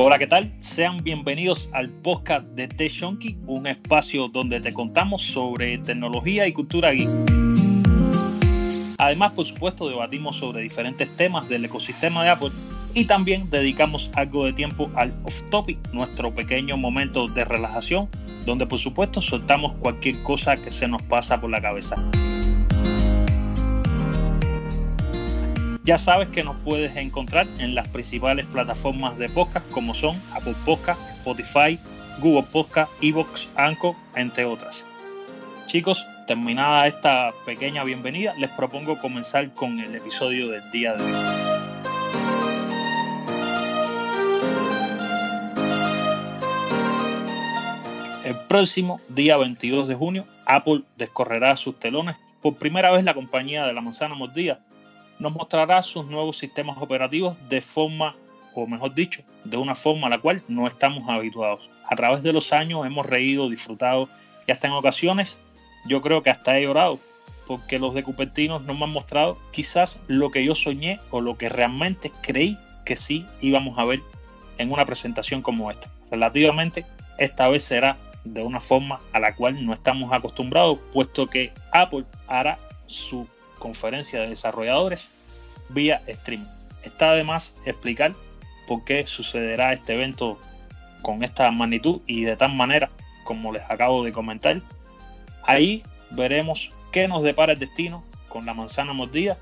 Hola, ¿qué tal? Sean bienvenidos al podcast de Tech Shonky, un espacio donde te contamos sobre tecnología y cultura geek. Además, por supuesto, debatimos sobre diferentes temas del ecosistema de Apple y también dedicamos algo de tiempo al off-topic, nuestro pequeño momento de relajación, donde por supuesto soltamos cualquier cosa que se nos pasa por la cabeza. Ya sabes que nos puedes encontrar en las principales plataformas de podcast como son Apple Podcast, Spotify, Google Podcast, Evox, Anchor, entre otras. Chicos, terminada esta pequeña bienvenida, les propongo comenzar con el episodio del día de hoy. El próximo día 22 de junio, Apple descorrerá sus telones. Por primera vez la compañía de la manzana mordida nos mostrará sus nuevos sistemas operativos de forma, o mejor dicho, de una forma a la cual no estamos habituados. A través de los años hemos reído, disfrutado y hasta en ocasiones yo creo que hasta he llorado porque los de Cupertinos no me han mostrado quizás lo que yo soñé o lo que realmente creí que sí íbamos a ver en una presentación como esta. Relativamente, esta vez será de una forma a la cual no estamos acostumbrados, puesto que Apple hará su conferencia de desarrolladores vía stream. Está además explicar por qué sucederá este evento con esta magnitud y de tal manera como les acabo de comentar. Ahí veremos qué nos depara el destino con la manzana mordida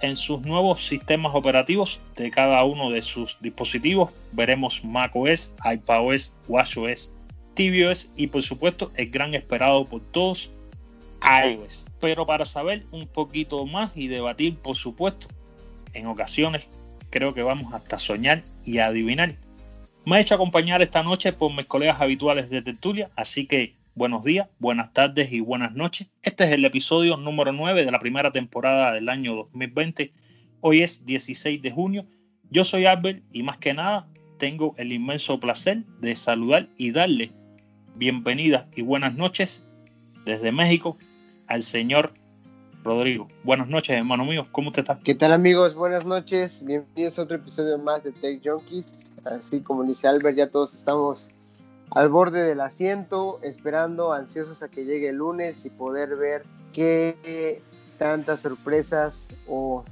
en sus nuevos sistemas operativos de cada uno de sus dispositivos. Veremos macOS, iPadOS, WatchOS, tvOS y por supuesto el gran esperado por todos Pero para saber un poquito más y debatir, por supuesto, en ocasiones creo que vamos hasta soñar y adivinar. Me he hecho acompañar esta noche por mis colegas habituales de Tertulia, así que buenos días, buenas tardes y buenas noches. Este es el episodio número 9 de la primera temporada del año 2020. Hoy es 16 de junio. Yo soy Albert y más que nada tengo el inmenso placer de saludar y darle bienvenidas y buenas noches desde México al señor Rodrigo. Buenas noches, hermano mío. ¿Cómo usted está? ¿Qué tal, amigos? Buenas noches. Bienvenidos a otro episodio más de Tech Junkies. Así como dice Albert, ya todos estamos al borde del asiento, esperando, ansiosos a que llegue el lunes y poder ver qué tantas sorpresas o,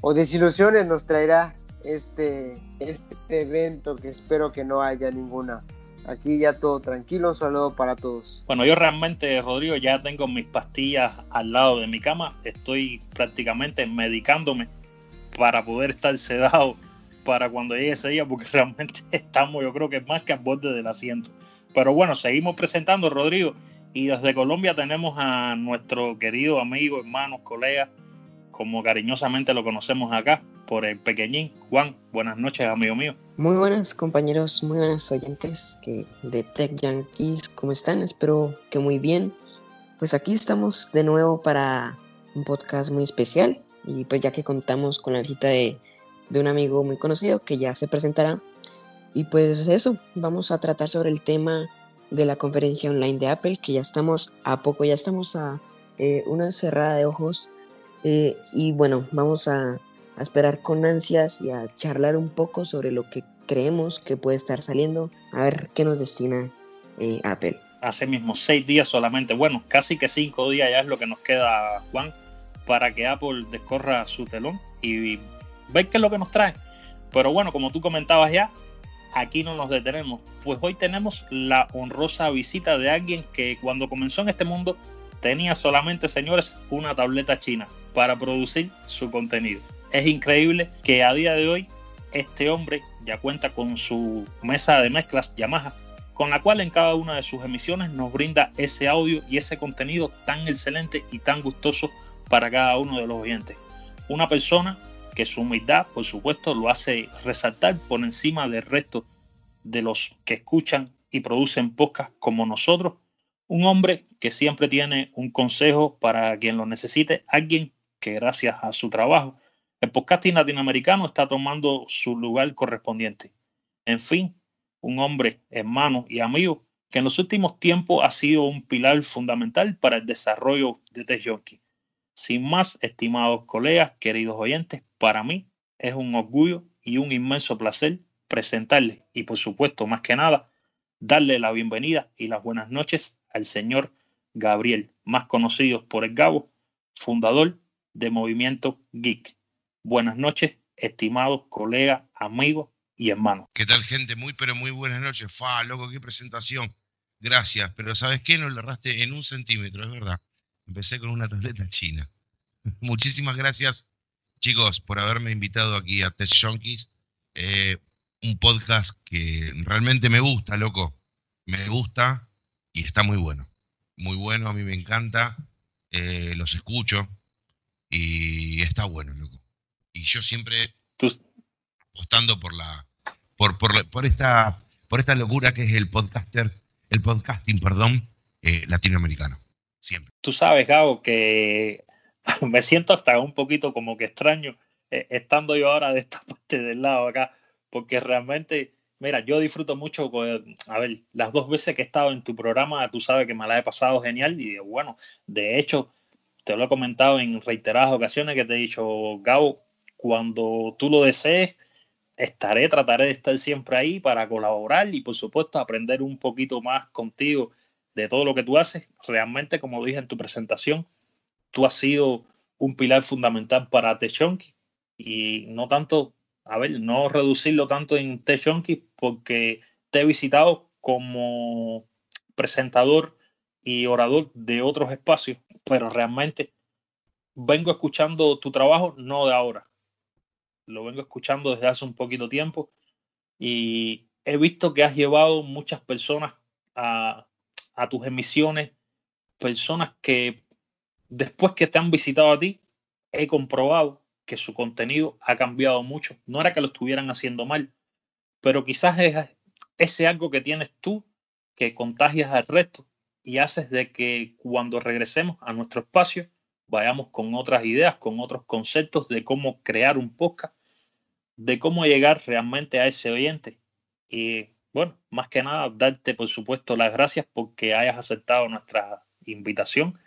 o desilusiones nos traerá este, este evento que espero que no haya ninguna. Aquí ya todo tranquilo, un para todos. Bueno, yo realmente, Rodrigo, ya tengo mis pastillas al lado de mi cama. Estoy prácticamente medicándome para poder estar sedado para cuando llegue ese día, porque realmente estamos, yo creo que más que al borde del asiento. Pero bueno, seguimos presentando, Rodrigo. Y desde Colombia tenemos a nuestro querido amigo, hermano, colega, como cariñosamente lo conocemos acá, por el pequeñín. Juan, buenas noches, amigo mío. Muy buenas compañeros, muy buenas oyentes que de Tech Yankees, ¿cómo están? Espero que muy bien. Pues aquí estamos de nuevo para un podcast muy especial y pues ya que contamos con la visita de, de un amigo muy conocido que ya se presentará. Y pues eso, vamos a tratar sobre el tema de la conferencia online de Apple, que ya estamos a poco, ya estamos a eh, una cerrada de ojos. Eh, y bueno, vamos a esperar con ansias y a charlar un poco sobre lo que creemos que puede estar saliendo, a ver qué nos destina eh, Apple. Hace mismo seis días solamente, bueno, casi que cinco días ya es lo que nos queda, Juan, para que Apple descorra su telón y ver qué es lo que nos trae. Pero bueno, como tú comentabas ya, aquí no nos detenemos, pues hoy tenemos la honrosa visita de alguien que cuando comenzó en este mundo tenía solamente, señores, una tableta china para producir su contenido. Es increíble que a día de hoy este hombre ya cuenta con su mesa de mezclas Yamaha, con la cual en cada una de sus emisiones nos brinda ese audio y ese contenido tan excelente y tan gustoso para cada uno de los oyentes. Una persona que su humildad, por supuesto, lo hace resaltar por encima del resto de los que escuchan y producen podcast como nosotros. Un hombre que siempre tiene un consejo para quien lo necesite, alguien que gracias a su trabajo el podcasting latinoamericano está tomando su lugar correspondiente. En fin, un hombre, hermano y amigo que en los últimos tiempos ha sido un pilar fundamental para el desarrollo de Tech Sin más, estimados colegas, queridos oyentes, para mí es un orgullo y un inmenso placer presentarle y por supuesto, más que nada, darle la bienvenida y las buenas noches al señor Gabriel, más conocido por el Gabo, fundador de Movimiento Geek. Buenas noches, estimados colegas, amigos y hermanos. ¿Qué tal, gente? Muy, pero muy buenas noches. Fa, loco, qué presentación. Gracias, pero ¿sabes qué? No le erraste en un centímetro, es verdad. Empecé con una tableta china. Muchísimas gracias, chicos, por haberme invitado aquí a Test Junkies. Eh, un podcast que realmente me gusta, loco. Me gusta y está muy bueno. Muy bueno, a mí me encanta. Eh, los escucho y está bueno, loco. Y yo siempre apostando por la por, por, esta por esta locura que es el podcaster, el podcasting, perdón, eh, latinoamericano. Siempre. Tú sabes, Gabo, que me siento hasta un poquito como que extraño eh, estando yo ahora de esta parte del lado acá, porque realmente, mira, yo disfruto mucho, a ver, las dos veces que he estado en tu programa, tú sabes que me la he pasado genial y bueno, de hecho, te lo he comentado en reiteradas ocasiones que te he dicho, Gabo, cuando tú lo desees, estaré, trataré de estar siempre ahí para colaborar y por supuesto aprender un poquito más contigo de todo lo que tú haces. Realmente, como dije en tu presentación, tú has sido un pilar fundamental para Techonki y no tanto, a ver, no reducirlo tanto en Techonki porque te he visitado como presentador y orador de otros espacios, pero realmente vengo escuchando tu trabajo no de ahora, lo vengo escuchando desde hace un poquito tiempo y he visto que has llevado muchas personas a, tus emisiones, personas que después que te han visitado a ti, he comprobado que su contenido ha cambiado mucho. No era que lo estuvieran haciendo mal, pero quizás es ese algo que tienes tú que contagias al resto y haces de que cuando regresemos a nuestro espacio vayamos con otras ideas, con otros conceptos de cómo crear un podcast, de cómo llegar realmente a ese oyente. Y bueno, más que nada, darte por supuesto las gracias porque hayas aceptado nuestra invitación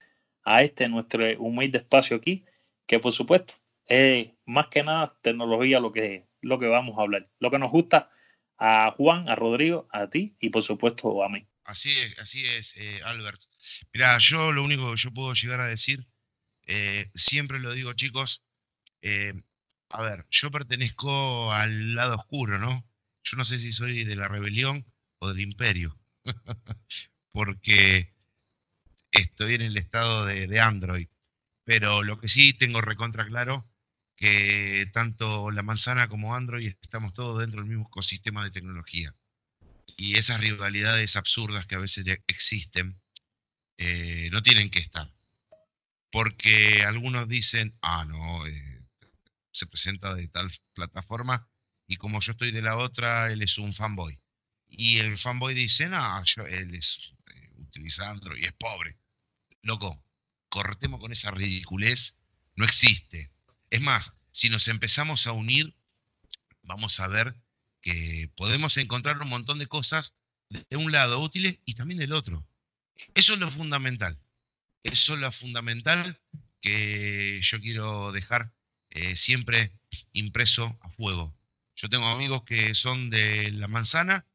a este nuestro humilde espacio aquí, que por supuesto es más que nada tecnología lo que, lo que vamos a hablar. Lo que nos gusta a Juan, a Rodrigo, a ti y por supuesto a mí. Así es, así es, eh, Albert. Mira, yo lo único que yo puedo llegar a decir eh, siempre lo digo, chicos, eh, a ver, yo pertenezco al lado oscuro, ¿no? Yo no sé si soy de la rebelión o del imperio, porque estoy en el estado de, Android, pero lo que sí tengo recontra claro que tanto la manzana como Android estamos todos dentro del mismo ecosistema de tecnología. Y esas rivalidades absurdas que a veces existen eh, no tienen que estar porque algunos dicen, ah, no, eh, se presenta de tal plataforma y como yo estoy de la otra, él es un fanboy. Y el fanboy dice, no, yo, él es eh, utiliza Android y es pobre. Loco, cortemos con esa ridiculez, no existe. Es más, si nos empezamos a unir, vamos a ver que podemos encontrar un montón de cosas de un lado útiles y también del otro. Eso es lo fundamental. Eso es lo fundamental que yo quiero dejar eh, siempre impreso a fuego. Yo tengo amigos que son de la manzana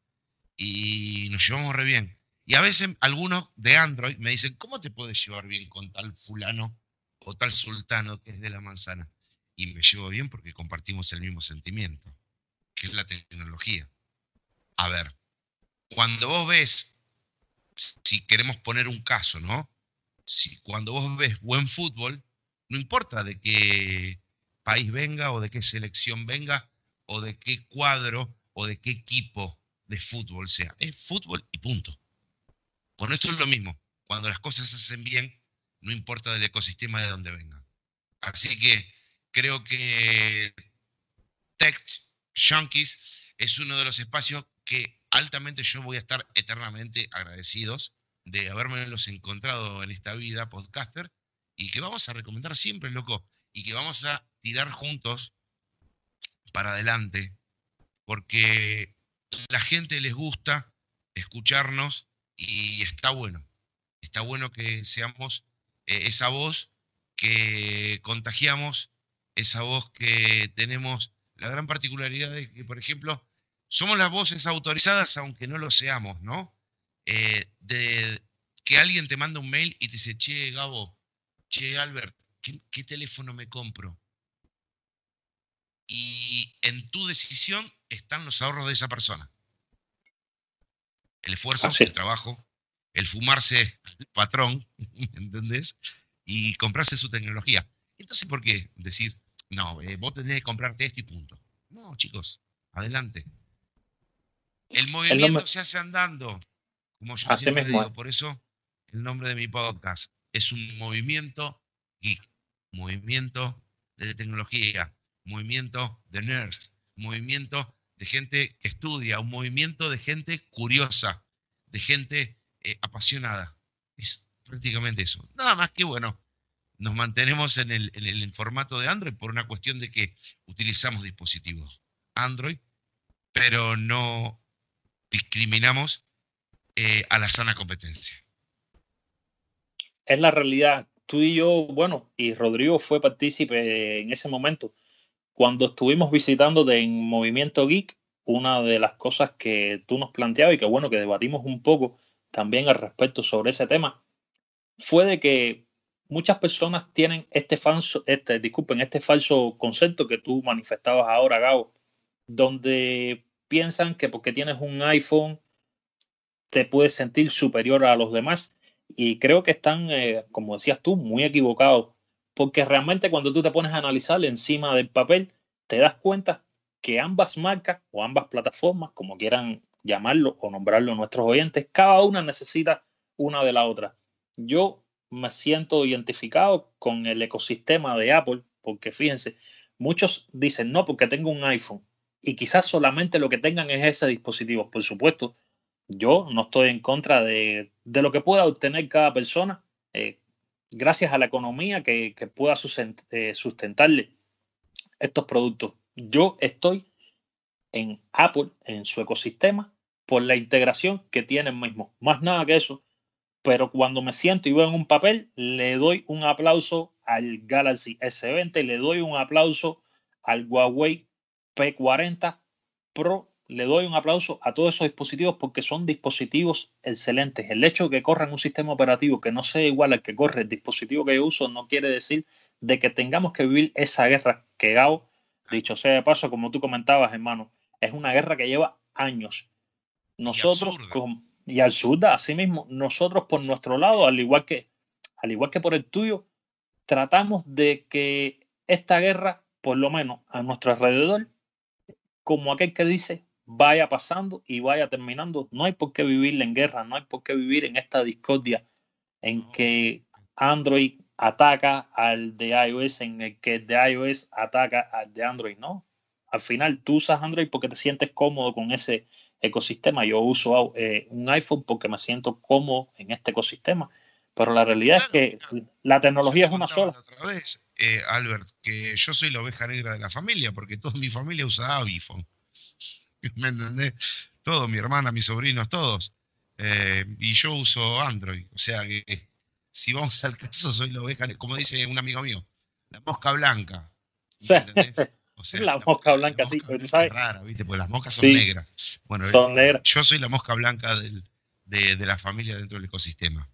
y nos llevamos re bien. Y a veces algunos de Android me dicen, ¿cómo te puedes llevar bien con tal fulano o tal sultano que es de la manzana? Y me llevo bien porque compartimos el mismo sentimiento, que es la tecnología. A ver, cuando vos ves, si queremos poner un caso, ¿no? si cuando vos ves buen fútbol, no importa de qué país venga o de qué selección venga o de qué cuadro o de qué equipo de fútbol sea, es fútbol y punto. Con esto es lo mismo, cuando las cosas se hacen bien, no importa del ecosistema de donde venga. Así que creo que Tech Junkies es uno de los espacios que altamente yo voy a estar eternamente agradecidos de haberme encontrado en esta vida podcaster y que vamos a recomendar siempre, loco, y que vamos a tirar juntos para adelante, porque la gente les gusta escucharnos y está bueno. Está bueno que seamos eh, esa voz que contagiamos, esa voz que tenemos la gran particularidad de que, por ejemplo, somos las voces autorizadas, aunque no lo seamos, ¿no? Eh, de que alguien te manda un mail y te dice, che, Gabo, che, Albert, ¿qué, teléfono me compro? Y en tu decisión están los ahorros de esa persona. El esfuerzo, el trabajo, el fumarse el patrón, ¿entendés? Y comprarse su tecnología. Entonces, ¿por qué decir, no, eh, vos tenés que comprarte esto y punto? No, chicos, adelante. El movimiento se hace andando, como yo siempre digo. Por eso el nombre de mi podcast es un movimiento geek, movimiento de tecnología, movimiento de nerds, movimiento de gente que estudia, un movimiento de gente curiosa, de gente eh, apasionada. Es prácticamente eso. Nada más que bueno, nos mantenemos en el, formato de Android por una cuestión de que utilizamos dispositivos Android, pero no discriminamos eh, a la sana competencia. Es la realidad. Tú y yo, bueno, y Rodrigo fue partícipe en ese momento. Cuando estuvimos visitándote en Movimiento Geek, una de las cosas que tú nos planteabas y que bueno, que debatimos un poco también al respecto sobre ese tema, fue de que muchas personas tienen este falso, este, disculpen, este falso concepto que tú manifestabas ahora, Gabo, donde piensan que porque tienes un iPhone te puedes sentir superior a los demás. Y creo que están, eh, como decías tú, muy equivocados, porque realmente cuando tú te pones a analizar encima del papel, te das cuenta que ambas marcas o ambas plataformas, como quieran llamarlo o nombrarlo nuestros oyentes, cada una necesita una de la otra. Yo me siento identificado con el ecosistema de Apple, porque fíjense, muchos dicen, no, porque tengo un iPhone y quizás solamente lo que tengan es ese dispositivo. Por supuesto, yo no estoy en contra de, lo que pueda obtener cada persona eh, gracias a la economía que, pueda eh, sustentarle estos productos. Yo estoy en Apple, en su ecosistema, por la integración que tienen mismo. Más nada que eso. Pero cuando me siento y veo en un papel, le doy un aplauso al Galaxy S20, le doy un aplauso al Huawei P40 Pro. Le doy un aplauso a todos esos dispositivos porque son dispositivos excelentes. El hecho de que corran un sistema operativo que no sea igual al que corre el dispositivo que yo uso no quiere decir de que tengamos que vivir esa guerra que Gao, dicho sea de paso, como tú comentabas, hermano, es una guerra que lleva años. Nosotros, y, al sur, así mismo, nosotros por nuestro lado, al igual que, al igual que por el tuyo, tratamos de que esta guerra, por lo menos a nuestro alrededor, como aquel que dice, vaya pasando y vaya terminando. No hay por qué vivir en guerra, no hay por qué vivir en esta discordia en que Android ataca al de iOS, en el que el de iOS ataca al de Android. No, al final tú usas Android porque te sientes cómodo con ese ecosistema. Yo uso eh, un iPhone porque me siento cómodo en este ecosistema. Pero la realidad es que la tecnología es una sola. Otra vez, eh, Albert, que yo soy la oveja negra de la familia, porque toda mi familia usa iPhone. ¿Me entendés? Todo, mi hermana, mis sobrinos, todos. Eh, y yo uso Android. O sea que si vamos al caso, soy la oveja negra, como dice un amigo mío, la mosca blanca. O sea, la mosca blanca, sí, pero tú sabes. Es rara, ¿viste? Porque las moscas son negras. Bueno, son negras. yo soy la mosca blanca del, de, de la familia dentro del ecosistema.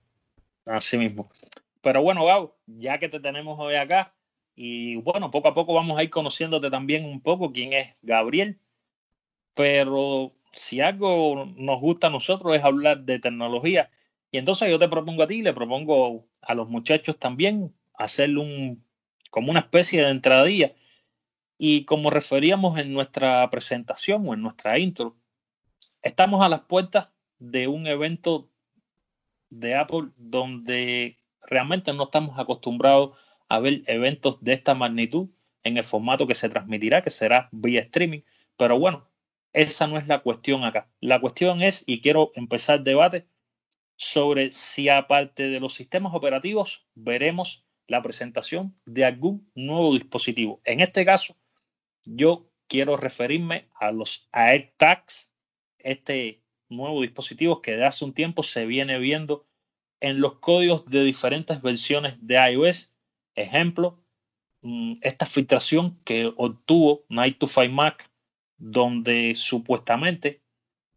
Así mismo. Pero bueno, Gabo, ya que te tenemos hoy acá, y bueno, poco a poco vamos a ir conociéndote también un poco quién es Gabriel. Pero si algo nos gusta a nosotros es hablar de tecnología. Y entonces yo te propongo a ti, le propongo a los muchachos también hacerle un, como una especie de entradilla. Y como referíamos en nuestra presentación o en nuestra intro, estamos a las puertas de un evento de Apple donde realmente no estamos acostumbrados a ver eventos de esta magnitud en el formato que se transmitirá, que será vía streaming. Pero bueno, esa no es la cuestión acá. La cuestión es, y quiero empezar el debate, sobre si aparte de los sistemas operativos veremos la presentación de algún nuevo dispositivo. En este caso, yo quiero referirme a los AirTags, este nuevos dispositivos que de hace un tiempo se viene viendo en los códigos de diferentes versiones de iOS. Ejemplo, mm, esta filtración que obtuvo Night to Find Mac donde supuestamente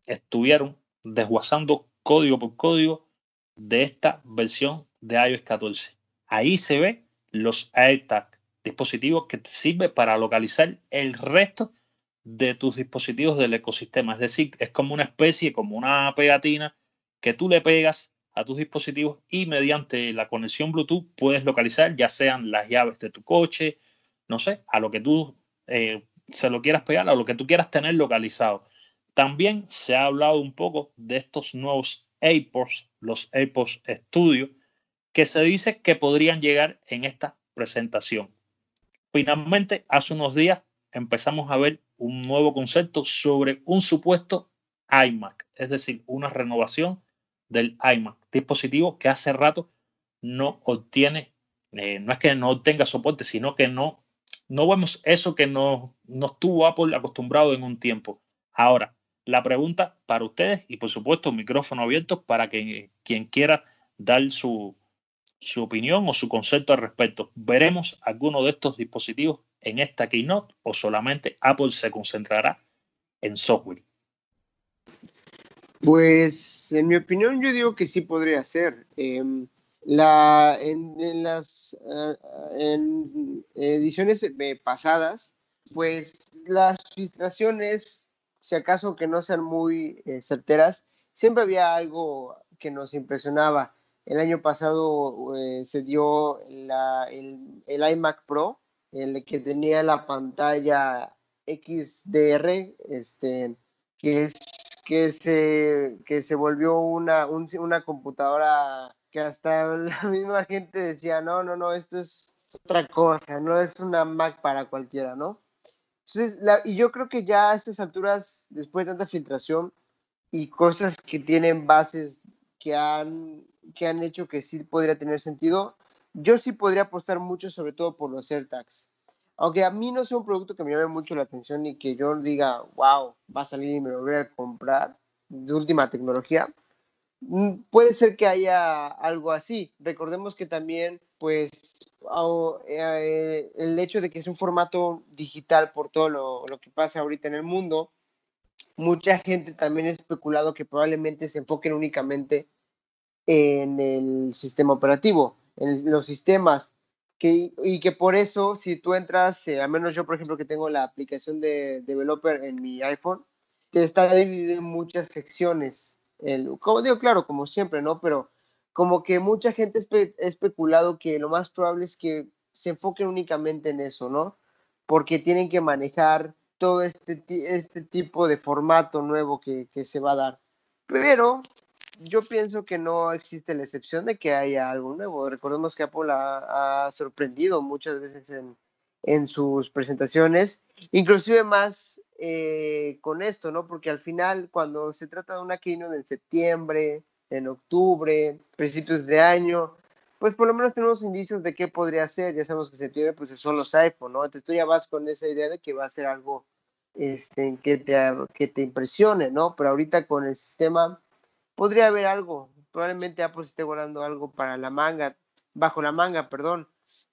estuvieron desguazando código por código de esta versión de iOS 14. Ahí se ve los AirTag, dispositivos que te sirven para localizar el resto de tus dispositivos del ecosistema. Es decir, es como una especie, como una pegatina que tú le pegas a tus dispositivos y mediante la conexión Bluetooth puedes localizar ya sean las llaves de tu coche, no sé, a lo que tú eh, se lo quieras pegar, a lo que tú quieras tener localizado. También se ha hablado un poco de estos nuevos AirPods, los AirPods Studio, que se dice que podrían llegar en esta presentación. Finalmente, hace unos días empezamos a ver un nuevo concepto sobre un supuesto iMac, es decir, una renovación del iMac, dispositivo que hace rato no obtiene, eh, no es que no tenga soporte, sino que no, no vemos eso que nos, nos tuvo Apple acostumbrado en un tiempo. Ahora, la pregunta para ustedes y por supuesto micrófono abierto para que quien quiera dar su, su opinión o su concepto al respecto. ¿Veremos alguno de estos dispositivos en esta keynote o solamente Apple se concentrará en software? Pues en mi opinión yo digo que sí podría ser. Em, la, en, las eh, ediciones eh, pasadas, pues las filtraciones, si acaso que no sean muy eh, certeras, siempre había algo que nos impresionaba. El año pasado se dio el, el, iMac Pro, el que tenía la pantalla XDR, este, que es que se, que se volvió una, una computadora que hasta la misma gente decía, no, no, no, esto es otra cosa, no es una Mac para cualquiera, ¿no? Entonces, y yo creo que ya a estas alturas, después de tanta filtración y cosas que tienen bases que han, que han hecho que sí podría tener sentido, yo sí podría apostar mucho, sobre todo por los AirTags aunque a mí no sea un producto que me llame mucho la atención y que yo diga, wow, va a salir y me lo voy a comprar de última tecnología, mm, puede ser que haya algo así. Recordemos que también, pues, eh, el hecho de que es un formato digital por todo lo, lo que pasa ahorita en el mundo, mucha gente también ha especulado que probablemente se enfoquen únicamente en el sistema operativo, en los sistemas y que por eso, si tú entras, eh, al menos yo, por ejemplo, que tengo la aplicación de developer en mi iPhone, te está dividido en muchas secciones. El, como digo, claro, como siempre, ¿no? Pero como que mucha gente ha especulado que lo más probable es que se enfoquen únicamente en eso, ¿no? Porque tienen que manejar todo este, este tipo de formato nuevo que, que se va a dar. Pero yo pienso que no existe la excepción de que haya algo nuevo. Recordemos que Apple ha, sorprendido muchas veces en, en, sus presentaciones, inclusive más eh, con esto, ¿no? Porque al final, cuando se trata de una keynote en septiembre, en octubre, principios de año, pues por lo menos tenemos indicios de qué podría ser. Ya sabemos que septiembre, pues son los iPhone, ¿no? Entonces tú ya vas con esa idea de que va a ser algo este, que, te, que te impresione, ¿no? Pero ahorita con el sistema podría haber algo. Probablemente Apple esté guardando algo para la manga, bajo la manga, perdón.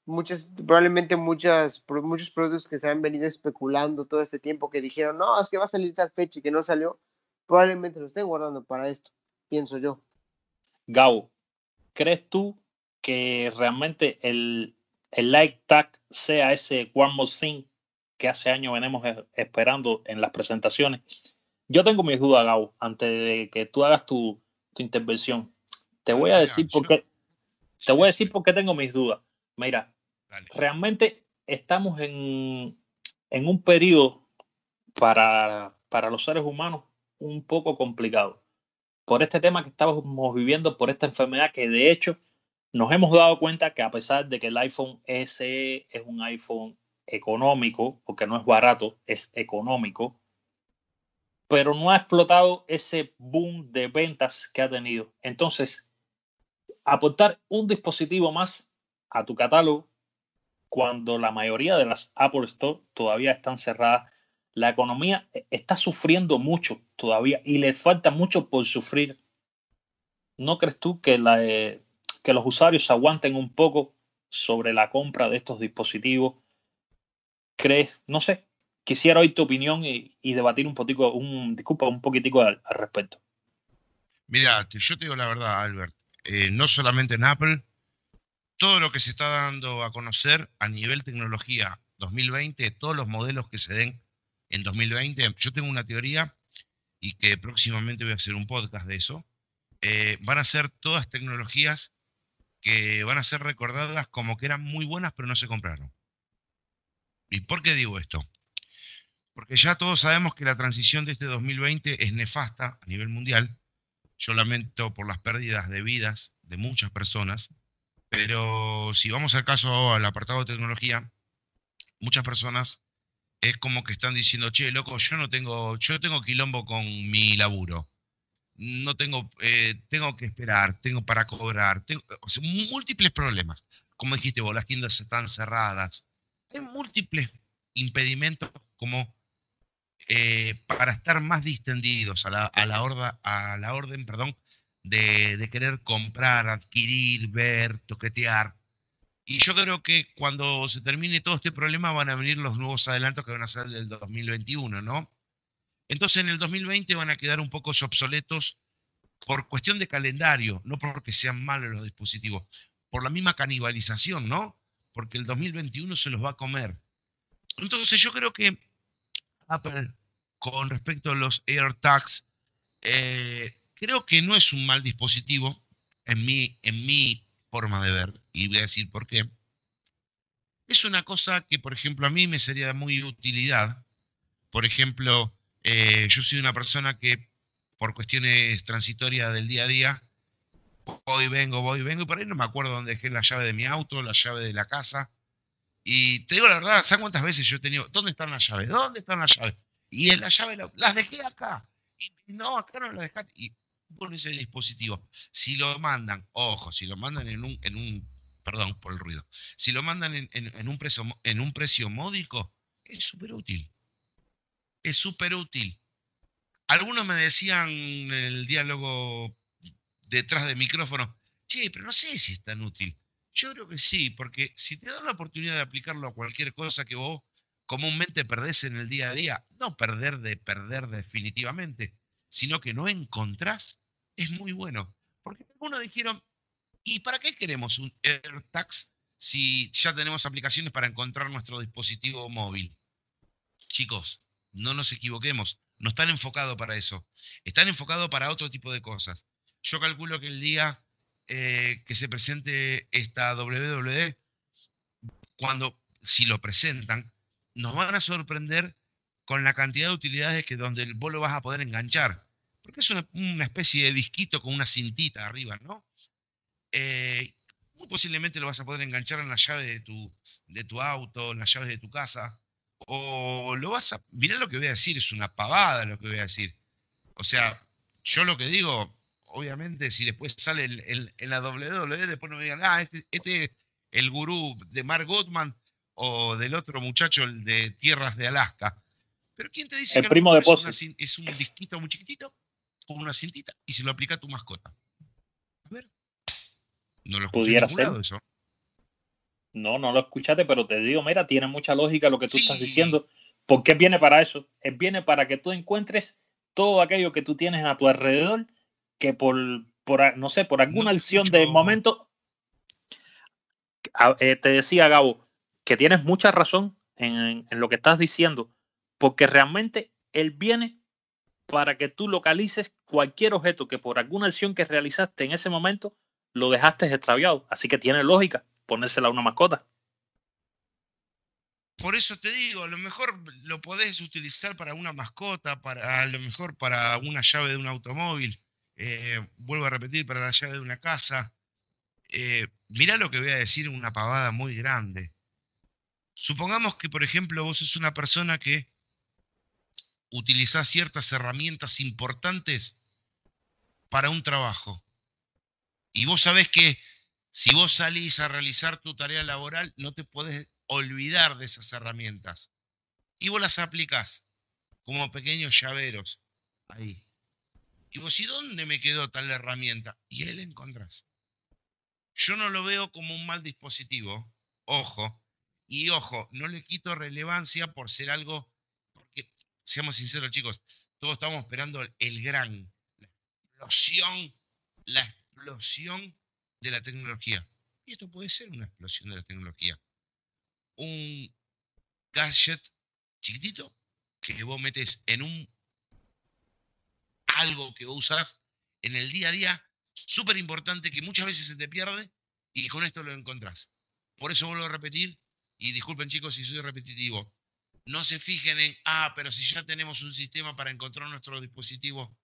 Muchas, probablemente muchas, muchos productos que se han venido especulando todo este tiempo que dijeron, no, es que va a salir tal fecha y que no salió, probablemente lo estén guardando para esto, pienso yo. Gao, ¿crees tú que realmente el, el like tag sea ese one more thing que hace años venimos e, esperando en las presentaciones yo tengo mis dudas, Gabo, antes de que tú hagas tu, intervención. Te voy a decir por qué. Te voy a decir por qué tengo mis dudas. Mira, realmente estamos en, un periodo para, para los seres humanos un poco complicado. Por este tema que estamos viviendo, por esta enfermedad que de hecho nos hemos dado cuenta que a pesar de que el iPhone SE es un iPhone económico, porque no es barato, es económico, pero no ha explotado ese boom de ventas que ha tenido. Entonces, aportar un dispositivo más a tu catálogo cuando la mayoría de las Apple Store todavía están cerradas, la economía está sufriendo mucho todavía y le falta mucho por sufrir. ¿No crees tú que, eh, que los usuarios aguanten un poco sobre la compra de estos dispositivos? ¿Crees? No sé, quisiera oír tu opinión y, debatir un poquito, un, disculpa, un poquitico al, respecto. Mira, yo te digo la verdad, Albert, eh, no solamente en Apple, todo lo que se está dando a conocer a nivel tecnología 2020, todos los modelos que se den en 2020, yo tengo una teoría y que próximamente voy a hacer un podcast de eso, eh, van a ser todas tecnologías que van a ser recordadas como que eran muy buenas pero no se compraron. ¿Y por qué digo esto? Porque ya todos sabemos que la transición de este 2020 es nefasta a nivel mundial. Yo lamento por las pérdidas de vidas de muchas personas, pero si vamos al caso al apartado de tecnología, muchas personas es como que están diciendo, che, loco, yo no tengo, yo tengo quilombo con mi laburo. No tengo, eh, tengo que esperar, tengo para cobrar, tengo, múltiples problemas. Como dijiste vos, las tiendas están cerradas. Hay múltiples impedimentos como eh, para estar más distendidos a la, a la, a la orden perdón, de, querer comprar, adquirir, ver, toquetear. Y yo creo que cuando se termine todo este problema van a venir los nuevos adelantos que van a ser del 2021, ¿no? Entonces en el 2020 van a quedar un poco obsoletos por cuestión de calendario, no porque sean malos los dispositivos, por la misma canibalización, ¿no? Porque el 2021 se los va a comer. Entonces yo creo que Apple con respecto a los AirTags, eh, creo que no es un mal dispositivo en mi, en mi forma de ver, y voy a decir por qué. Es una cosa que, por ejemplo, a mí me sería de muy utilidad. Por ejemplo, eh, yo soy una persona que, por cuestiones transitorias del día a día, voy, vengo, voy, vengo, y por ahí no me acuerdo dónde dejé la llave de mi auto, la llave de la casa. Y te digo la verdad, ¿sabes cuántas veces yo he tenido? ¿Dónde están las llaves? ¿Dónde están las llaves? Y en la llave las dejé acá. Y no, acá no las dejaste. Y pone ese dispositivo. Si lo mandan, ojo, si lo mandan en un, en un perdón por el ruido, si lo mandan en, un, precio, en un precio módico, es súper útil. Es súper útil. Algunos me decían en el diálogo detrás del micrófono, che, pero no sé si es tan útil. Yo creo que sí, porque si te dan la oportunidad de aplicarlo a cualquier cosa que vos comúnmente perdés en el día a día, no perder de perder definitivamente, sino que no encontrás, es muy bueno. Porque algunos dijeron, ¿y para qué queremos un AirTags si ya tenemos aplicaciones para encontrar nuestro dispositivo móvil? Chicos, no nos equivoquemos, no están enfocados para eso, están enfocados para otro tipo de cosas. Yo calculo que el día eh, que se presente esta WWD, cuando, si lo presentan, nos van a sorprender con la cantidad de utilidades que donde vos lo vas a poder enganchar. Porque es una, especie de disquito con una cintita arriba, ¿no? Eh, muy posiblemente lo vas a poder enganchar en la llave de tu, de tu auto, en las llaves de tu casa. O lo vas a. Mirá lo que voy a decir, es una pavada lo que voy a decir. O sea, yo lo que digo, obviamente, si después sale en, la WWE, después no me digan, ah, este, este el gurú de Mark Gottman o del otro muchacho, el de Tierras de Alaska. Pero ¿quién te dice que primo de es, un disquito muy chiquitito con una cintita y se lo aplica a tu mascota? A ver. No lo pudiera ser eso. No, no lo escuchaste, pero te digo, mira, tiene mucha lógica lo que tú estás diciendo. ¿Por qué viene para eso? Es viene para que tú encuentres todo aquello que tú tienes a tu alrededor que por, por no sé, por alguna acción de momento, eh, te decía Gabo, que tienes mucha razón en, lo que estás diciendo, porque realmente él viene para que tú localices cualquier objeto que por alguna acción que realizaste en ese momento lo dejaste extraviado. Así que tiene lógica ponérsela a una mascota. Por eso te digo, a lo mejor lo podés utilizar para una mascota, para a lo mejor para una llave de un automóvil, eh, vuelvo a repetir, para la llave de una casa. Eh, mirá lo que voy a decir, una pavada muy grande. Supongamos que, por ejemplo, vos sos una persona que utilizás ciertas herramientas importantes para un trabajo. Y vos sabés que si vos salís a realizar tu tarea laboral, no te podés olvidar de esas herramientas. Y vos las aplicás como pequeños llaveros ahí. Y vos, ¿y dónde me quedó tal herramienta? Y la encontrás. Yo no lo veo como un mal dispositivo, ojo, y ojo, no le quito relevancia por ser algo seamos sinceros chicos, todos estamos esperando el gran, la explosión, la explosión de la tecnología. Y esto puede ser una explosión de la tecnología. Un gadget chiquitito que vos metes en un algo que vos usás en el día a día, súper importante que muchas veces se te pierde y con esto lo encontrás. Por eso vuelvo a repetir, y disculpen chicos si soy repetitivo, no se fijen en, ah, pero si ya tenemos un sistema para encontrar nuestro dispositivo,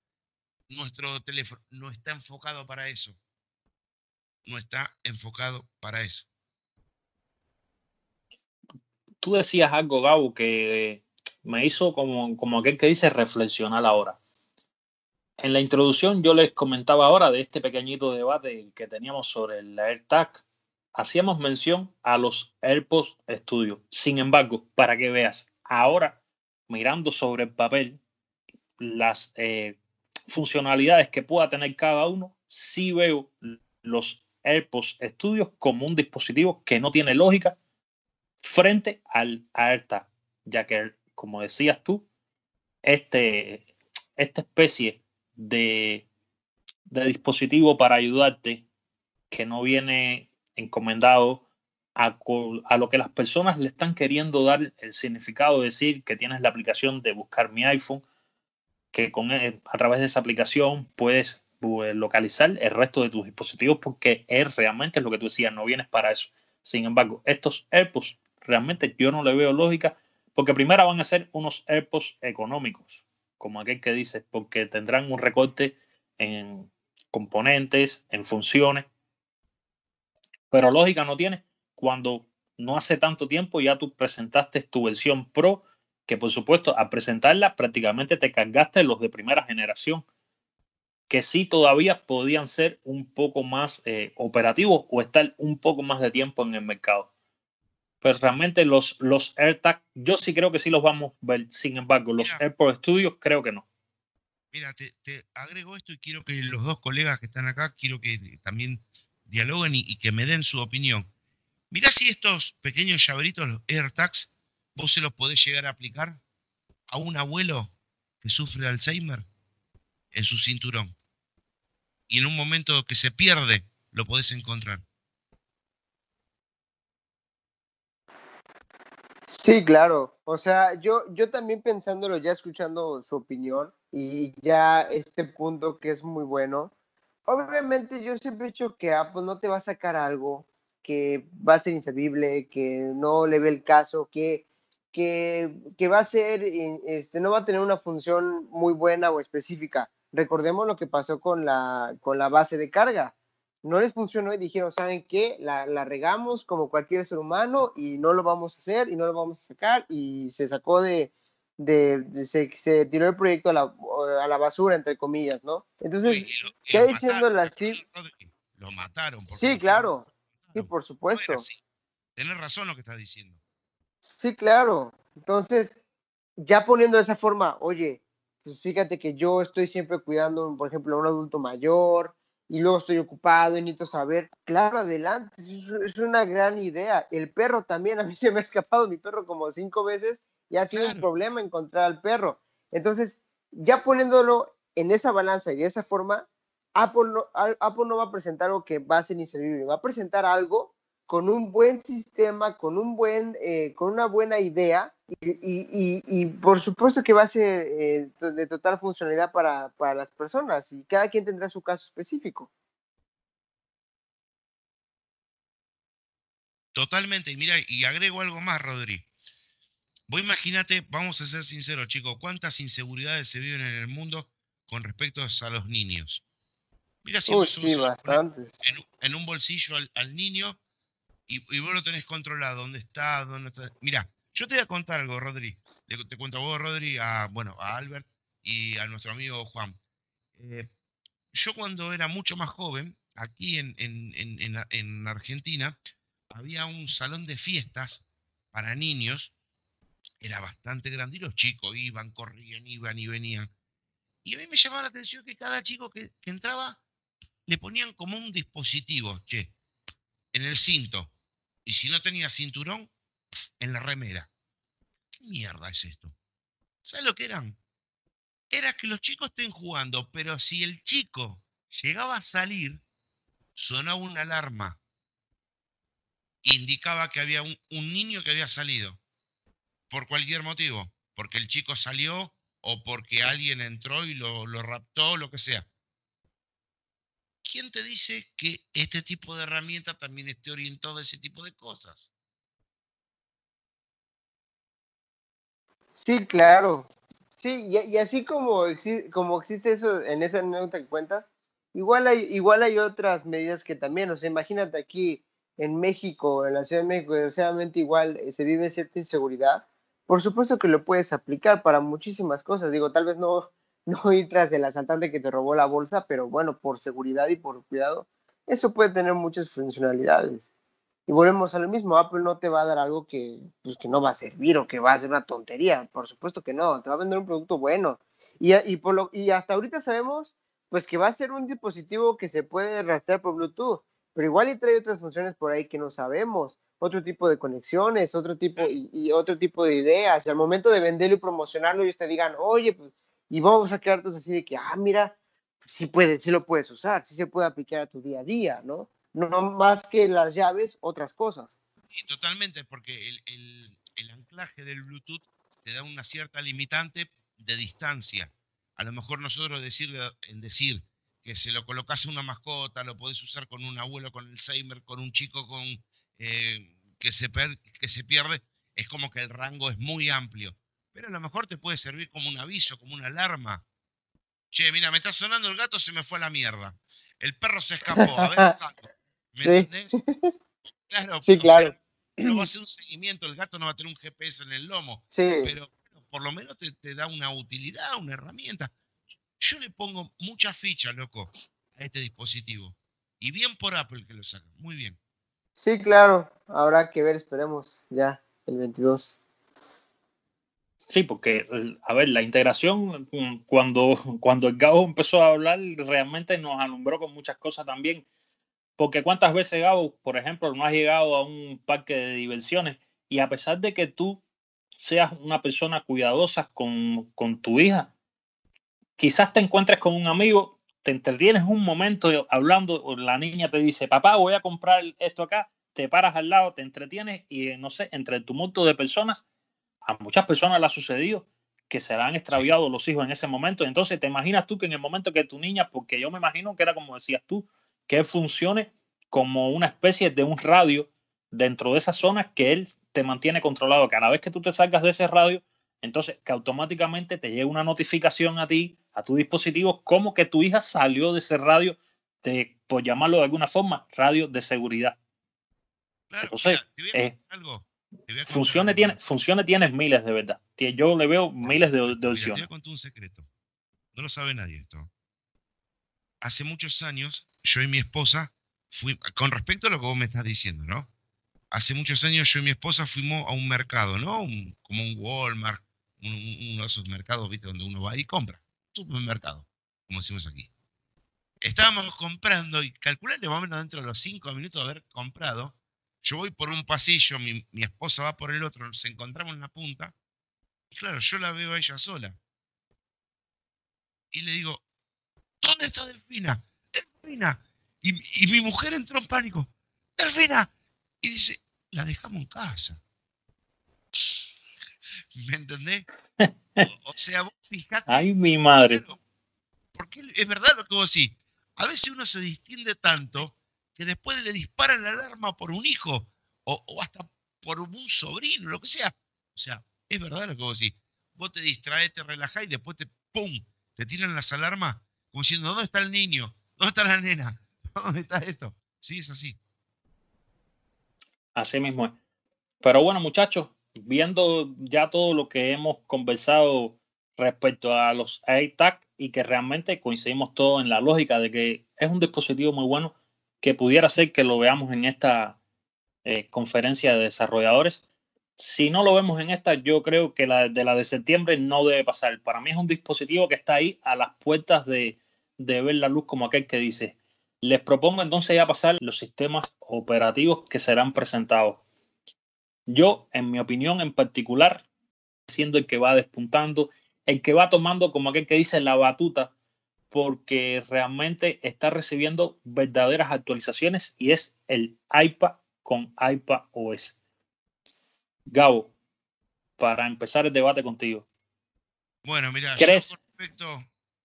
nuestro teléfono, no está enfocado para eso. No está enfocado para eso. Tú decías algo, Gabo, que me hizo como, como aquel que dice reflexionar ahora. En la introducción yo les comentaba ahora de este pequeñito debate que teníamos sobre el AirTag. Hacíamos mención a los AirPods Studio. Sin embargo, para que veas, ahora mirando sobre el papel las eh, funcionalidades que pueda tener cada uno, sí veo los AirPods Studios como un dispositivo que no tiene lógica frente al AirTag, ya que, como decías tú, este, esta especie de, dispositivo para ayudarte que no viene encomendado a, lo que las personas le están queriendo dar el significado, decir que tienes la aplicación de buscar mi iPhone, que con, e, a través de esa aplicación puedes pues, localizar el resto de tus dispositivos porque es realmente lo que tú decías, no vienes para eso. Sin embargo, estos AirPods realmente yo no le veo lógica porque primero van a ser unos AirPods económicos como aquel que dice, porque tendrán un recorte en componentes, en funciones, pero lógica no tiene cuando no hace tanto tiempo ya tú presentaste tu versión Pro, que por supuesto al presentarla prácticamente te cargaste los de primera generación, que sí todavía podían ser un poco más eh, operativos o estar un poco más de tiempo en el mercado pues realmente los, los AirTag, yo sí creo que sí los vamos a ver. Sin embargo, los AirPods Studios creo que no. Mira, te, agrego esto y quiero que los dos colegas que están acá, quiero que también dialoguen y, que me den su opinión. Mira si estos pequeños llaveritos, los AirTags, vos se los podés llegar a aplicar a un abuelo que sufre Alzheimer en su cinturón. Y en un momento que se pierde, lo podés encontrar. Sí, claro. O sea, yo, yo también pensándolo, ya escuchando su opinión y ya este punto que es muy bueno. Obviamente yo siempre he dicho que Apple no te va a sacar algo que va a ser inservible, que no le ve el caso, que, que, que va a ser, este, no va a tener una función muy buena o específica. Recordemos lo que pasó con la, con la base de carga no les funcionó y dijeron, ¿saben qué? La, regamos como cualquier ser humano y no lo vamos a hacer y no lo vamos a sacar y se sacó de, de, se, tiró el proyecto a la, basura, entre comillas, ¿no? Entonces, ¿qué diciendo la Lo mataron. Sí, claro. Sí, por supuesto. Tienes razón lo que estás diciendo. Sí, claro. Entonces, ya poniendo de esa forma, oye, pues fíjate que yo estoy siempre cuidando, por ejemplo, a un adulto mayor, y luego estoy ocupado y necesito saber. Claro, adelante, es una gran idea. El perro también, a mí se me ha escapado mi perro como cinco veces y ha sido un problema encontrar al perro. Entonces, ya poniéndolo en esa balanza y de esa forma, Apple no, Apple no va a presentar algo que va a ser inservible, va a presentar algo con un buen sistema, con, un buen, eh, con una buena idea y, por supuesto que va a ser eh, de total funcionalidad para, las personas y cada quien tendrá su caso específico. Totalmente, y mira, y agrego algo más, Rodri. Vos imagínate, vamos a ser sinceros, chicos, cuántas inseguridades se viven en el mundo con respecto a los niños. Mira si sí, bastantes. En, un bolsillo al niño y, vos lo tenés controlado, dónde está, dónde está. Mira, yo te voy a contar algo, Rodri. te cuento a vos, Rodri, a, bueno, a Albert y a nuestro amigo Juan. Eh, yo cuando era mucho más joven, aquí en, en, Argentina, había un salón de fiestas para niños, era bastante grande y los chicos iban, corrían, iban y venían. Y a mí me llamaba la atención que cada chico que, entraba le ponían como un dispositivo, che, en el cinto. Y si no tenía cinturón, en la remera. ¿Qué mierda es esto? ¿Sabes lo que eran? Era que los chicos estén jugando, pero si el chico llegaba a salir, sonaba una alarma. Indicaba que había un, niño que había salido. Por cualquier motivo. Porque el chico salió o porque alguien entró y lo, lo raptó, lo que sea. ¿Quién te dice que este tipo de herramienta también esté orientado a ese tipo de cosas? Sí, claro. Sí, y, así como, como existe eso en esa anécdota que cuentas, igual hay, igual hay otras medidas que también, o sea, imagínate aquí en México, en la Ciudad de México, desgraciadamente igual eh, se vive cierta inseguridad, por supuesto que lo puedes aplicar para muchísimas cosas, digo, tal vez no, no ir tras el asaltante que te robó la bolsa, pero bueno, por seguridad y por cuidado, eso puede tener muchas funcionalidades. Y volvemos a lo mismo, Apple no te va a dar algo que, pues, que no va a servir o que va a ser una tontería, por supuesto que no, te va a vender un producto bueno. Y, por lo, y hasta ahorita sabemos pues que va a ser un dispositivo que se puede rastrear por Bluetooth, pero igual y trae otras funciones por ahí que no sabemos, otro tipo de conexiones, otro tipo y, y otro tipo de ideas. Y al momento de venderlo y promocionarlo, ellos te digan, oye, pues, y vamos a quedarte así de que, ah, mira, sí puede, sí lo puedes usar, sí se puede aplicar a tu día a día, ¿no? no más que las llaves, otras cosas. Y totalmente, porque el, anclaje del Bluetooth te da una cierta limitante de distancia. A lo mejor nosotros decirle, en decir que se lo colocas a una mascota, lo podés usar con un abuelo, con Alzheimer, con un chico con, eh, que, se que se pierde, es como que el rango es muy amplio. Pero a lo mejor te puede servir como un aviso, como una alarma. Che, mira, me está sonando el gato, se me fue a la mierda. El perro se escapó, a ver, ¿Me sí. Claro, sí, claro. no va a hacer un seguimiento, el gato no va a tener un GPS en el lomo, sí. pero por lo menos te, da una utilidad, una herramienta. Yo le pongo mucha ficha, loco, a este dispositivo. Y bien por Apple que lo saca, muy bien. Sí, claro, habrá que ver, esperemos ya el 22. Sí, porque, a ver, la integración, mm, cuando, cuando el Gabo empezó a hablar, realmente nos alumbró con muchas cosas también. Porque cuántas veces, Gabo, por ejemplo, no has llegado a un parque de diversiones y a pesar de que tú seas una persona cuidadosa con, con tu hija, quizás te encuentres con un amigo, te entretienes un momento hablando, la niña te dice, papá, voy a comprar esto acá, te paras al lado, te entretienes y no sé, entre el tumulto de personas, a muchas personas le ha sucedido que se le han extraviado los hijos en ese momento. Entonces, te imaginas tú que en el momento que tu niña, porque yo me imagino que era como decías tú, que funcione como una especie de un radio dentro de esa zona que él te mantiene controlado. Cada vez que tú te salgas de ese radio, entonces que automáticamente te llegue una notificación a ti, a tu dispositivo, como que tu hija salió de ese radio, de, por llamarlo de alguna forma, radio de seguridad. Claro, entonces, eh, algo. Funcione, tiene, funcione tienes miles de verdad. Yo le veo miles de, de opciones. Te voy a contar un secreto. No lo sabe nadie esto hace muchos años, yo y mi esposa, fui, con respecto a lo que vos me estás diciendo, ¿no? Hace muchos años yo y mi esposa fuimos a un mercado, ¿no? como un Walmart, uno de esos mercados, ¿viste? Donde uno va y compra. Supermercado, como decimos aquí. Estábamos comprando y calcularle más o menos dentro de los cinco minutos de haber comprado. Yo voy por un pasillo, mi, mi esposa va por el otro, nos encontramos en la punta. Y claro, yo la veo a ella sola. Y le digo, ¿Dónde está Delfina? Delfina. Y, mi mujer entró en pánico. Delfina. Y dice, la dejamos en casa. ¿Me entendés? O, sea, vos fijate. Ay, mi madre. Porque es verdad lo que vos decís. A veces uno se distiende tanto que después le dispara la alarma por un hijo o, hasta por un sobrino, lo que sea. O sea, es verdad lo que vos decís. Vos te distraes, te relajás y después te ¡pum! te tiran las alarmas como diciendo, ¿dónde está el niño? ¿Dónde está la nena? ¿Dónde está esto? Sí, es así. Así mismo es. Pero bueno, muchachos, viendo ya todo lo que hemos conversado respecto a los AirTag y que realmente coincidimos todos en la lógica de que es un dispositivo muy bueno que pudiera ser que lo veamos en esta eh, conferencia de desarrolladores. Si no lo vemos en esta, yo creo que la de la de septiembre no debe pasar. Para mí es un dispositivo que está ahí a las puertas de, de ver la luz como aquel que dice, les propongo entonces ya pasar los sistemas operativos que serán presentados. Yo, en mi opinión en particular, siendo el que va despuntando, el que va tomando, como aquel que dice, la batuta, porque realmente está recibiendo verdaderas actualizaciones y es el iPad con iPad OS. Gabo, para empezar el debate contigo. Bueno, mira, ¿crees? Yo respecto...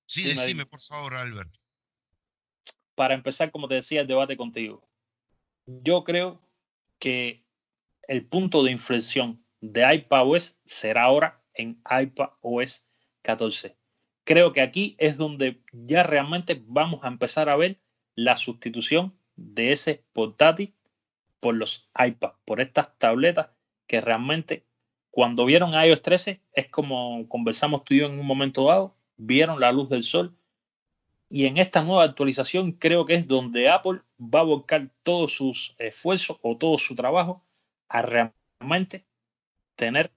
Sí, decime, por favor, Albert. Para empezar, como te decía, el debate contigo. Yo creo que el punto de inflexión de iPadOS será ahora en iPadOS 14. Creo que aquí es donde ya realmente vamos a empezar a ver la sustitución de ese portátil por los iPads, por estas tabletas que realmente cuando vieron iOS 13 es como conversamos tú y yo en un momento dado, vieron la luz del sol y en esta nueva actualización creo que es donde Apple va a volcar todos sus esfuerzos o todo su trabajo a realmente tener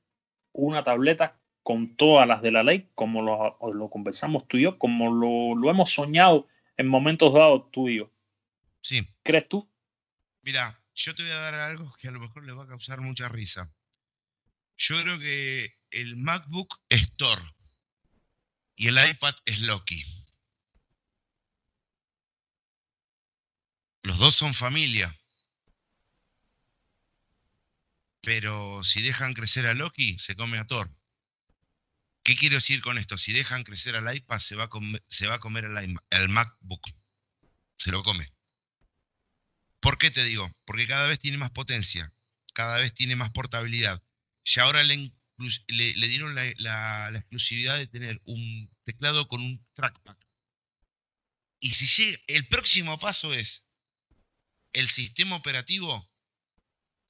una tableta con todas las de la ley, como lo, conversamos tú y yo, como lo, hemos soñado en momentos dados tú y yo. Sí. ¿Crees tú? Mira, yo te voy a dar algo que a lo mejor le va a causar mucha risa. Yo creo que el MacBook es Thor y el iPad es Loki. Los dos son familia. Pero si dejan crecer a Loki, se come a Thor. ¿Qué quiero decir con esto? Si dejan crecer al iPad, se va a comer, se va a comer el, MacBook. Se lo come. ¿Por qué te digo? Porque cada vez tiene más potencia, cada vez tiene más portabilidad. Y ahora le, dieron la, exclusividad de tener un teclado con un trackpad. Y si llega, el próximo paso es el sistema operativo,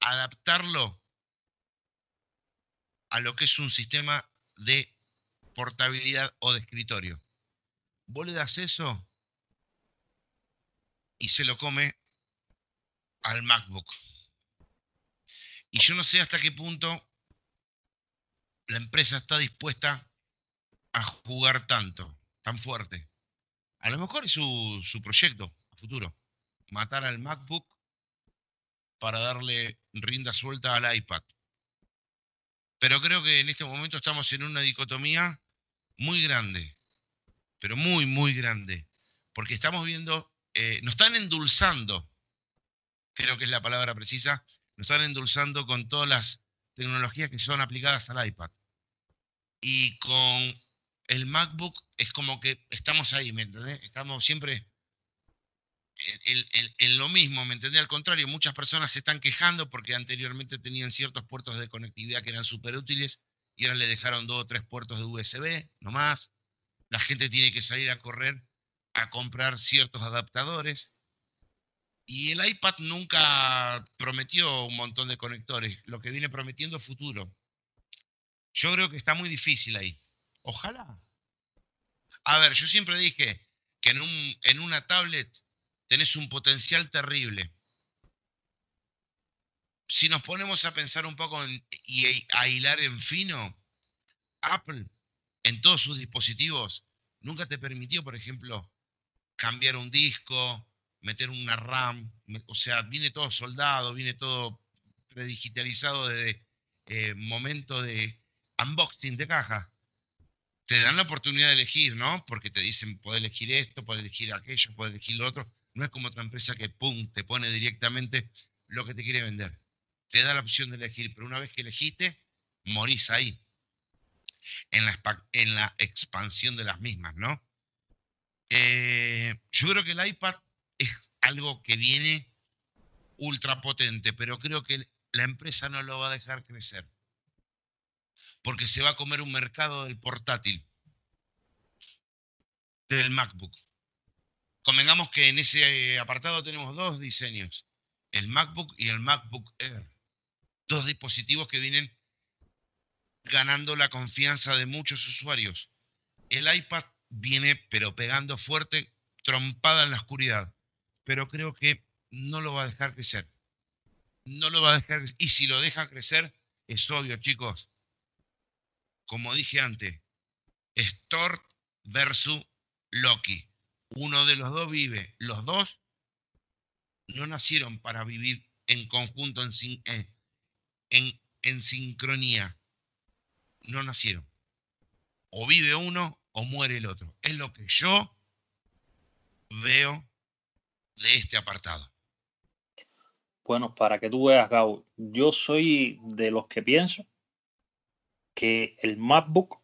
adaptarlo a lo que es un sistema de portabilidad o de escritorio. Vos le das eso y se lo come al MacBook. Y yo no sé hasta qué punto la empresa está dispuesta a jugar tanto, tan fuerte. A lo mejor es su, su proyecto a futuro. Matar al MacBook para darle rienda suelta al iPad. Pero creo que en este momento estamos en una dicotomía muy grande, pero muy, muy grande, porque estamos viendo, eh, nos están endulzando, creo que es la palabra precisa, nos están endulzando con todas las tecnologías que son aplicadas al iPad. Y con el MacBook es como que estamos ahí, ¿me entendés? Estamos siempre en, lo mismo, ¿me entendés? Al contrario, muchas personas se están quejando porque anteriormente tenían ciertos puertos de conectividad que eran súper útiles y ahora le dejaron dos o tres puertos de USB, no más. La gente tiene que salir a correr a comprar ciertos adaptadores. Y el iPad nunca prometió un montón de conectores. Lo que viene prometiendo futuro. Yo creo que está muy difícil ahí. Ojalá. A ver, yo siempre dije que en, un, en una tablet tenés un potencial terrible si nos ponemos a pensar un poco y a hilar en fino, Apple en todos sus dispositivos nunca te permitió, por ejemplo, cambiar un disco, meter una RAM, o sea, viene todo soldado, viene todo predigitalizado desde eh, momento de unboxing de caja. Te dan la oportunidad de elegir, ¿no? Porque te dicen, puedes elegir esto, puedes elegir aquello, puedes elegir lo otro. No es como otra empresa que, pum, te pone directamente lo que te quiere vender te da la opción de elegir, pero una vez que elegiste, morís ahí, en la, en la expansión de las mismas, ¿no? Eh, yo creo que el iPad es algo que viene ultra potente, pero creo que la empresa no lo va a dejar crecer, porque se va a comer un mercado del portátil, del MacBook. Convengamos que en ese apartado tenemos dos diseños, el MacBook y el MacBook Air dos dispositivos que vienen ganando la confianza de muchos usuarios. El iPad viene pero pegando fuerte, trompada en la oscuridad, pero creo que no lo va a dejar crecer. No lo va a dejar crecer. Y si lo deja crecer, es obvio, chicos. Como dije antes, es Thor versus Loki. Uno de los dos vive. Los dos no nacieron para vivir en conjunto en, en, en, sincronía. no nacieron. O vive uno o muere el otro. Es lo que yo veo de este apartado. Bueno, para que tú veas, Gabo, yo soy de los que pienso que el MacBook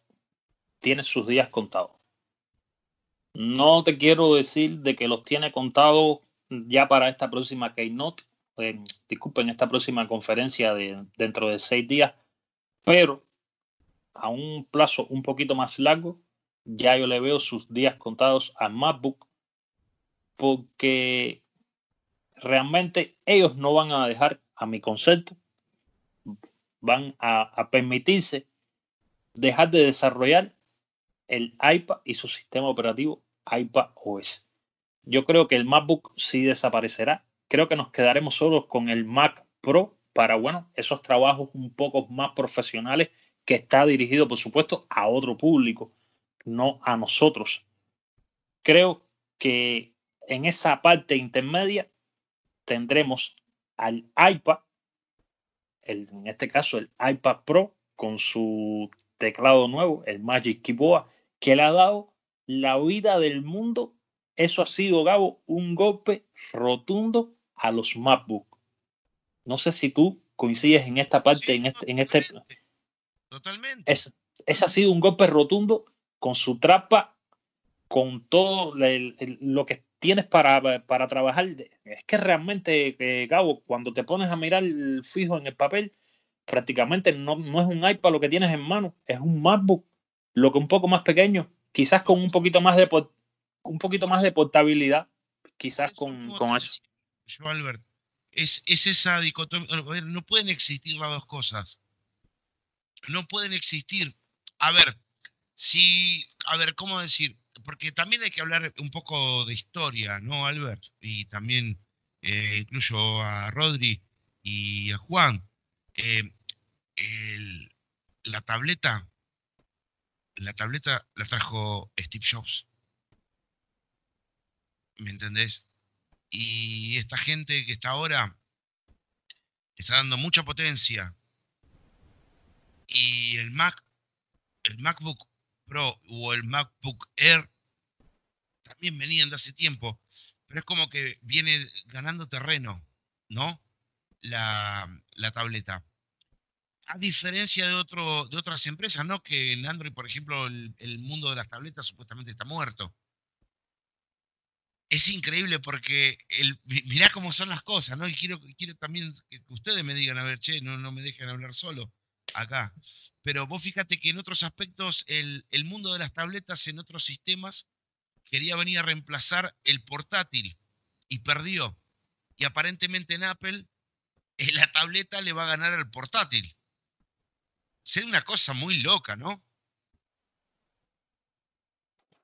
tiene sus días contados. No te quiero decir de que los tiene contados ya para esta próxima Keynote, eh, disculpen, esta próxima conferencia de dentro de seis días, pero a un plazo un poquito más largo, ya yo le veo sus días contados al MacBook, porque realmente ellos no van a dejar, a mi concepto, van a, permitirse dejar de desarrollar el iPad y su sistema operativo iPad OS. Yo creo que el MacBook sí desaparecerá. Creo que nos quedaremos solos con el Mac Pro para, bueno, esos trabajos un poco más profesionales que está dirigido, por supuesto, a otro público, no a nosotros. Creo que en esa parte intermedia tendremos al iPad, en este caso el iPad Pro, con su teclado nuevo, el Magic Keyboard, que le ha dado la vida del mundo. Eso ha sido, Gabo, un golpe rotundo a los MacBook. No sé si tú coincides en esta parte, en este, en este. Totalmente. Es, ese ha sido un golpe rotundo con su trapa, con todo lo que tienes para, para, trabajar. Es que realmente, eh, Gabo, cuando te pones a mirar el fijo en el papel, prácticamente no, no, es un iPad lo que tienes en mano, es un MacBook, lo que un poco más pequeño, quizás con un poquito más de un poquito más de portabilidad, quizás con, con eso. Yo, Albert, es, es esa dicotomía, no pueden existir las dos cosas. No pueden existir. A ver, si, a ver, ¿cómo decir? porque también hay que hablar un poco de historia, ¿no, Albert? Y también eh, incluyo a Rodri y a Juan. Eh, la tableta, la tableta la trajo Steve Jobs. ¿Me entendés? Y esta gente que está ahora está dando mucha potencia. Y el Mac, el MacBook Pro o el MacBook Air también venían de hace tiempo, pero es como que viene ganando terreno, ¿no? La, tableta. A diferencia de, otro, de otras empresas, ¿no? Que en Android, por ejemplo, el, mundo de las tabletas supuestamente está muerto. Es increíble porque el, mirá cómo son las cosas, ¿no? Y quiero, quiero también que ustedes me digan, a ver, che, no, no me dejen hablar solo acá. Pero vos fíjate que en otros aspectos el, mundo de las tabletas en otros sistemas quería venir a reemplazar el portátil y perdió. Y aparentemente en Apple eh, la tableta le va a ganar al portátil. Sería una cosa muy loca, ¿no?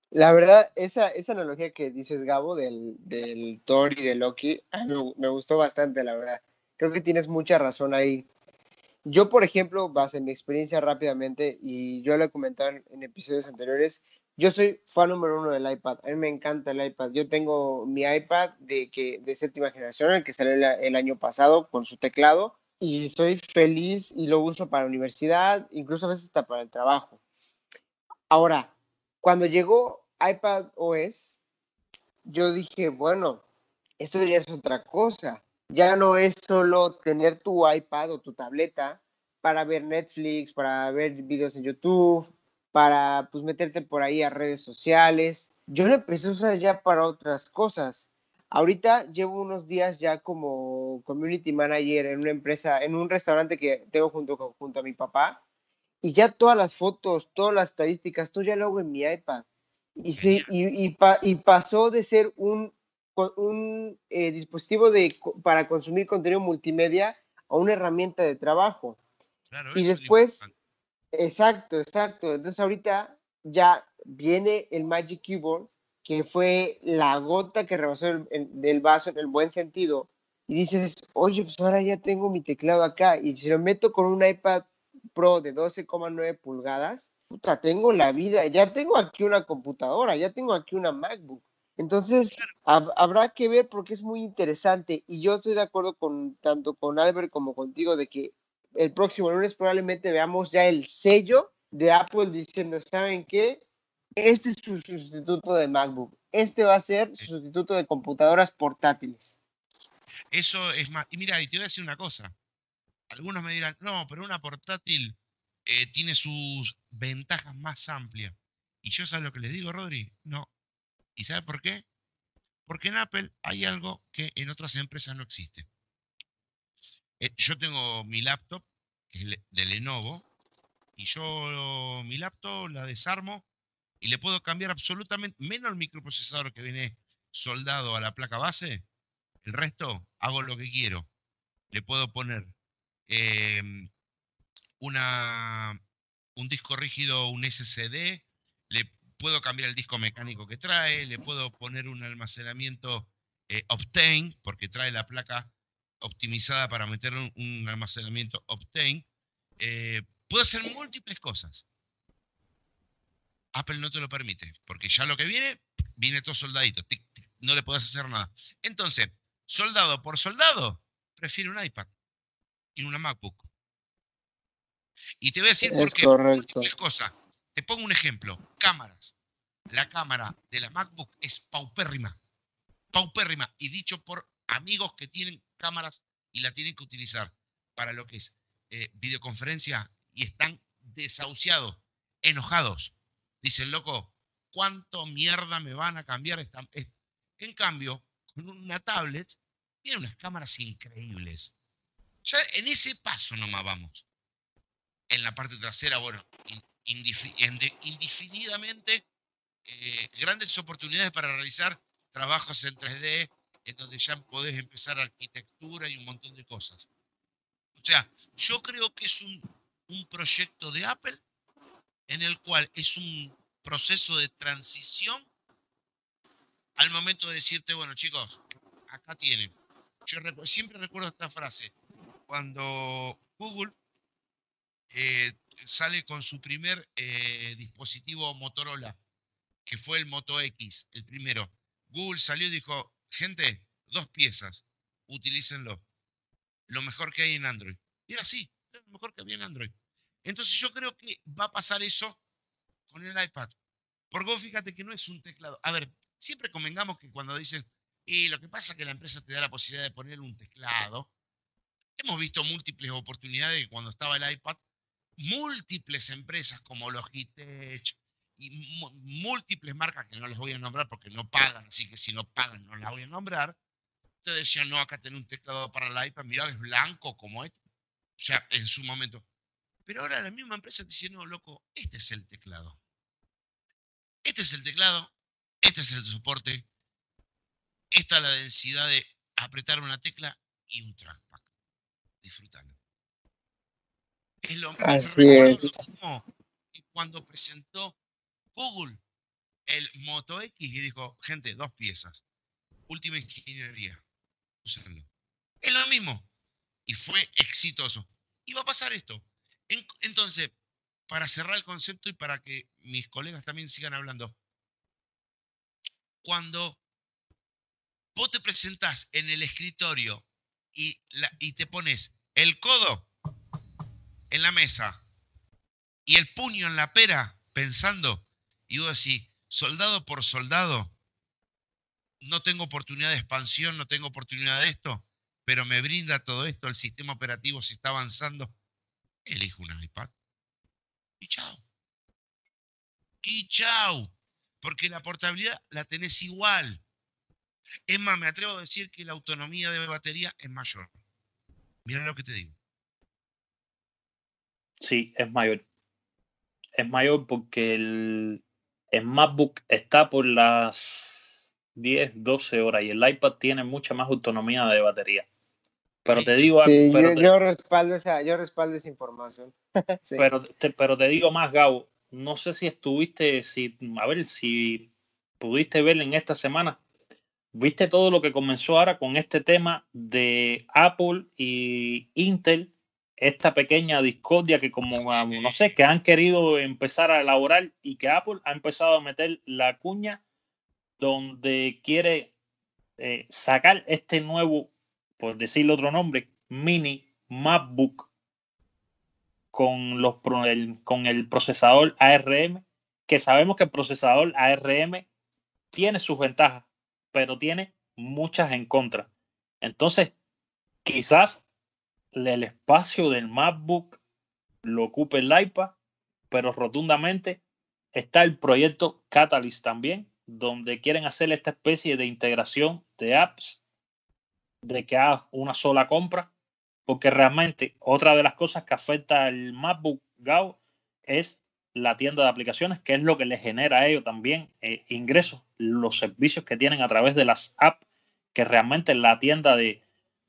La verdad, esa, esa analogía que dices, Gabo, del, del Thor y de Loki, me, me, gustó bastante, la verdad. Creo que tienes mucha razón ahí. Yo, por ejemplo, base en mi experiencia rápidamente, y yo lo he comentado en, episodios anteriores, yo soy fan número uno del iPad. A mí me encanta el iPad. Yo tengo mi iPad de, que, de séptima generación, el que salió el, año pasado con su teclado, y soy feliz y lo uso para la universidad, incluso a veces hasta para el trabajo. Ahora, cuando llegó iPad OS, yo dije, bueno, esto ya es otra cosa ya no es solo tener tu iPad o tu tableta para ver Netflix, para ver videos en YouTube, para pues meterte por ahí a redes sociales. Yo lo empecé a usar ya para otras cosas. Ahorita llevo unos días ya como community manager en una empresa, en un restaurante que tengo junto, junto a mi papá. Y ya todas las fotos, todas las estadísticas, todo ya lo hago en mi iPad. Y, y, y pasó de ser un un eh, dispositivo de, para consumir contenido multimedia a una herramienta de trabajo. y después, exacto, exacto. Entonces ahorita ya viene el Magic Keyboard, que fue la gota que rebasó el, del vaso en el buen sentido. Y dices, oye, pues ahora ya tengo mi teclado acá. Y si lo meto con un iPad Pro de 12,9 pulgadas, puta, tengo la vida. Ya tengo aquí una computadora, ya tengo aquí una MacBook. Entonces, habrá que ver porque es muy interesante y yo estoy de acuerdo con tanto con Albert como contigo de que el próximo lunes probablemente veamos ya el sello de Apple diciendo, ¿saben qué? Este es su sustituto de MacBook. Este va a ser su sustituto de computadoras portátiles. Eso es más. Y mira, y te voy a decir una cosa. Algunos me dirán, no, pero una portátil eh, tiene sus ventajas más amplias. Y yo sé lo que les digo, Rodri, no. ¿Y sabe por qué? Porque en Apple hay algo que en otras empresas no existe. Eh, yo tengo mi laptop, que es de Lenovo, y yo mi laptop la desarmo y le puedo cambiar absolutamente, menos el microprocesador que viene soldado a la placa base, el resto hago lo que quiero. Le puedo poner em, una, un disco rígido, un SSD, le puedo cambiar el disco mecánico que trae, le puedo poner un almacenamiento eh, Optane, porque trae la placa optimizada para meter un, almacenamiento Optane. Eh, puedo hacer múltiples cosas. Apple no te lo permite, porque ya lo que viene, viene todo soldadito, no le puedes hacer nada. Entonces, soldado por soldado, prefiero un iPad y una MacBook. Y te voy a decir por qué. Cosas. Te pongo un ejemplo. Cámaras. La cámara de la MacBook es paupérrima. Paupérrima. Y dicho por amigos que tienen cámaras y la tienen que utilizar para lo que es eh, videoconferencia y están desahuciados, enojados. Dicen, loco, ¿cuánto mierda me van a cambiar esta? En cambio, con una tablet, tiene unas cámaras increíbles. Ya en ese paso nomás vamos. En la parte trasera, bueno, indefinidamente eh, grandes oportunidades para realizar trabajos en 3D, en donde ya podés empezar arquitectura y un montón de cosas. O sea, yo creo que es un, un proyecto de Apple en el cual es un proceso de transición al momento de decirte, bueno chicos, acá tienen. Yo siempre recuerdo esta frase, cuando Google eh, sale con su primer eh, dispositivo Motorola, que fue el Moto X, el primero. Google salió y dijo, gente, dos piezas, utilícenlo. Lo mejor que hay en Android. Y era así, era lo mejor que había en Android. Entonces yo creo que va a pasar eso con el iPad. Porque vos fíjate que no es un teclado. A ver, siempre convengamos que cuando dicen, y lo que pasa es que la empresa te da la posibilidad de poner un teclado, hemos visto múltiples oportunidades cuando estaba el iPad, múltiples empresas como Logitech, y múltiples marcas que no les voy a nombrar porque no pagan, así que si no pagan no las voy a nombrar, te decían, no, acá tenés un teclado para el iPad, mirá, es blanco como este. O sea, en su momento. Pero ahora la misma empresa te dice, no, loco, este es el teclado. Este es el teclado, este es el soporte, esta es la densidad de apretar una tecla y un trackpad. Disfrútalo. Es lo mismo cuando presentó Google, el Moto X, y dijo, gente, dos piezas, última ingeniería, úsenlo. Es lo mismo. Y fue exitoso. Y va a pasar esto. Entonces, para cerrar el concepto y para que mis colegas también sigan hablando, cuando vos te presentás en el escritorio y, y te pones el codo en la mesa y el puño en la pera pensando, y vos decís, soldado por soldado, no tengo oportunidad de expansión, no tengo oportunidad de esto, pero me brinda todo esto, el sistema operativo se está avanzando, elijo un iPad. Y chao. Y chao. Porque la portabilidad la tenés igual. Es más, me atrevo a decir que la autonomía de batería es mayor. Mira lo que te digo. Sí, es mayor. Es mayor porque el, el MacBook está por las 10, 12 horas y el iPad tiene mucha más autonomía de batería. Pero te digo yo, respaldo esa, yo respaldo esa información. pero, te, pero te digo más, Gabo, no sé si estuviste, si, a ver, si pudiste ver en esta semana, viste todo lo que comenzó ahora con este tema de Apple y Intel esta pequeña discordia que como, no sé, que han querido empezar a elaborar y que Apple ha empezado a meter la cuña donde quiere eh, sacar este nuevo, por decirle otro nombre, mini MacBook con, los, con el procesador ARM, que sabemos que el procesador ARM tiene sus ventajas, pero tiene muchas en contra. Entonces, quizás el espacio del MacBook lo ocupe el iPad, pero rotundamente está el proyecto Catalyst también, donde quieren hacer esta especie de integración de apps, de que haga una sola compra, porque realmente otra de las cosas que afecta al MacBook Go es la tienda de aplicaciones, que es lo que les genera a ellos también eh, ingresos, los servicios que tienen a través de las apps, que realmente la tienda de,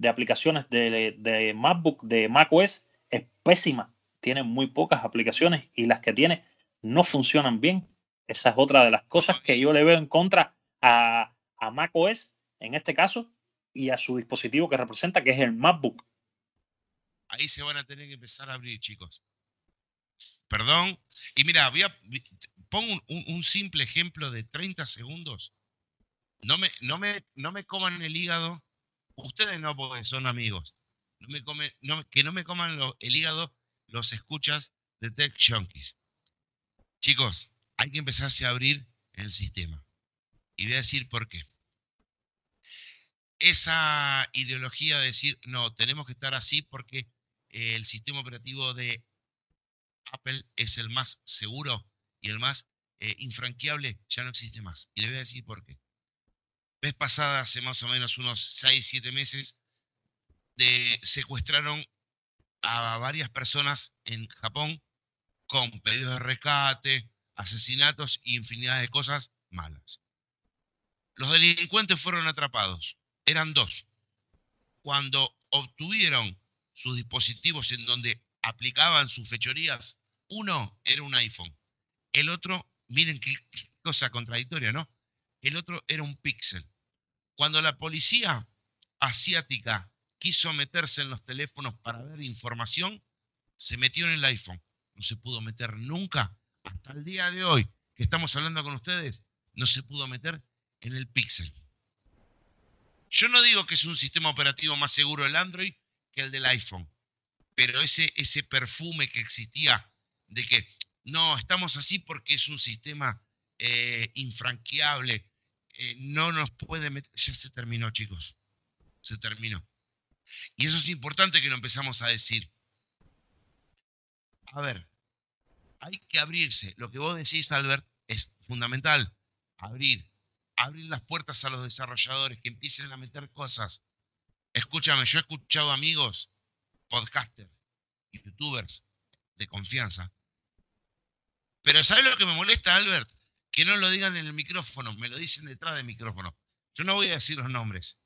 aplicaciones de, de, MacBook, de macOS, es pésima. Tiene muy pocas aplicaciones y las que tiene no funcionan bien. Esa es otra de las cosas que yo le veo en contra a, a macOS, en este caso, y a su dispositivo que representa, que es el MacBook. Ahí se van a tener que empezar a abrir, chicos. Perdón. Y mira, voy a, pongo un, simple ejemplo de 30 segundos. No me, no me, no me coman el hígado. Ustedes no, porque son amigos. No me come, que no me coman el hígado los escuchas de Tech Junkies. Chicos, hay que empezarse a abrir el sistema. Y voy a decir por qué. Esa ideología de decir, no, tenemos que estar así porque el sistema operativo de Apple es el más seguro y el más eh, infranqueable, ya no existe más. Y le voy a decir por qué. Vez pasada, hace más o menos unos 6, 7 meses, secuestraron a varias personas en Japón con pedidos de rescate, asesinatos y infinidad de cosas malas. Los delincuentes fueron atrapados. Eran dos. Cuando obtuvieron sus dispositivos en donde aplicaban sus fechorías, uno era un iPhone, el otro, miren qué, cosa contradictoria, ¿no? El otro era un Pixel. Cuando la policía asiática quiso meterse en los teléfonos para ver información, se metió en el iPhone. No se pudo meter nunca, hasta el día de hoy que estamos hablando con ustedes, no se pudo meter en el Pixel. Yo no digo que es un sistema operativo más seguro el Android que el del iPhone, pero ese, ese perfume que existía de que no, estamos así porque es un sistema eh, infranqueable, eh, no nos puede meter, ya se terminó chicos, se terminó. Y eso es importante que lo empezamos a decir. A ver, hay que abrirse. Lo que vos decís, Albert, es fundamental. Abrir. Abrir las puertas a los desarrolladores, que empiecen a meter cosas. Escúchame, yo he escuchado amigos podcasters, youtubers de confianza. Pero ¿sabes lo que me molesta, Albert? Que no lo digan en el micrófono, me lo dicen detrás del micrófono. Yo no voy a decir los nombres.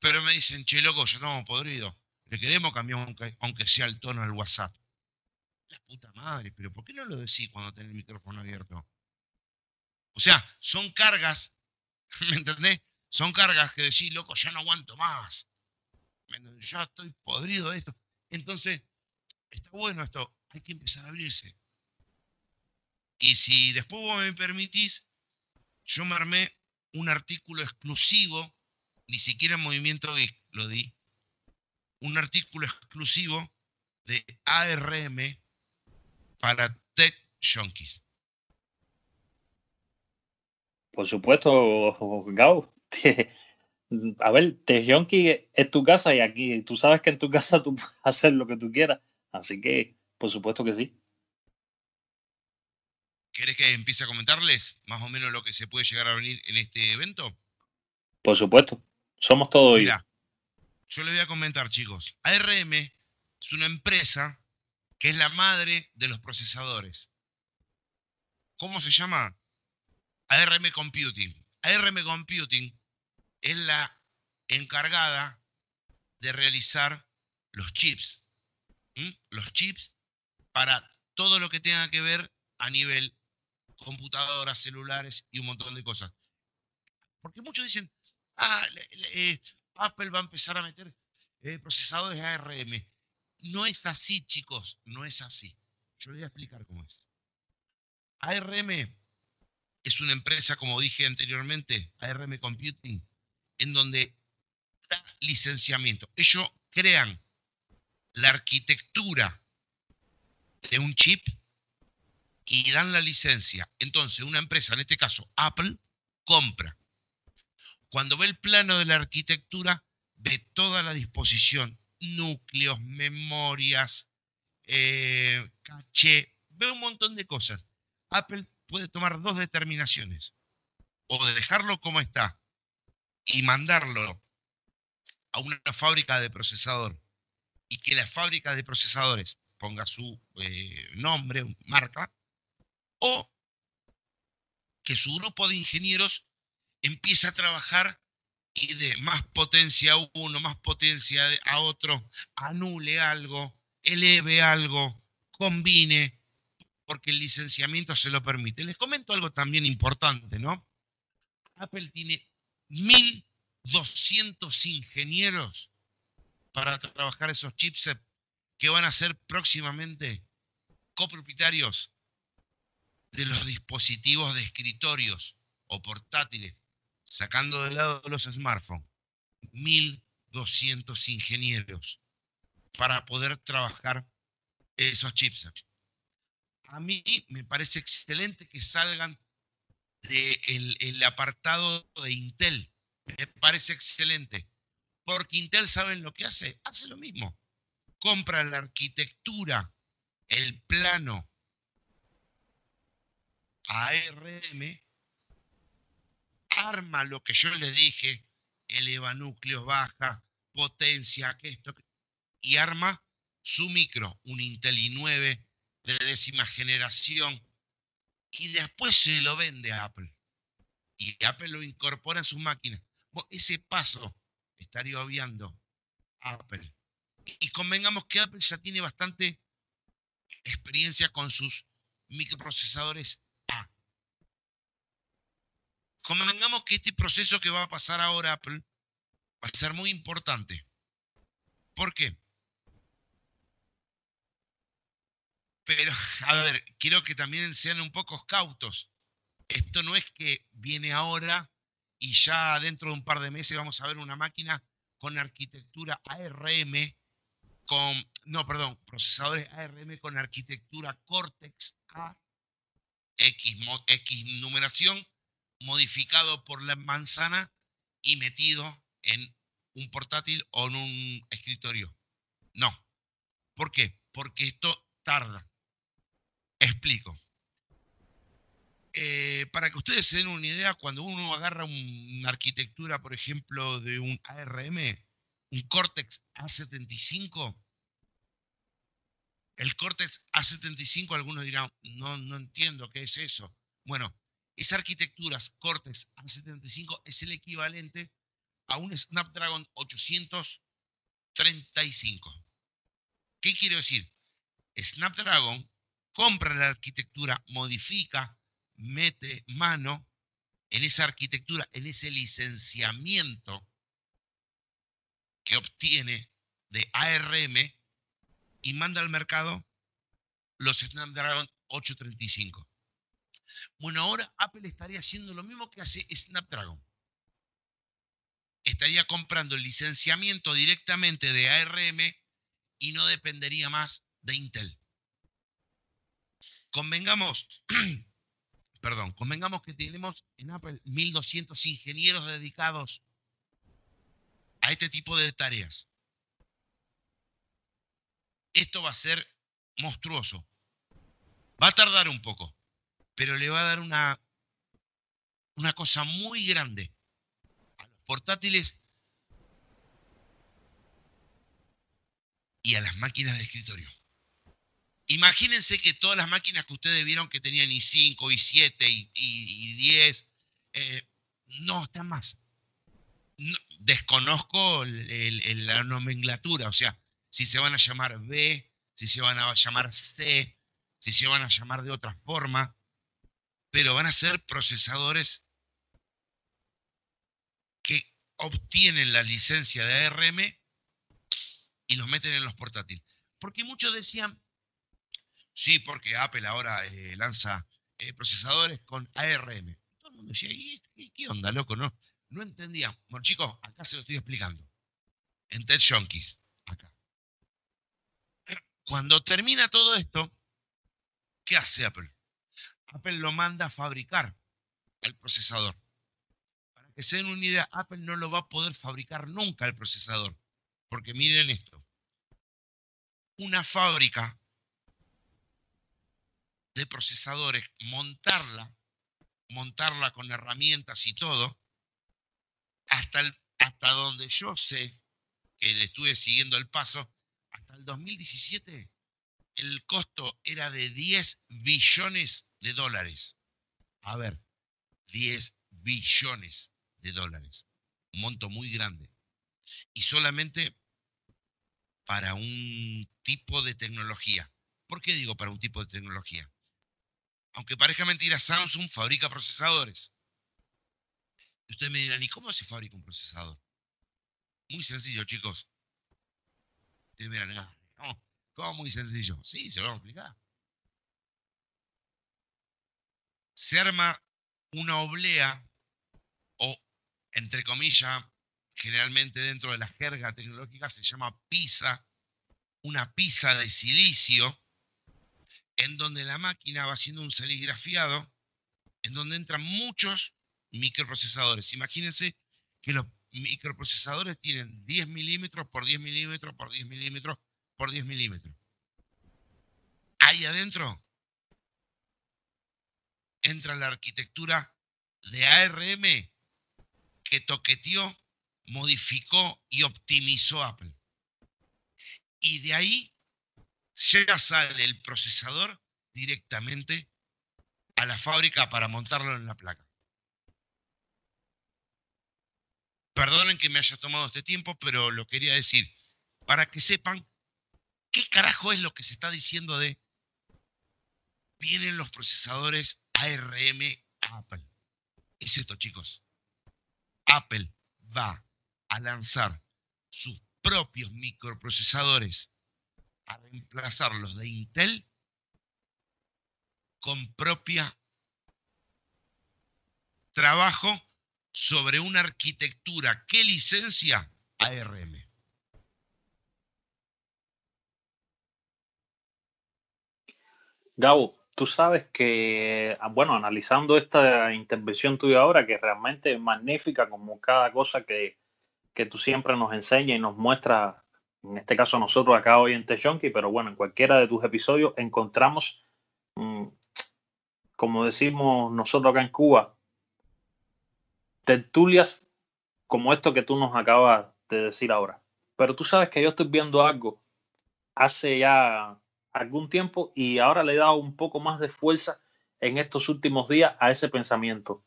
Pero me dicen, che, loco, ya estamos podridos. Le queremos cambiar aunque, sea el tono del WhatsApp. La puta madre, pero ¿por qué no lo decís cuando tenés el micrófono abierto? O sea, son cargas, ¿me entendés? Son cargas que decís, loco, ya no aguanto más ya estoy podrido de esto. Entonces, está bueno esto, hay que empezar a abrirse. Y si después vos me permitís, yo me armé un artículo exclusivo, ni siquiera en Movimiento Geek lo di, un artículo exclusivo de ARM para Tech Junkies. Por supuesto, Gao, a ver, Tejonki es tu casa y aquí tú sabes que en tu casa tú puedes hacer lo que tú quieras. Así que, por supuesto que sí. ¿Quieres que empiece a comentarles más o menos lo que se puede llegar a venir en este evento? Por supuesto. Somos todos Mira, yo les voy a comentar, chicos. ARM es una empresa que es la madre de los procesadores. ¿Cómo se llama? ARM Computing. ARM Computing es la encargada de realizar los chips. Los chips para todo lo que tenga que ver a nivel computadoras, celulares y un montón de cosas. Porque muchos dicen, ah, eh, Apple va a empezar a meter eh, procesadores ARM. No es así, chicos, no es así. Yo les voy a explicar cómo es. ARM es una empresa, como dije anteriormente, ARM Computing, en donde da licenciamiento. Ellos crean la arquitectura de un chip y dan la licencia. Entonces, una empresa, en este caso Apple, compra. Cuando ve el plano de la arquitectura, ve toda la disposición, núcleos, memorias, eh, caché, ve un montón de cosas. Apple puede tomar dos determinaciones. O de dejarlo como está y mandarlo a una fábrica de procesador y que la fábrica de procesadores ponga su eh, nombre, marca, o que su grupo de ingenieros empiece a trabajar y de más potencia a uno, más potencia a otro, anule algo, eleve algo, combine, porque el licenciamiento se lo permite. Les comento algo también importante, ¿no? Apple tiene 1.200 ingenieros para trabajar esos chipsets que van a ser próximamente copropietarios de los dispositivos de escritorios o portátiles, sacando de lado los smartphones. 1.200 ingenieros para poder trabajar esos chipsets. A mí me parece excelente que salgan del el apartado de Intel. Me parece excelente. Porque Intel, ¿saben lo que hace? Hace lo mismo. Compra la arquitectura, el plano ARM, arma lo que yo le dije, eleva núcleos, baja, potencia, que esto, y arma su micro, un Intel i9 de décima generación, y después se lo vende a Apple. Y Apple lo incorpora en sus máquinas. ese paso estaría obviando Apple. Y convengamos que Apple ya tiene bastante experiencia con sus microprocesadores A. Convengamos que este proceso que va a pasar ahora Apple va a ser muy importante. ¿Por qué? Pero, a ver, quiero que también sean un poco cautos. Esto no es que viene ahora y ya dentro de un par de meses vamos a ver una máquina con arquitectura ARM, con, no, perdón, procesadores ARM con arquitectura Cortex A, X, X numeración, modificado por la manzana y metido en un portátil o en un escritorio. No. ¿Por qué? Porque esto tarda. Explico. Eh, para que ustedes se den una idea, cuando uno agarra una arquitectura, por ejemplo, de un ARM, un Cortex A75, el Cortex A75, algunos dirán, no, no entiendo qué es eso. Bueno, esa arquitectura Cortex A75 es el equivalente a un Snapdragon 835. ¿Qué quiero decir? Snapdragon compra la arquitectura, modifica, mete mano en esa arquitectura, en ese licenciamiento que obtiene de ARM y manda al mercado los Snapdragon 835. Bueno, ahora Apple estaría haciendo lo mismo que hace Snapdragon. Estaría comprando el licenciamiento directamente de ARM y no dependería más de Intel. Convengamos, perdón, convengamos que tenemos en Apple 1200 ingenieros dedicados a este tipo de tareas. Esto va a ser monstruoso. Va a tardar un poco, pero le va a dar una, una cosa muy grande a los portátiles y a las máquinas de escritorio. Imagínense que todas las máquinas que ustedes vieron que tenían i5, i7 y, 10, eh, no, están más. desconozco la nomenclatura, o sea, si se van a llamar B, si se van a llamar C, si se van a llamar de otra forma, pero van a ser procesadores que obtienen la licencia de ARM y los meten en los portátiles. Porque muchos decían, Sí, porque Apple ahora eh, lanza eh, procesadores con ARM. Todo el mundo decía, ¿y qué, onda, loco? No, no entendía. Bueno, chicos, acá se lo estoy explicando. En TED Junkies, acá. Cuando termina todo esto, ¿qué hace Apple? Apple lo manda a fabricar el procesador. Para que se den una idea, Apple no lo va a poder fabricar nunca el procesador. Porque miren esto. Una fábrica de procesadores, montarla, montarla con herramientas y todo, hasta, hasta donde yo sé que le estuve siguiendo el paso, hasta el 2017 el costo era de 10 billones de dólares. A ver, 10 billones de dólares. Un monto muy grande. Y solamente para un tipo de tecnología. ¿Por qué digo para un tipo de tecnología? Aunque parezca mentira, Samsung fabrica procesadores. Y ustedes me dirán, ¿y cómo se fabrica un procesador? Muy sencillo, chicos. Ustedes me dirán, ah, ¿cómo muy sencillo? Sí, se lo vamos a explicar. Se arma una oblea o, entre comillas, generalmente dentro de la jerga tecnológica se llama pisa, una pisa de silicio, en donde la máquina va haciendo un serigrafiado, en donde entran muchos microprocesadores. Imagínense que los microprocesadores tienen 10 milímetros por 10 milímetros por 10 milímetros por 10 milímetros. Ahí adentro entra la arquitectura de ARM que toqueteó, modificó y optimizó Apple. Y de ahí ya sale el procesador directamente a la fábrica para montarlo en la placa. Perdonen que me haya tomado este tiempo, pero lo quería decir para que sepan qué carajo es lo que se está diciendo de vienen los procesadores ARM Apple. Es esto, chicos. Apple va a lanzar sus propios microprocesadores a reemplazar los de Intel con propia trabajo sobre una arquitectura que licencia ARM. Gabo, tú sabes que, ah, bueno, analizando esta intervención tuya ahora, que realmente es magnífica como cada cosa que, que tú siempre nos enseñas y nos muestras, en este caso nosotros acá hoy en Techonky, pero bueno, en cualquiera de tus episodios encontramos, mm, como decimos nosotros acá en Cuba, tertulias como esto que tú nos acabas de decir ahora. Pero tú sabes que yo estoy viendo algo hace ya algún tiempo y ahora le he dado un poco más de fuerza en estos últimos días a ese pensamiento.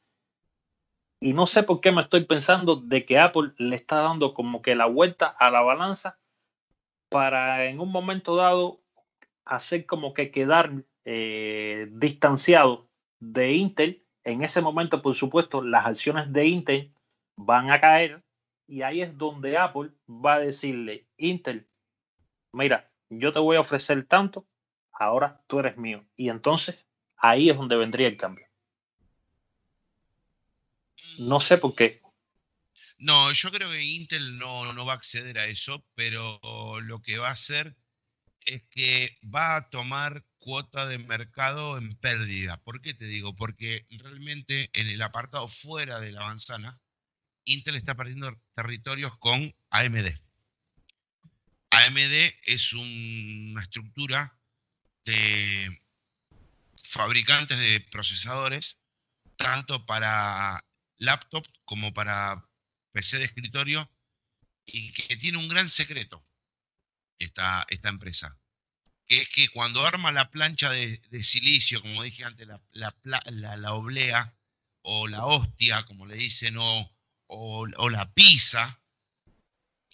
Y no sé por qué me estoy pensando de que Apple le está dando como que la vuelta a la balanza para en un momento dado hacer como que quedar eh, distanciado de Intel en ese momento, por supuesto, las acciones de Intel van a caer y ahí es donde Apple va a decirle, Intel, mira, yo te voy a ofrecer tanto, ahora tú eres mío. Y entonces ahí es donde vendría el cambio. No sé por qué. No, yo creo que Intel no, no va a acceder a eso, pero lo que va a hacer es que va a tomar cuota de mercado en pérdida. ¿Por qué te digo? Porque realmente en el apartado fuera de la manzana, Intel está perdiendo territorios con AMD. AMD es una estructura de fabricantes de procesadores, tanto para laptop como para PC de escritorio, y que tiene un gran secreto esta, esta empresa que es que cuando arma la plancha de, silicio, como dije antes, la, la, oblea o la hostia, como le dicen, o, o, la pizza,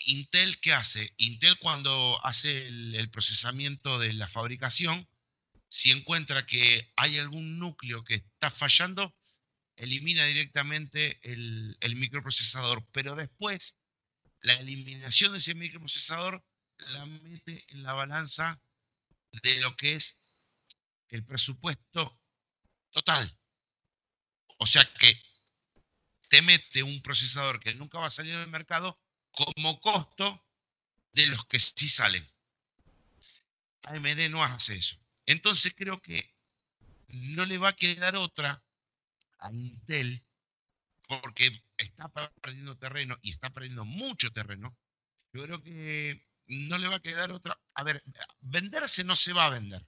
Intel, ¿qué hace? Intel cuando hace el, procesamiento de la fabricación, si encuentra que hay algún núcleo que está fallando, elimina directamente el, microprocesador, pero después la eliminación de ese microprocesador la mete en la balanza de lo que es el presupuesto total. O sea que te mete un procesador que nunca va a salir del mercado como costo de los que sí salen. AMD no hace eso. Entonces creo que no le va a quedar otra a Intel, porque está perdiendo terreno y está perdiendo mucho terreno. Yo creo que no le va a quedar otra. A ver, venderse no se va a vender.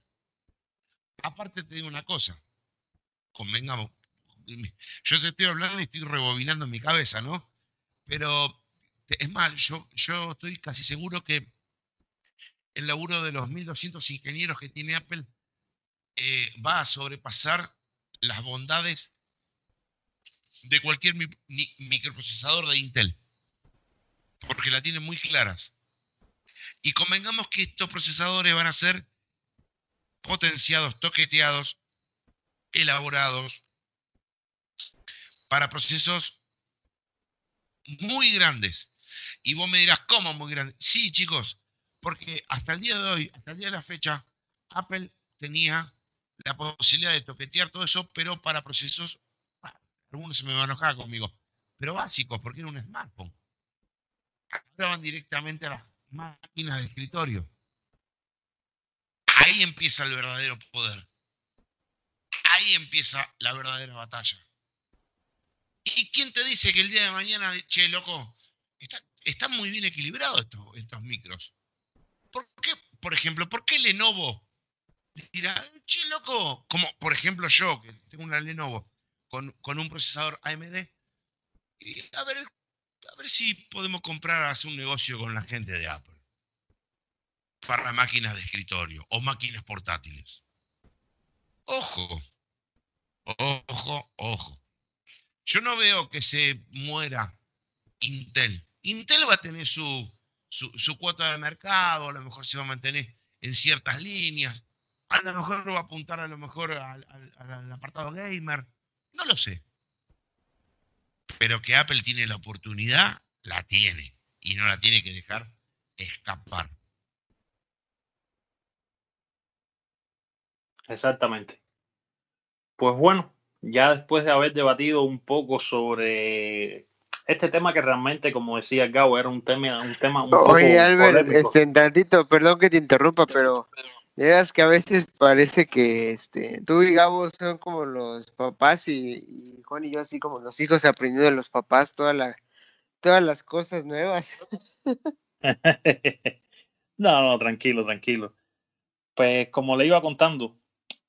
Aparte te digo una cosa, convengamos, yo te estoy hablando y estoy rebobinando mi cabeza, ¿no? Pero es más, yo, yo estoy casi seguro que el laburo de los 1200 ingenieros que tiene Apple eh, va a sobrepasar las bondades de cualquier microprocesador de Intel, porque la tienen muy claras. Y convengamos que estos procesadores van a ser potenciados, toqueteados, elaborados para procesos muy grandes. Y vos me dirás, ¿cómo muy grandes? Sí, chicos, porque hasta el día de hoy, hasta el día de la fecha, Apple tenía la posibilidad de toquetear todo eso, pero para procesos, algunos se me van a enojar conmigo, pero básicos, porque era un smartphone. Ahora directamente a las máquinas de escritorio. Ahí empieza el verdadero poder. Ahí empieza la verdadera batalla. ¿Y quién te dice que el día de mañana, che, loco, están muy bien equilibrados estos, estos micros? ¿Por qué, por ejemplo, por qué Lenovo dirá, che, loco, como por ejemplo yo, que tengo una Lenovo con, un procesador AMD, y a ver, a ver si podemos comprar, hacer un negocio con la gente de Apple para máquinas de escritorio o máquinas portátiles. Ojo, ojo, ojo. Yo no veo que se muera Intel. Intel va a tener su, su, cuota de mercado, a lo mejor se va a mantener en ciertas líneas, a lo mejor va a apuntar a lo mejor al apartado gamer, no lo sé. Pero que Apple tiene la oportunidad, la tiene, y no la tiene que dejar escapar. Exactamente. Pues bueno, ya después de haber debatido un poco sobre este tema que realmente, como decía Gao, era un tema, un tema un Oye, Albert, este, tantito, perdón que te interrumpa, pero es que a veces parece que este, tú y Gabo son como los papás y, Juan y yo así como los hijos aprendiendo de los papás toda la, todas las cosas nuevas. no, no, tranquilo, tranquilo. Pues como le iba contando,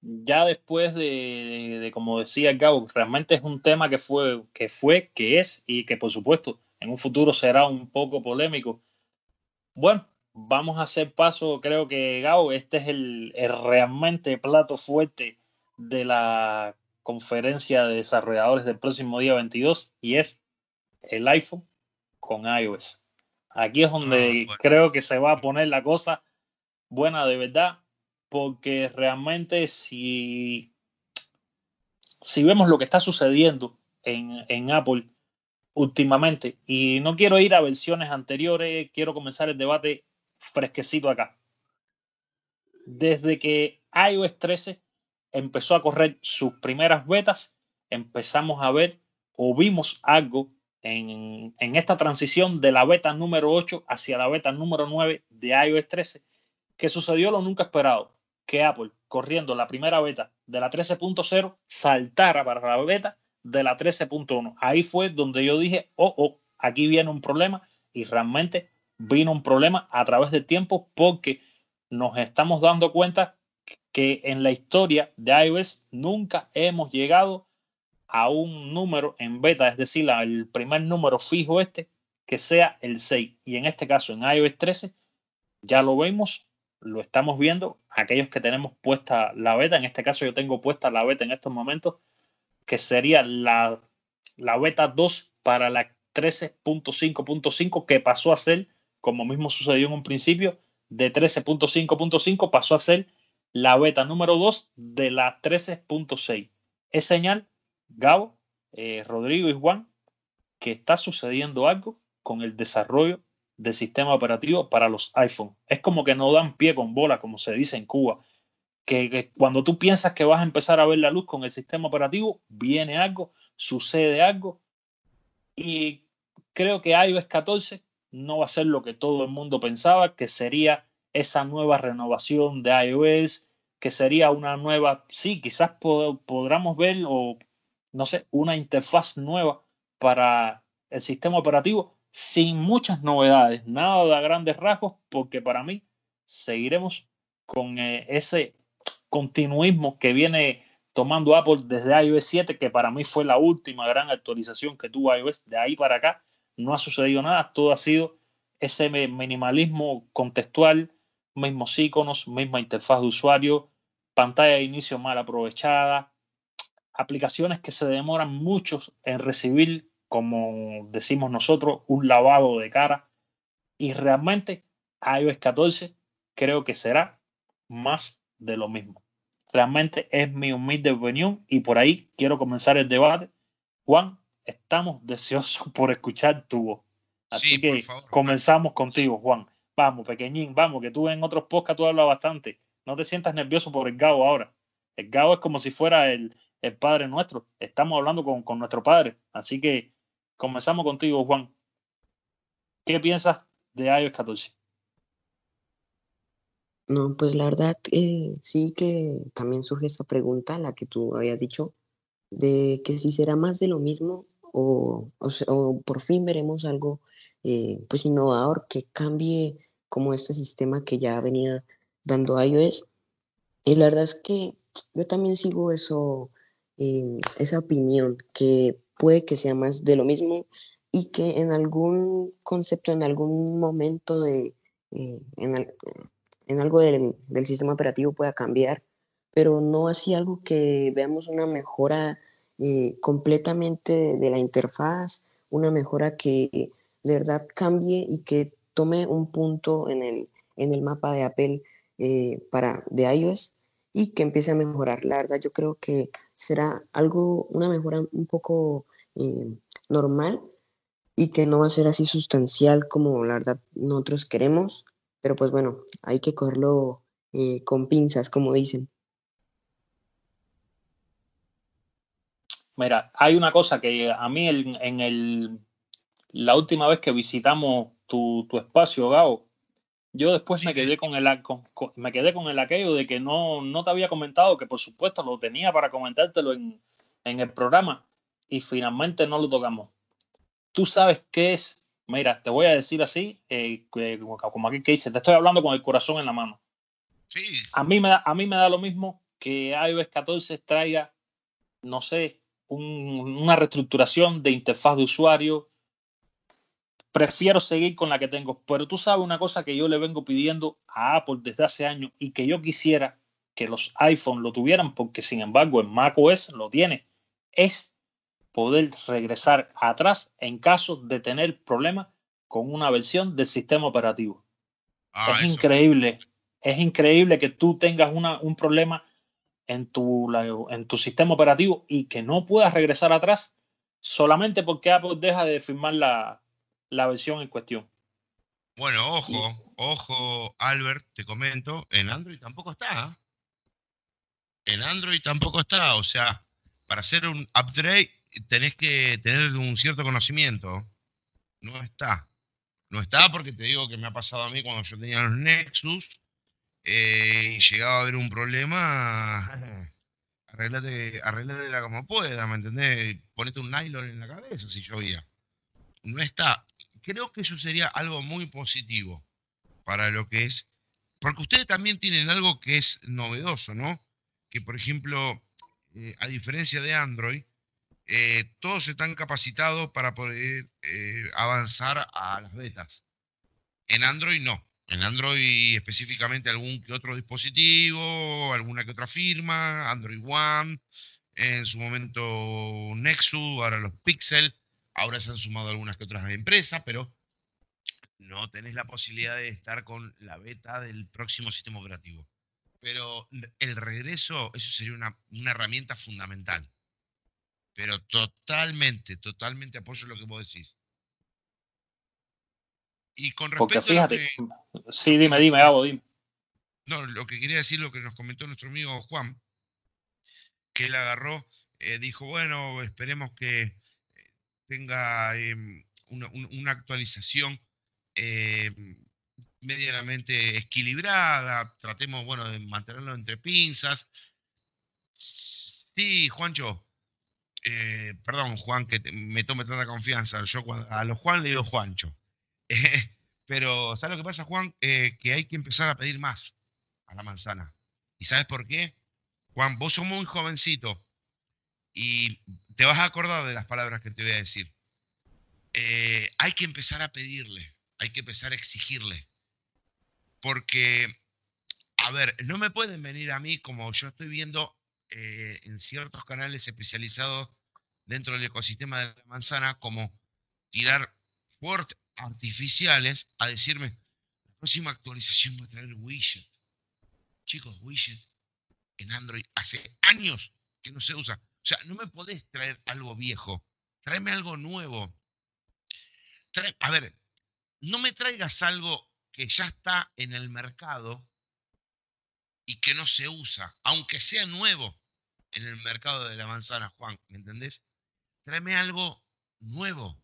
ya después de, como decía Gabo, realmente es un tema que fue, que fue, que es y que por supuesto en un futuro será un poco polémico. Bueno, vamos a hacer paso, creo que Gabo, este es el, realmente plato fuerte de la conferencia de desarrolladores del próximo día 22 y es el iPhone con iOS. Aquí es donde ah, creo que se va a poner la cosa buena de verdad porque realmente si, si vemos lo que está sucediendo en, Apple últimamente, y no quiero ir a versiones anteriores, quiero comenzar el debate fresquecito acá. Desde que iOS 13 empezó a correr sus primeras betas, empezamos a ver o vimos algo en, en, esta transición de la beta número 8 hacia la beta número 9 de iOS 13, que sucedió lo nunca esperado que Apple, corriendo la primera beta de la 13.0, saltara para la beta de la 13.1. Ahí fue donde yo dije, oh, oh, aquí viene un problema y realmente vino un problema a través del tiempo porque nos estamos dando cuenta que en la historia de iOS nunca hemos llegado a un número en beta, es decir, el primer número fijo este, que sea el 6. Y en este caso, en iOS 13, ya lo vemos, lo estamos viendo, aquellos que tenemos puesta la beta, en este caso yo tengo puesta la beta en estos momentos, que sería la, la beta 2 para la 13.5.5 que pasó a ser, como mismo sucedió en un principio, de 13.5.5 pasó a ser la beta número 2 de la 13.6. Es señal, Gabo, eh, Rodrigo y Juan, que está sucediendo algo con el desarrollo de sistema operativo para los iPhone. Es como que no dan pie con bola, como se dice en Cuba. Que, cuando tú piensas que vas a empezar a ver la luz con el sistema operativo, viene algo, sucede algo. Y creo que iOS 14 no va a ser lo que todo el mundo pensaba, que sería esa nueva renovación de iOS, que sería una nueva, sí, quizás podamos ver o no sé, una interfaz nueva para el sistema operativo sin muchas novedades, nada de grandes rasgos, porque para mí seguiremos con eh, ese continuismo que viene tomando Apple desde iOS 7, que para mí fue la última gran actualización que tuvo iOS. De ahí para acá no ha sucedido nada, todo ha sido ese minimalismo contextual, mismos iconos, misma interfaz de usuario, pantalla de inicio mal aprovechada, aplicaciones que se demoran muchos en recibir, como decimos nosotros, un lavado de cara. Y realmente iOS 14 creo que será más de lo mismo. Realmente es mi humilde opinión y por ahí quiero comenzar el debate. Juan, estamos deseosos por escuchar tu voz. Así que comenzamos contigo, Juan. Vamos, pequeñín, vamos, que tú en otros podcasts tú hablas bastante. No te sientas nervioso por el Gao ahora. El Gao es como si fuera el, el Padre nuestro. Estamos hablando con, con nuestro Padre. Así que comenzamos contigo, Juan. ¿Qué piensas de iOS 14? No, pues la verdad eh, sí que también surge esta pregunta, la que tú habías dicho, de que si será más de lo mismo o, o, por fin veremos algo eh, pues innovador que cambie como este sistema que ya venía dando iOS. Y la verdad es que yo también sigo eso, eh, esa opinión, que puede que sea más de lo mismo y que en algún concepto, en algún momento de, en, en algo del, sistema operativo pueda cambiar, pero no así algo que veamos una mejora eh, completamente de, la interfaz, una mejora que de verdad cambie y que tome un punto en el, en el mapa de Apple eh, para, de iOS y que empiece a mejorar. La verdad yo creo que será algo, una mejora un poco eh, normal y que no va a ser así sustancial como la verdad nosotros queremos, pero pues bueno, hay que cogerlo con pinzas, como dicen. Mira, hay una cosa que a mí en, el, la última vez que visitamos tu, espacio, Gao, yo después me quedé con el me quedé con el aquello de que no, no te había comentado, que por supuesto lo tenía para comentártelo en, en el programa y finalmente no lo tocamos. ¿Tú sabes qué es Mira, te voy a decir así, eh, como aquí que dice, te estoy hablando con el corazón en la mano. Sí. A mí me da, a mí me da lo mismo que iOS 14 traiga, no sé, una reestructuración de interfaz de usuario. Prefiero seguir con la que tengo, pero tú sabes una cosa que yo le vengo pidiendo a Apple desde hace años y que yo quisiera que los iPhone lo tuvieran, porque sin embargo en macOS lo tiene, es poder regresar atrás en caso de tener problemas con una versión del sistema operativo. Ah, es increíble, es increíble que tú tengas una, un problema en tu, en tu sistema operativo y que no puedas regresar atrás solamente porque Apple deja de firmar la, la versión en cuestión. Bueno, ojo, ojo, Albert, te comento, en Android tampoco está. ¿eh? En Android tampoco está, o sea, para hacer un upgrade tenés que tener un cierto conocimiento. No está. No está porque te digo que me ha pasado a mí cuando yo tenía los Nexus eh, y llegaba a haber un problema. Arreglate, arreglatela como pueda, ¿me entendés? Ponete un nylon en la cabeza si llovía. No está. Creo que eso sería algo muy positivo para lo que es. Porque ustedes también tienen algo que es novedoso, ¿no? Que por ejemplo, eh, a diferencia de Android, eh, todos están capacitados para poder eh, avanzar a las betas. En Android no. En Android específicamente algún que otro dispositivo, alguna que otra firma, Android One, en su momento Nexus, ahora los Pixel, ahora se han sumado algunas que otras empresas, pero no tenés la posibilidad de estar con la beta del próximo sistema operativo. Pero el regreso, eso sería una herramienta fundamental. Pero totalmente, totalmente apoyo lo que vos decís. Y con respecto a que, Sí, dime, dime, Gabo, dime. No, lo que quería decir, lo que nos comentó nuestro amigo Juan, que él agarró, eh, dijo, bueno, esperemos que eh, tenga em, una, actualización em, medianamente equilibrada, tratemos, bueno, de mantenerlo entre pinzas. Sí, Juancho, eh, perdón, Juan, que me tome tanta confianza. Yo a los Juan le digo Juancho. pero, ¿sabes lo que pasa, Juan? Eh, que hay que empezar a pedir más a la manzana. ¿Y sabes por qué? Juan, vos sos muy jovencito y te vas a acordar de las palabras que te voy a decir. Eh, hay que empezar a pedirle, hay que empezar a exigirle. Porque, a ver, no me pueden venir a mí como yo estoy viendo eh, en ciertos canales especializados dentro del ecosistema de la manzana, como tirar fuertes artificiales a decirme, la próxima actualización va a traer widget. Chicos, widget en Android hace años que no se usa. O sea, no me podés traer algo viejo, tráeme algo nuevo. a ver, no me traigas algo que ya está en el mercado y que no se usa, aunque sea nuevo en el mercado de la manzana, Juan, ¿me entendés? Tráeme algo nuevo.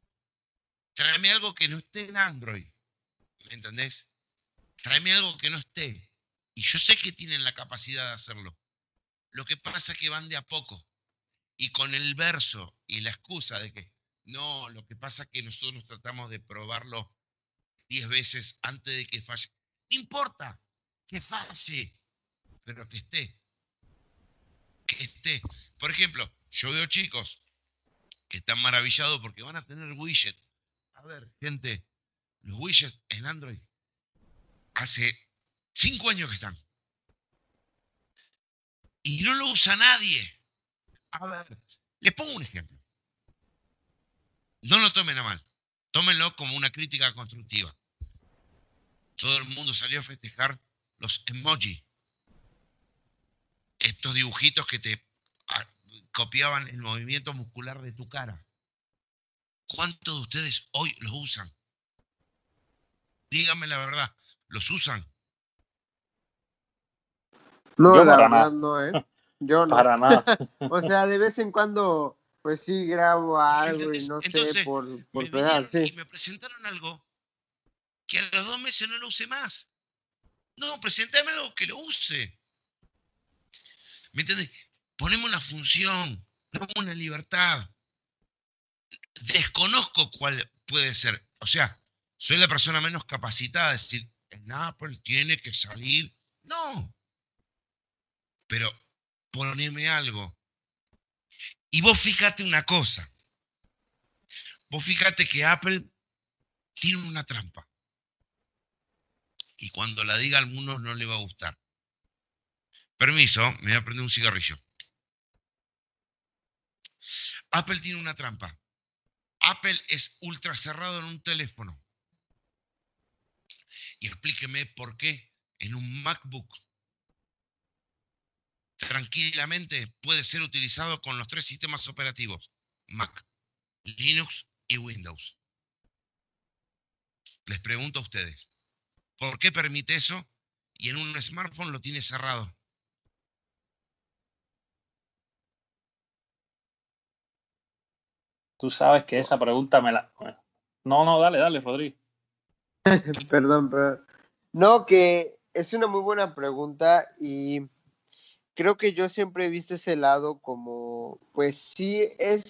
Tráeme algo que no esté en Android. ¿Me entendés? Tráeme algo que no esté. Y yo sé que tienen la capacidad de hacerlo. Lo que pasa es que van de a poco. Y con el verso y la excusa de que no, lo que pasa es que nosotros tratamos de probarlo 10 veces antes de que falle. No importa que falle, pero que esté esté. Por ejemplo, yo veo chicos que están maravillados porque van a tener widget. A ver, gente, los widgets en Android hace cinco años que están. Y no lo usa nadie. A ver, les pongo un ejemplo. No lo tomen a mal. Tómenlo como una crítica constructiva. Todo el mundo salió a festejar los emojis estos dibujitos que te ah, copiaban el movimiento muscular de tu cara. ¿Cuántos de ustedes hoy los usan? Díganme la verdad, ¿los usan? No, la verdad no, ¿eh? Yo no. Para nada. o sea, de vez en cuando, pues sí grabo algo y no sé, por, por Y me presentaron algo que a los dos meses no lo use más. No, preséntame algo que lo use. ¿Me entiendes? Ponemos una función, ponemos una libertad. Desconozco cuál puede ser. O sea, soy la persona menos capacitada de decir, en Apple tiene que salir. No. Pero poneme algo. Y vos fíjate una cosa. Vos fíjate que Apple tiene una trampa. Y cuando la diga a algunos no le va a gustar. Permiso, me voy a prender un cigarrillo. Apple tiene una trampa. Apple es ultra cerrado en un teléfono. Y explíqueme por qué en un MacBook tranquilamente puede ser utilizado con los tres sistemas operativos, Mac, Linux y Windows. Les pregunto a ustedes, ¿por qué permite eso y en un smartphone lo tiene cerrado? Tú sabes que esa pregunta me la... No, no, dale, dale, Rodrigo. Perdón, pero... No, que es una muy buena pregunta y creo que yo siempre he visto ese lado como, pues sí es,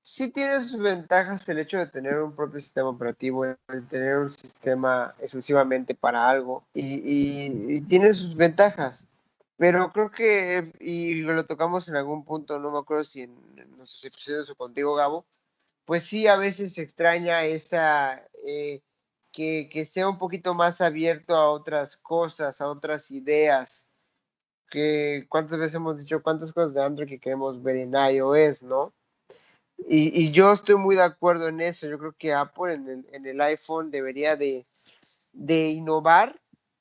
sí tiene sus ventajas el hecho de tener un propio sistema operativo, el tener un sistema exclusivamente para algo y, y tiene sus ventajas. Pero creo que, y lo tocamos en algún punto, no me acuerdo si en nuestros episodios o contigo, Gabo, pues sí, a veces se extraña esa, eh, que, sea un poquito más abierto a otras cosas, a otras ideas. Que cuántas veces hemos dicho cuántas cosas de Android que queremos ver en iOS, ¿no? Y, yo estoy muy de acuerdo en eso. Yo creo que Apple en el, iPhone debería de, innovar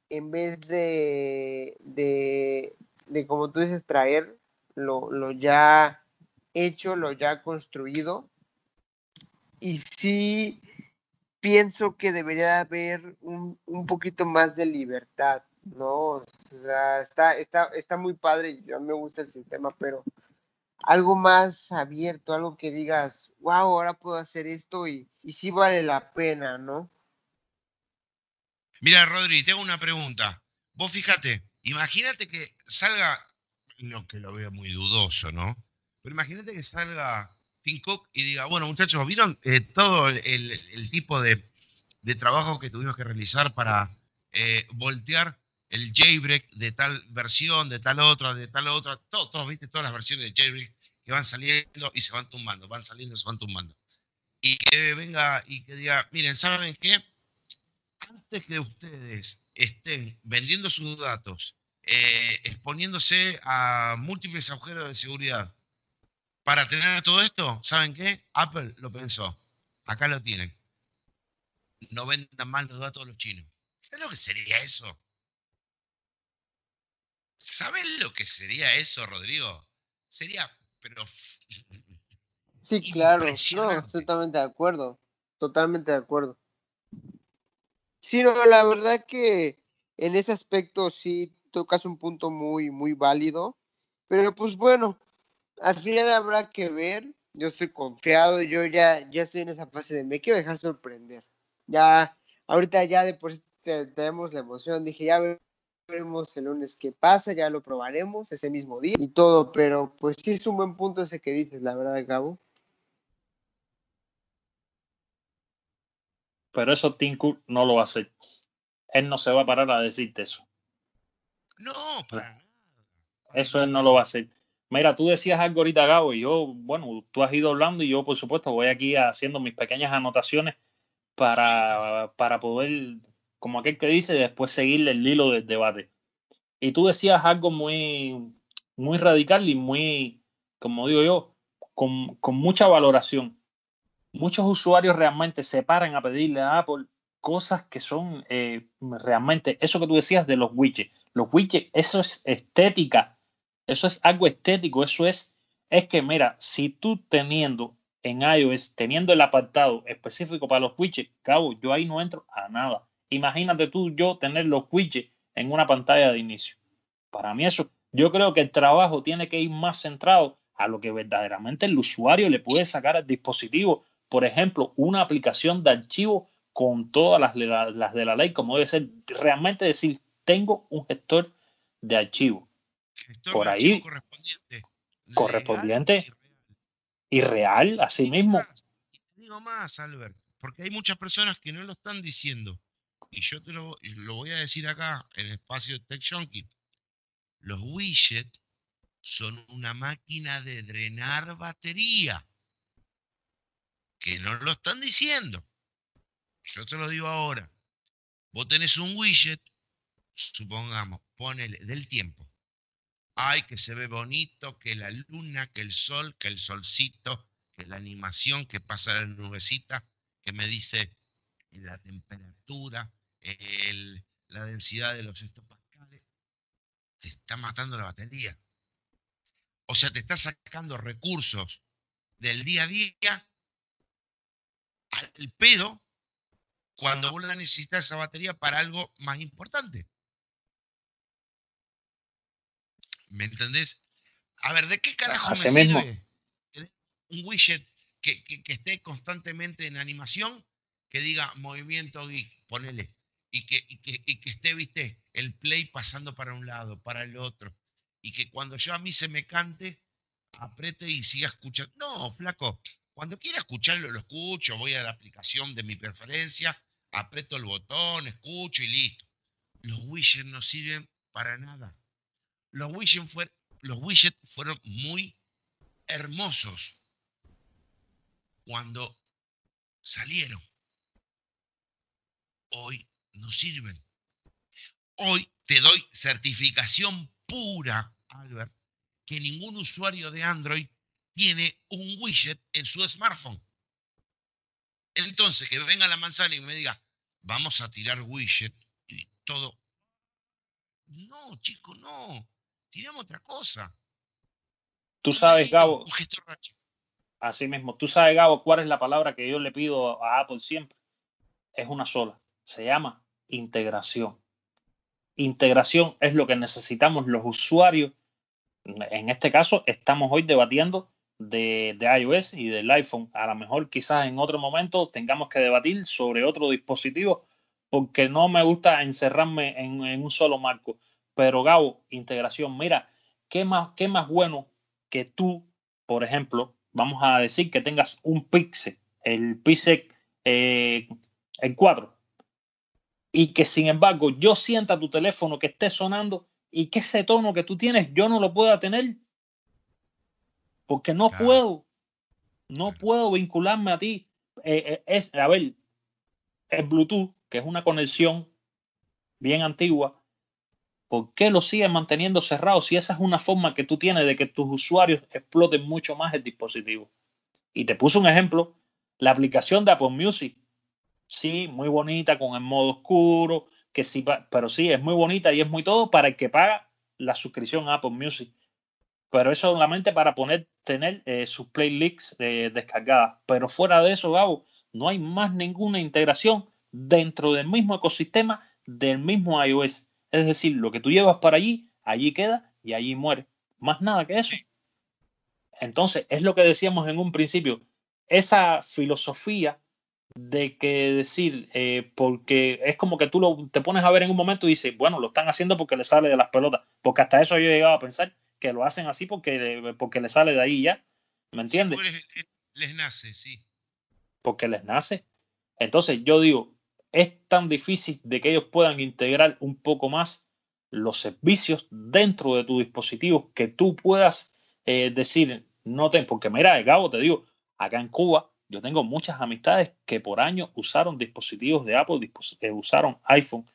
en vez de, de, de, como tú dices, traer lo, lo ya hecho, lo ya construido y sí pienso que debería haber un, un poquito más de libertad, ¿no? O sea, está, está, está muy padre, mí me gusta el sistema, pero algo más abierto, algo que digas, wow, ahora puedo hacer esto y, y sí vale la pena, ¿no? Mira, Rodri, tengo una pregunta. Vos fíjate, imagínate que salga, lo que lo veo muy dudoso, ¿no? Pero imagínate que salga Tim Cook y diga, bueno, muchachos, ¿vieron eh, todo el, tipo de, trabajo que tuvimos que realizar para eh, voltear el jailbreak de tal versión, de tal otra, de tal otra, todos, ¿viste? Todas las versiones de jailbreak que van saliendo y se van tumbando, van saliendo y se van tumbando. Y que venga y que diga, miren, ¿saben qué? Antes que ustedes estén vendiendo sus datos, eh, exponiéndose a múltiples agujeros de seguridad, para tener todo esto, ¿saben qué? Apple lo pensó. Acá lo tienen. No vendan más los datos a los chinos. ¿Sabes lo que sería eso? ¿Sabes lo que sería eso, Rodrigo? Sería, pero... Sí, claro. No, totalmente de acuerdo. Totalmente de acuerdo. Sí, no, la verdad que en ese aspecto sí tocas un punto muy, muy válido. Pero pues bueno, al final habrá que ver. Yo estoy confiado, yo ya, ya estoy en esa fase de me quiero dejar sorprender. Ya, ahorita ya de por sí tenemos la emoción. Dije, ya veremos el lunes qué pasa, ya lo probaremos ese mismo día y todo, pero pues sí es un buen punto ese que dices, la verdad, Gabo. Pero eso Tinku no lo va a hacer. Él no se va a parar a decirte eso. No, para nada. Eso él no lo va a hacer. Mira, tú decías algo ahorita, Gabo, y yo, bueno, tú has ido hablando y yo, por supuesto, voy aquí haciendo mis pequeñas anotaciones para, para poder, como aquel que dice, después seguirle el hilo del debate. Y tú decías algo muy, muy radical y muy, como digo yo, con, con mucha valoración. Muchos usuarios realmente se paran a pedirle a Apple cosas que son eh, realmente, eso que tú decías de los widgets. Los widgets, eso es estética eso es algo estético, eso es, es que mira, si tú teniendo en iOS, teniendo el apartado específico para los widgets, cabo, yo ahí no entro a nada. Imagínate tú yo tener los widgets en una pantalla de inicio. Para mí eso, yo creo que el trabajo tiene que ir más centrado a lo que verdaderamente el usuario le puede sacar al dispositivo. Por ejemplo, una aplicación de archivo con todas las, las de la ley, como debe ser realmente decir, tengo un gestor de archivo por ahí correspondiente, correspondiente y real, así mismo. te digo más, Albert, porque hay muchas personas que no lo están diciendo. Y yo te lo, voy a decir acá en el espacio de Tech Los widgets son una máquina de drenar batería. Que no lo están diciendo. Yo te lo digo ahora. Vos tenés un widget, supongamos, ponele del tiempo ay, que se ve bonito, que la luna, que el sol, que el solcito, que la animación, que pasa la nubecita, que me dice la temperatura, la densidad de los estopascales, te está matando la batería. O sea, te está sacando recursos del día a día al pedo cuando vos la necesitas esa batería para algo más importante. ¿Me entendés? A ver, ¿de qué carajo me sirve un widget que, esté constantemente en animación, que diga movimiento geek, ponele, y que, que, esté, viste, el play pasando para un lado, para el otro, y que cuando yo a mí se me cante, apriete y siga escuchando. No, flaco, cuando quiera escucharlo, lo escucho, voy a la aplicación de mi preferencia, aprieto el botón, escucho y listo. Los widgets no sirven para nada. Los widgets, fueron muy hermosos cuando salieron. Hoy no sirven. Hoy te doy certificación pura, Albert, que ningún usuario de Android tiene un widget en su smartphone. Entonces, que venga la manzana y me diga, vamos a tirar widget y todo. No, chico, no. Otra cosa. Tú sabes, Gabo. Así mismo, tú sabes, Gabo, cuál es la palabra que yo le pido a Apple siempre. Es una sola. Se llama integración. Integración es lo que necesitamos los usuarios. En este caso, estamos hoy debatiendo de, de, iOS y del iPhone. A lo mejor quizás en otro momento tengamos que debatir sobre otro dispositivo, porque no me gusta encerrarme en, un solo marco. Pero Gabo, integración, mira, ¿qué más, qué más bueno que tú, por ejemplo, vamos a decir que tengas un Pixel, el Pixel eh, en 4, y que sin embargo yo sienta tu teléfono que esté sonando y que ese tono que tú tienes yo no lo pueda tener, porque no puedo, no puedo vincularme a ti. Eh, eh, es, a ver, el Bluetooth, que es una conexión bien antigua, ¿por qué lo sigues manteniendo cerrado si esa es una forma que tú tienes de que tus usuarios exploten mucho más el dispositivo? Y te puse un ejemplo, la aplicación de Apple Music, sí, muy bonita con el modo oscuro, que sí, pero sí, es muy bonita y es muy todo para el que paga la suscripción a Apple Music. Pero eso solamente para poner, tener eh, sus playlists eh, descargadas. Pero fuera de eso, Gabo, no hay más ninguna integración dentro del mismo ecosistema del mismo iOS. Es decir, lo que tú llevas para allí, allí queda y allí muere. Más nada que eso. Entonces, es lo que decíamos en un principio. Esa filosofía de que decir, eh, porque es como que tú lo, te pones a ver en un momento y dices, bueno, lo están haciendo porque le sale de las pelotas. Porque hasta eso yo he llegado a pensar que lo hacen así porque, porque le sale de ahí ya. ¿Me entiendes? les nace, sí. Porque les nace. Entonces yo digo, es tan difícil de que ellos puedan integrar un poco más los servicios dentro de tu dispositivo que tú puedas eh, decir, no te, porque mira, Gabo, te digo, acá en Cuba yo tengo muchas amistades que por años usaron dispositivos de Apple, eh, usaron iPhone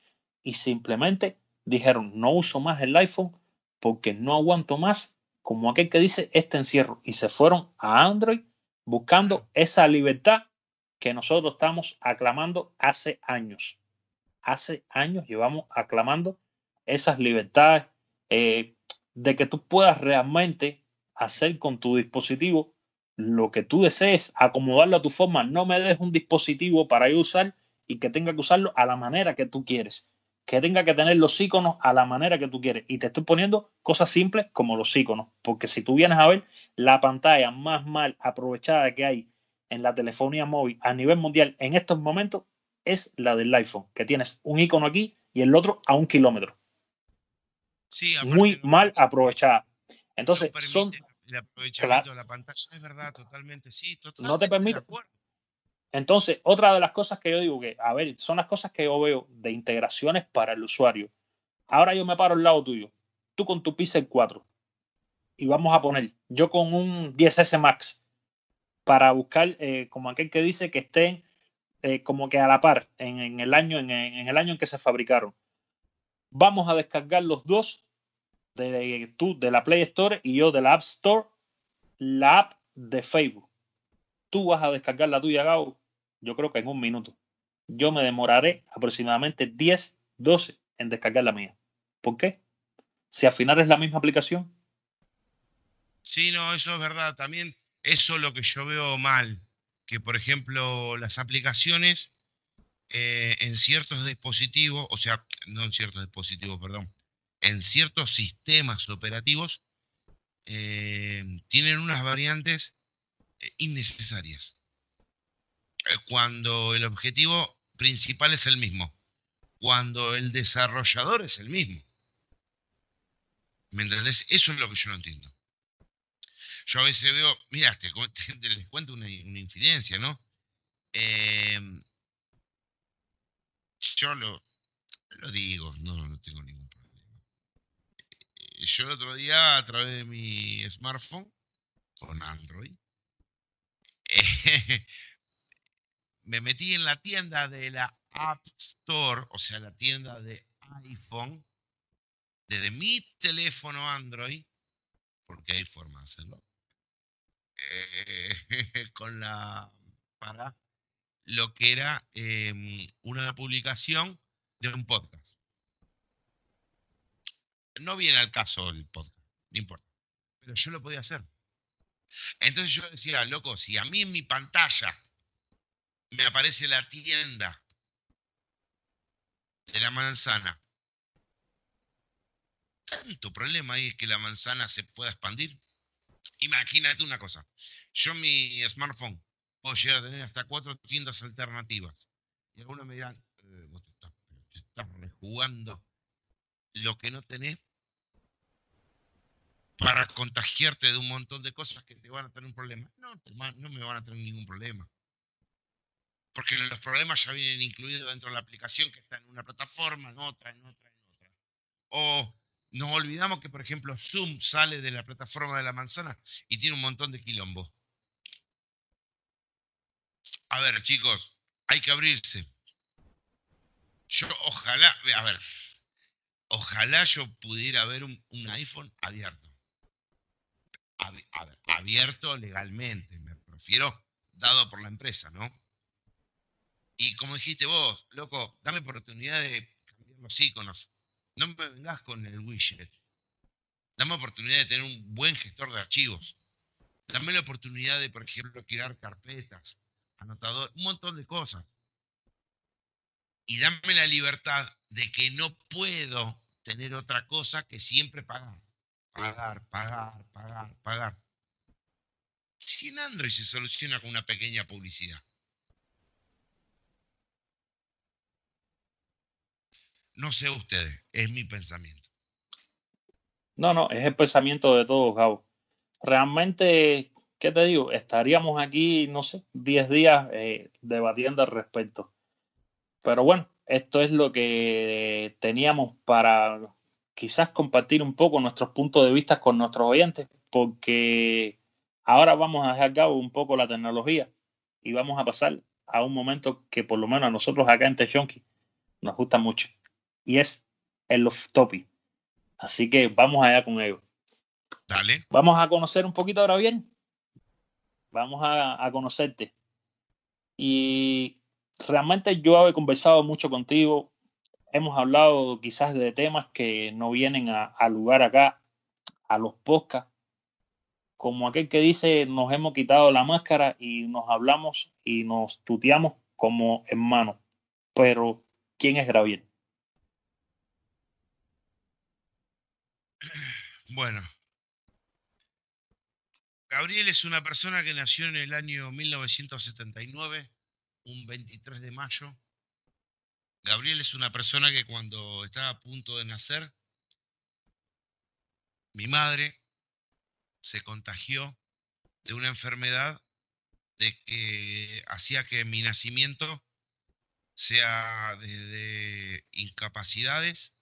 y simplemente dijeron, no uso más el iPhone porque no aguanto más, como aquel que dice, este encierro. Y se fueron a Android buscando esa libertad que nosotros estamos aclamando hace años. Hace años llevamos aclamando esas libertades eh, de que tú puedas realmente hacer con tu dispositivo lo que tú desees, acomodarlo a tu forma. No me des un dispositivo para yo usar y que tenga que usarlo a la manera que tú quieres. Que tenga que tener los iconos a la manera que tú quieres. Y te estoy poniendo cosas simples como los iconos. Porque si tú vienes a ver la pantalla más mal aprovechada que hay en la telefonía móvil a nivel mundial en estos momentos es la del iPhone. Que tienes un icono aquí y el otro a un kilómetro. Sí, Muy mal aprovechada. Entonces, son el aprovechamiento de la pantalla, es verdad, totalmente, sí, totalmente. No te permite. Entonces, otra de las cosas que yo digo que, a ver, son las cosas que yo veo de integraciones para el usuario. Ahora yo me paro al lado tuyo, tú con tu Pixel 4, y vamos a poner, yo con un 10S Max, para buscar, eh, como aquel que dice que estén eh, como que a la par en, el año, en, el año en que se fabricaron. Vamos a descargar los dos de tú de la Play Store y yo de la App Store la app de Facebook. Tú vas a descargar la tuya, Gabo, yo creo que en un minuto. Yo me demoraré aproximadamente 10, 12 en descargar la mía. ¿Por qué? Si al final es la misma aplicación. Sí, no, eso es verdad. También eso es lo que yo veo mal. Que, por ejemplo, las aplicaciones eh, en ciertos dispositivos, o sea, no en ciertos dispositivos, perdón, en ciertos sistemas operativos eh, tienen unas variantes eh, innecesarias. Cuando el objetivo principal es el mismo, cuando el desarrollador es el mismo. ¿Me entendés? Eso es lo que yo no entiendo. Yo a veces veo, mira, te, les cuento una, infidencia, ¿no? yo lo, lo digo, no, no tengo ningún problema yo el otro día a través de mi smartphone con Android me metí en la tienda de la App Store, o sea, la tienda de iPhone, desde mi teléfono Android, porque hay forma de hacerlo, eh, con la para lo que era em, una publicación de un podcast. No viene al caso el podcast, no importa. Pero yo lo podía hacer. Entonces yo decía, loco, si a mí en mi pantalla me aparece la tienda de la manzana, tanto problema hay que la manzana se pueda expandir. Imagínate una cosa, yo mi smartphone puedo llegar a tener hasta cuatro tiendas alternativas. Y algunos me dirán, eh, vos te estás te estás rejugando lo que no tenés para contagiarte de un montón de cosas que te van a tener un problema. No, no me van a tener ningún problema. Porque los problemas ya vienen incluidos dentro de la aplicación que está en una plataforma, en otra, en otra, en otra. O nos olvidamos que, por ejemplo, Zoom sale de la plataforma de la manzana y tiene un montón de quilombo. A ver, chicos, hay que abrirse. Yo ojalá, a ver, ojalá yo pudiera ver un, iPhone abierto. abierto legalmente, me refiero dado por la empresa, ¿no? Y como dijiste vos, loco, dame oportunidad de cambiar los iconos. No me vengas con el widget. Dame oportunidad de tener un buen gestor de archivos. Dame la oportunidad de, por ejemplo, crear carpetas, anotador, un montón de cosas. Y dame la libertad de que no puedo tener otra cosa que siempre pagar. Pagar, pagar, pagar, pagar. Si en Android se soluciona con una pequeña publicidad. No sé ustedes, es mi pensamiento. No, no, es el pensamiento de todos, Gabo. Realmente, ¿qué te digo? Estaríamos aquí, no sé, 10 días eh, debatiendo al respecto. Pero bueno, esto es lo que teníamos para quizás compartir un poco nuestros puntos de vista con nuestros oyentes, porque ahora vamos a dejar cabo un poco la tecnología y vamos a pasar a un momento que por lo menos a nosotros acá en Techonky nos gusta mucho y es el off topic. Así que vamos allá con ello. Dale. Vamos a conocer un poquito ahora bien. Vamos a, conocerte. Y realmente yo he conversado mucho contigo. Hemos hablado quizás de temas que no vienen a, lugar acá, a los podcasts. Como aquel que dice, nos hemos quitado la máscara y nos hablamos y nos tuteamos como hermanos. Pero, ¿quién es Graviel? Bueno, Gabriel es una persona que nació en el año 1979, un 23 de mayo. Gabriel es una persona que cuando estaba a punto de nacer, mi madre se contagió de una enfermedad de que hacía que mi nacimiento sea desde incapacidades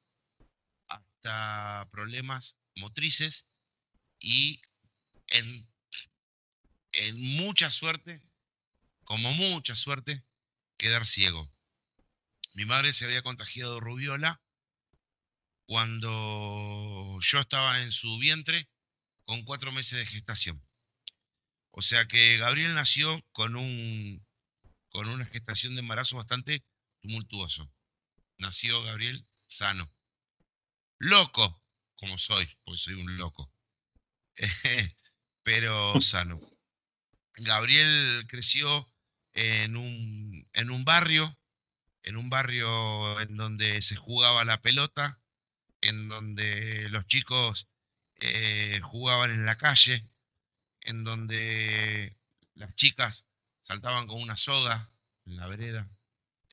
hasta problemas motrices y en, mucha suerte, como mucha suerte, quedar ciego. Mi madre se había contagiado rubiola cuando yo estaba en su vientre con cuatro meses de gestación. O sea que Gabriel nació con un con una gestación de embarazo bastante tumultuoso. Nació Gabriel sano. Loco, como soy, porque soy un loco. Pero sano. Gabriel creció en un, en un barrio, en un barrio en donde se jugaba la pelota, en donde los chicos eh, jugaban en la calle, en donde las chicas saltaban con una soga en la vereda,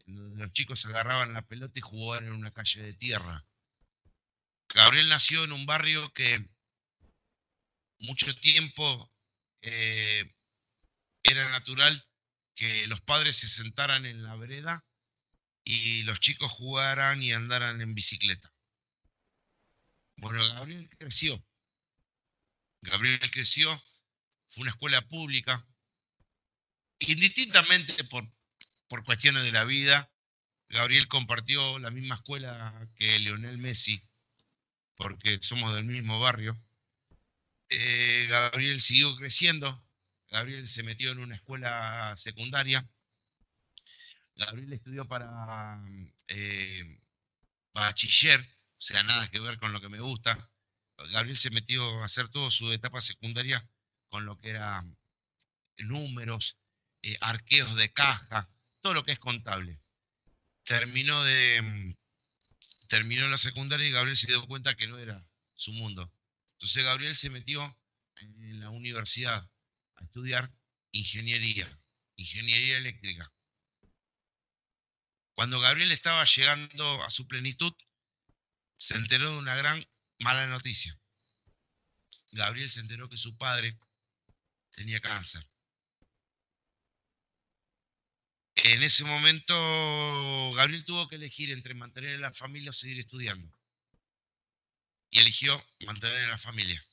en donde los chicos agarraban la pelota y jugaban en una calle de tierra. Gabriel nació en un barrio que mucho tiempo eh, era natural que los padres se sentaran en la vereda y los chicos jugaran y andaran en bicicleta. Bueno, Gabriel creció. Gabriel creció, fue una escuela pública, indistintamente por, por cuestiones de la vida, Gabriel compartió la misma escuela que Lionel Messi porque somos del mismo barrio. Eh, Gabriel siguió creciendo, Gabriel se metió en una escuela secundaria, Gabriel estudió para eh, bachiller, o sea, nada que ver con lo que me gusta. Gabriel se metió a hacer toda su etapa secundaria con lo que era números, eh, arqueos de caja, todo lo que es contable. Terminó de, terminó la secundaria y Gabriel se dio cuenta que no era su mundo. Entonces Gabriel se metió en la universidad a estudiar ingeniería, ingeniería eléctrica. Cuando Gabriel estaba llegando a su plenitud, se enteró de una gran mala noticia. Gabriel se enteró que su padre tenía cáncer. En ese momento, Gabriel tuvo que elegir entre mantener a la familia o seguir estudiando. Y eligió mantener a la familia.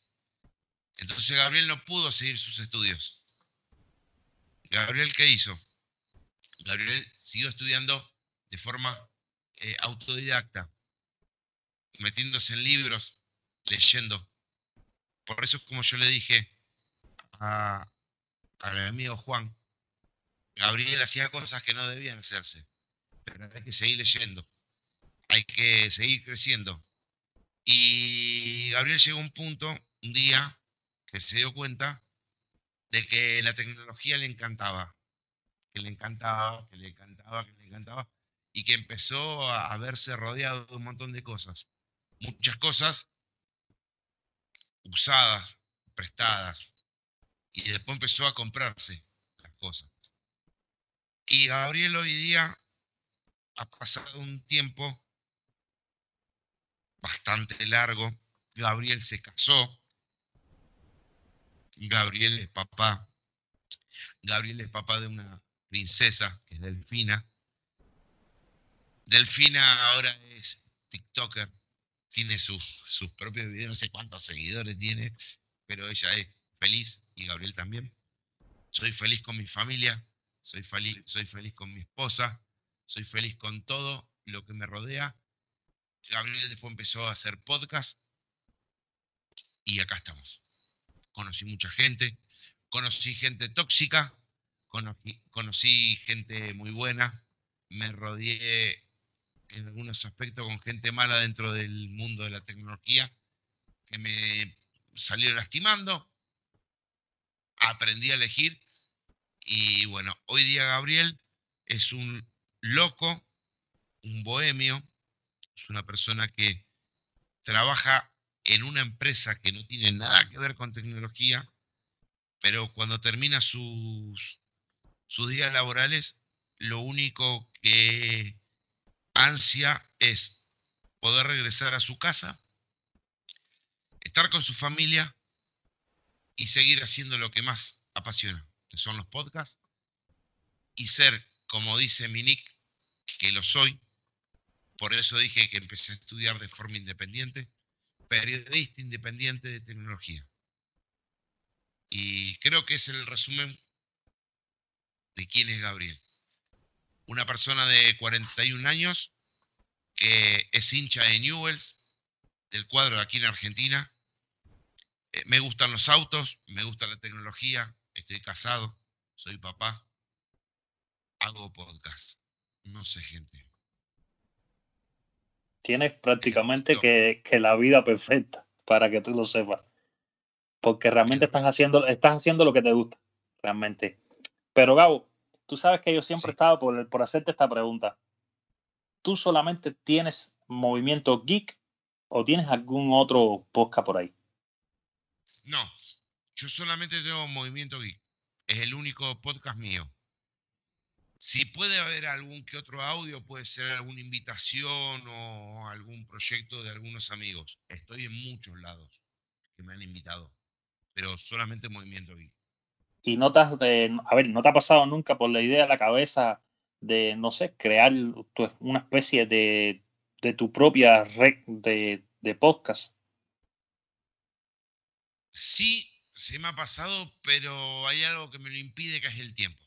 Entonces Gabriel no pudo seguir sus estudios. Gabriel, ¿qué hizo? Gabriel siguió estudiando de forma eh, autodidacta, metiéndose en libros, leyendo. Por eso es como yo le dije a, al amigo Juan, Gabriel hacía cosas que no debían hacerse, pero hay que seguir leyendo, hay que seguir creciendo. Y Gabriel llegó a un punto, un día, que se dio cuenta de que la tecnología le encantaba, que le encantaba, que le encantaba, que le encantaba, y que empezó a, verse rodeado de un montón de cosas. Muchas cosas usadas, prestadas, y después empezó a comprarse las cosas. Y Gabriel hoy día ha pasado un tiempo bastante largo. Gabriel se casó, Gabriel es papá. Gabriel es papá de una princesa, que es Delfina. Delfina ahora es TikToker, tiene sus, propios videos, no sé cuántos seguidores tiene, pero ella es feliz y Gabriel también. Soy feliz con mi familia, soy feliz, soy feliz con mi esposa, soy feliz con todo lo que me rodea. Gabriel después empezó a hacer podcast. Y acá estamos. Conocí mucha gente, conocí gente tóxica, conocí, gente muy buena, me rodeé en algunos aspectos con gente mala dentro del mundo de la tecnología que me salieron lastimando, aprendí a elegir y bueno, hoy día Gabriel es un loco, un bohemio, es una persona que trabaja en una empresa que no tiene nada que ver con tecnología, pero cuando termina sus, sus días laborales, lo único que ansia es poder regresar a su casa, estar con su familia y seguir haciendo lo que más apasiona, son los podcasts, y ser, como dice mi que lo soy, por eso dije que empecé a estudiar de forma independiente, periodista independiente de tecnología. Y creo que es el resumen de quién es Gabriel. Una persona de 41 años que es hincha de Newells, del cuadro de aquí en Argentina. Eh, me gustan los autos, me gusta la tecnología, estoy casado, soy papá, hago podcast. No sé, gente tienes prácticamente que, la vida perfecta para que tú lo sepas. Porque realmente estás haciendo, estás haciendo lo que te gusta, realmente. Pero Gabo, tú sabes que yo siempre he estado por, por hacerte esta pregunta. ¿Tú solamente tienes movimiento geek o tienes algún otro podcast por ahí? No, yo solamente tengo movimiento geek. Es el único podcast mío. Si puede haber algún que otro audio, puede ser alguna invitación o algún proyecto de algunos amigos. Estoy en muchos lados que me han invitado, pero solamente Movimiento Geek. ¿Y no te, has, a ver, no te ha pasado nunca por la idea de la cabeza de, no sé, crear una especie de, de tu propia red de, de podcast? Sí, se me ha pasado, pero hay algo que me lo impide, que es el tiempo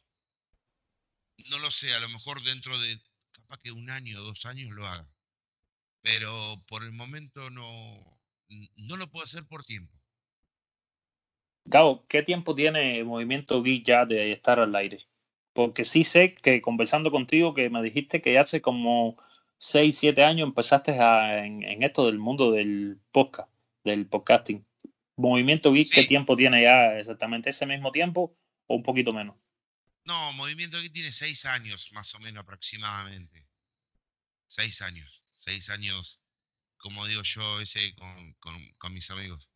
no lo sé, a lo mejor dentro de capaz que un año o dos años lo haga. Pero por el momento no, no lo puedo hacer por tiempo. Gabo, ¿qué tiempo tiene Movimiento Geek ya de estar al aire? Porque sí sé que conversando contigo que me dijiste que hace como 6, 7 años empezaste en, esto del mundo del podcast, del podcasting. Movimiento Geek, ¿qué tiempo tiene ya exactamente? ¿Ese mismo tiempo o un poquito menos? No, Movimiento aquí tiene seis años, más o menos aproximadamente. Seis años. Seis años, como digo yo, ese con, mis amigos.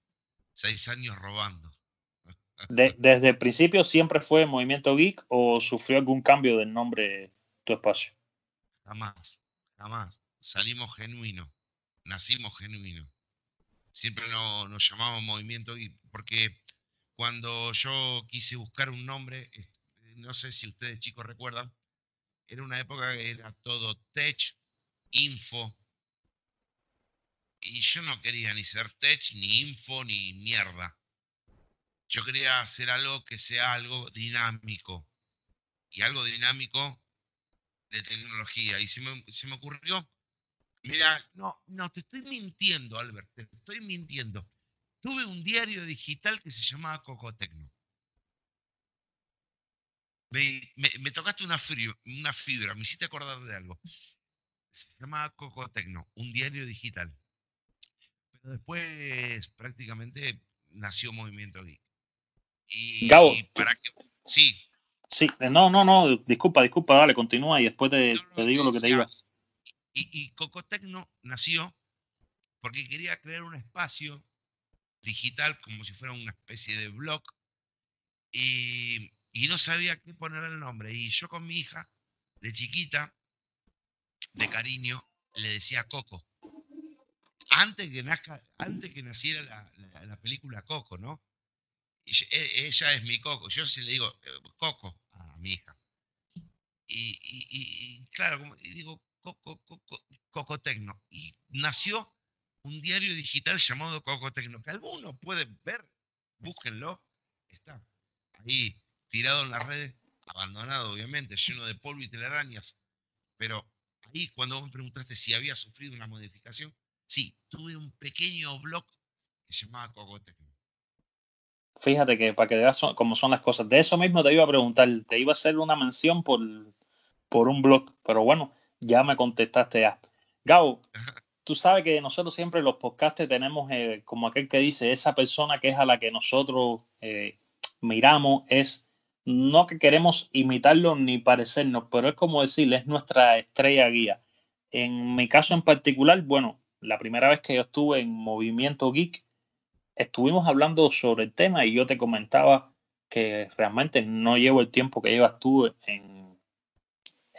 Seis años robando. ¿Desde el principio siempre fue Movimiento Geek o sufrió algún cambio del nombre tu espacio? jamás, jamás. Salimos genuinos, nacimos genuinos. Siempre nos, llamamos movimiento y porque cuando yo quise buscar un nombre, no sé si ustedes chicos recuerdan, era una época que era todo tech, info, y yo no quería ni ser tech, ni info, ni mierda. Yo quería hacer algo que sea algo dinámico. Y algo dinámico de tecnología. Y se me, se me ocurrió, mira, no, no, te estoy mintiendo, Albert, te estoy mintiendo. Tuve un diario digital que se llamaba Cocotecno. Me, me, tocaste una fibra, una fibra, me hiciste acordar de algo. Se llamaba Cocotecno, un diario digital después prácticamente nació Movimiento Geek. Y, Gabo, para que, sí. Sí, no, no, no, disculpa, disculpa, dale, continúa y después te, digo lo que te iba. Y, y Cocotecno nació porque quería crear un espacio digital como si fuera una especie de blog y, no sabía qué poner el nombre. Y yo con mi hija, de chiquita, de cariño, le decía Coco antes que nazca, antes que naciera la, película Coco, ¿no? E, ella es mi Coco, yo sí le digo eh, Coco a mi hija. Y, claro, como, digo Coco, Coco, Coco Tecno. Y nació un diario digital llamado Coco Tecno, que algunos pueden ver, búsquenlo, está ahí tirado en las redes, abandonado obviamente, lleno de polvo y telarañas, pero ahí cuando me preguntaste si había sufrido una modificación, Sí, tuve un pequeño blog que se llamaba Cocotecno. Fíjate que para que veas cómo son las cosas. De eso mismo te iba a preguntar, te iba a hacer una mención por, por un blog, pero bueno, ya me contestaste ya. Gabo, tú sabes que nosotros siempre los podcasts tenemos eh, como aquel que dice, esa persona que es a la que nosotros eh, miramos es no que queremos imitarlo ni parecernos, pero es como decirle, es nuestra estrella guía. En mi caso en particular, bueno, la primera vez que yo estuve en Movimiento Geek, estuvimos hablando sobre el tema y yo te comentaba que realmente no llevo el tiempo que llevas tú en,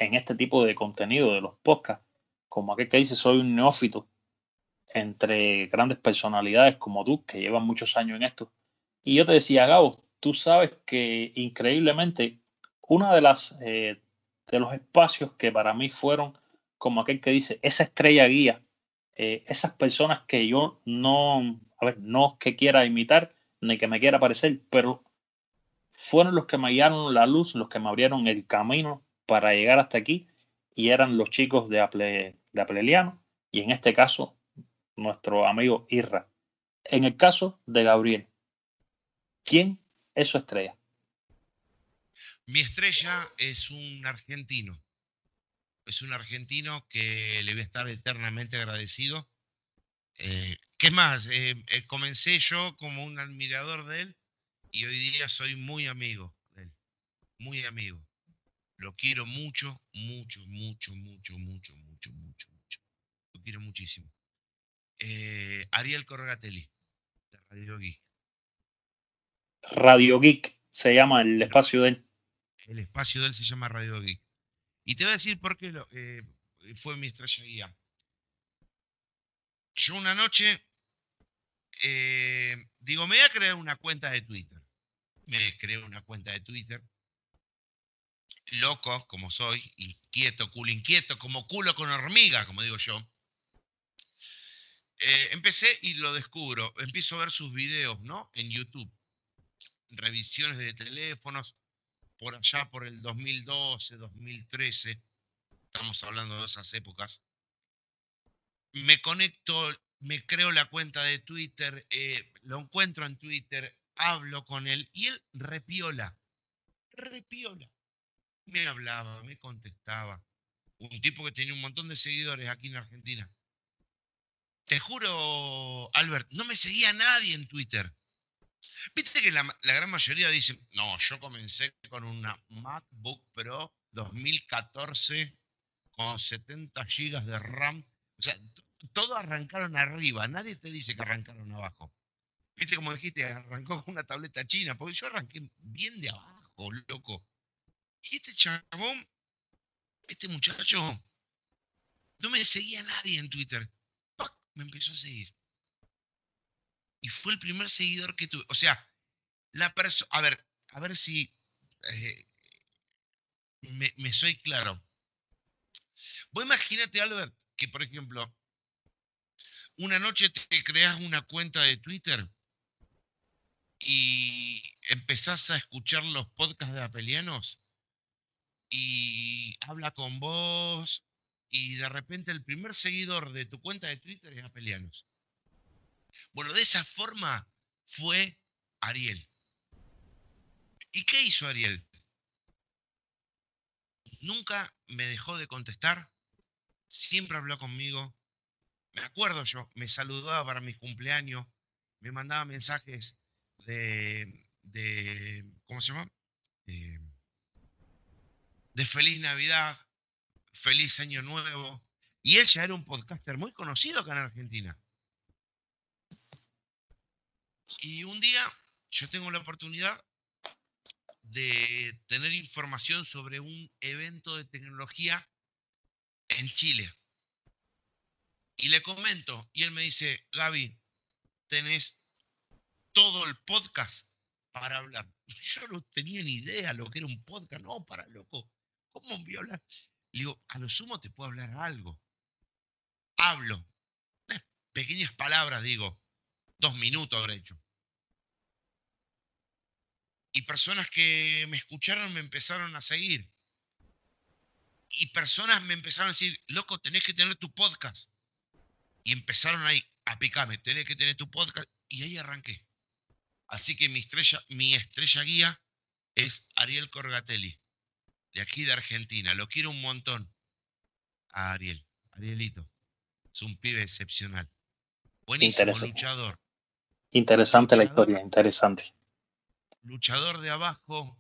en este tipo de contenido de los podcasts. Como aquel que dice, soy un neófito entre grandes personalidades como tú, que llevan muchos años en esto. Y yo te decía, Gabo, tú sabes que increíblemente una de las eh, de los espacios que para mí fueron como aquel que dice esa estrella guía eh, esas personas que yo no, a ver, no que quiera imitar ni que me quiera parecer, pero fueron los que me guiaron la luz, los que me abrieron el camino para llegar hasta aquí y eran los chicos de, Aple, Apleliano y en este caso nuestro amigo Irra. En el caso de Gabriel, ¿quién es su estrella? Mi estrella es un argentino es un argentino que le voy a estar eternamente agradecido. Eh, ¿Qué más? Eh, eh, comencé yo como un admirador de él y hoy día soy muy amigo de él, muy amigo. Lo quiero mucho, mucho, mucho, mucho, mucho, mucho, mucho, mucho. Lo quiero muchísimo. Ariel Corgatelli, de Radio Geek. Radio Geek se llama el espacio de él. El espacio de él se llama Radio Geek. Y te voy a decir por qué eh, fue mi estrella guía. Yo una noche eh, digo, me voy a crear una cuenta de Twitter. Me creé una cuenta de Twitter. Loco, como soy, inquieto, culo inquieto, como culo con hormiga, como digo yo. Eh, empecé y lo descubro. Empiezo a ver sus videos, ¿no? En YouTube. Revisiones de teléfonos, por allá por el 2012, 2013, estamos hablando de esas épocas, me conecto, me creo la cuenta de Twitter, eh, lo encuentro en Twitter, hablo con él y él repiola, repiola. Me hablaba, me contestaba. Un tipo que tenía un montón de seguidores aquí en Argentina. Te juro, Albert, no me seguía nadie en Twitter. Viste que la, gran mayoría dice, no, yo comencé con una MacBook Pro 2014 con 70 GB de RAM. O sea, todos arrancaron arriba, nadie te dice que arrancaron abajo. Viste como dijiste, arrancó con una tableta china, porque yo arranqué bien de abajo, loco. Y este chabón, este muchacho, No me seguía nadie en Twitter. Me empezó a seguir. Y fue el primer seguidor que tuve. O sea, la persona. A ver, a ver si eh, me, soy claro. Vos imagínate, Albert, que por ejemplo, una noche te creas una cuenta de Twitter y empezás a escuchar los podcasts de Apelianos y habla con vos y de repente el primer seguidor de tu cuenta de Twitter es Apelianos. Bueno, de esa forma fue Ariel. ¿Y qué hizo Ariel? Nunca me dejó de contestar, siempre habló conmigo. Me acuerdo yo, me saludaba para mi cumpleaños, me mandaba mensajes de, de ¿cómo se llama? Eh, de feliz Navidad, feliz Año Nuevo. Y él ya era un podcaster muy conocido acá en Argentina. Y un día yo tengo la oportunidad de tener información sobre un evento de tecnología en Chile. Y le comento, y él me dice, Gaby, tenés todo el podcast para hablar. Yo no tenía ni idea lo que era un podcast, no, para loco. ¿Cómo voy a hablar? Le digo, a lo sumo te puedo hablar algo. Hablo. Pequeñas palabras, digo. Dos minutos habré hecho. Y personas que me escucharon me empezaron a seguir. Y personas me empezaron a decir, loco, tenés que tener tu podcast. Y empezaron ahí a picarme, tenés que tener tu podcast. Y ahí arranqué. Así que mi estrella, mi estrella guía es Ariel Corgatelli, de aquí de Argentina. Lo quiero un montón a Ariel, Arielito. Es un pibe excepcional. Buenísimo, luchador. Interesante la historia, interesante luchador de abajo,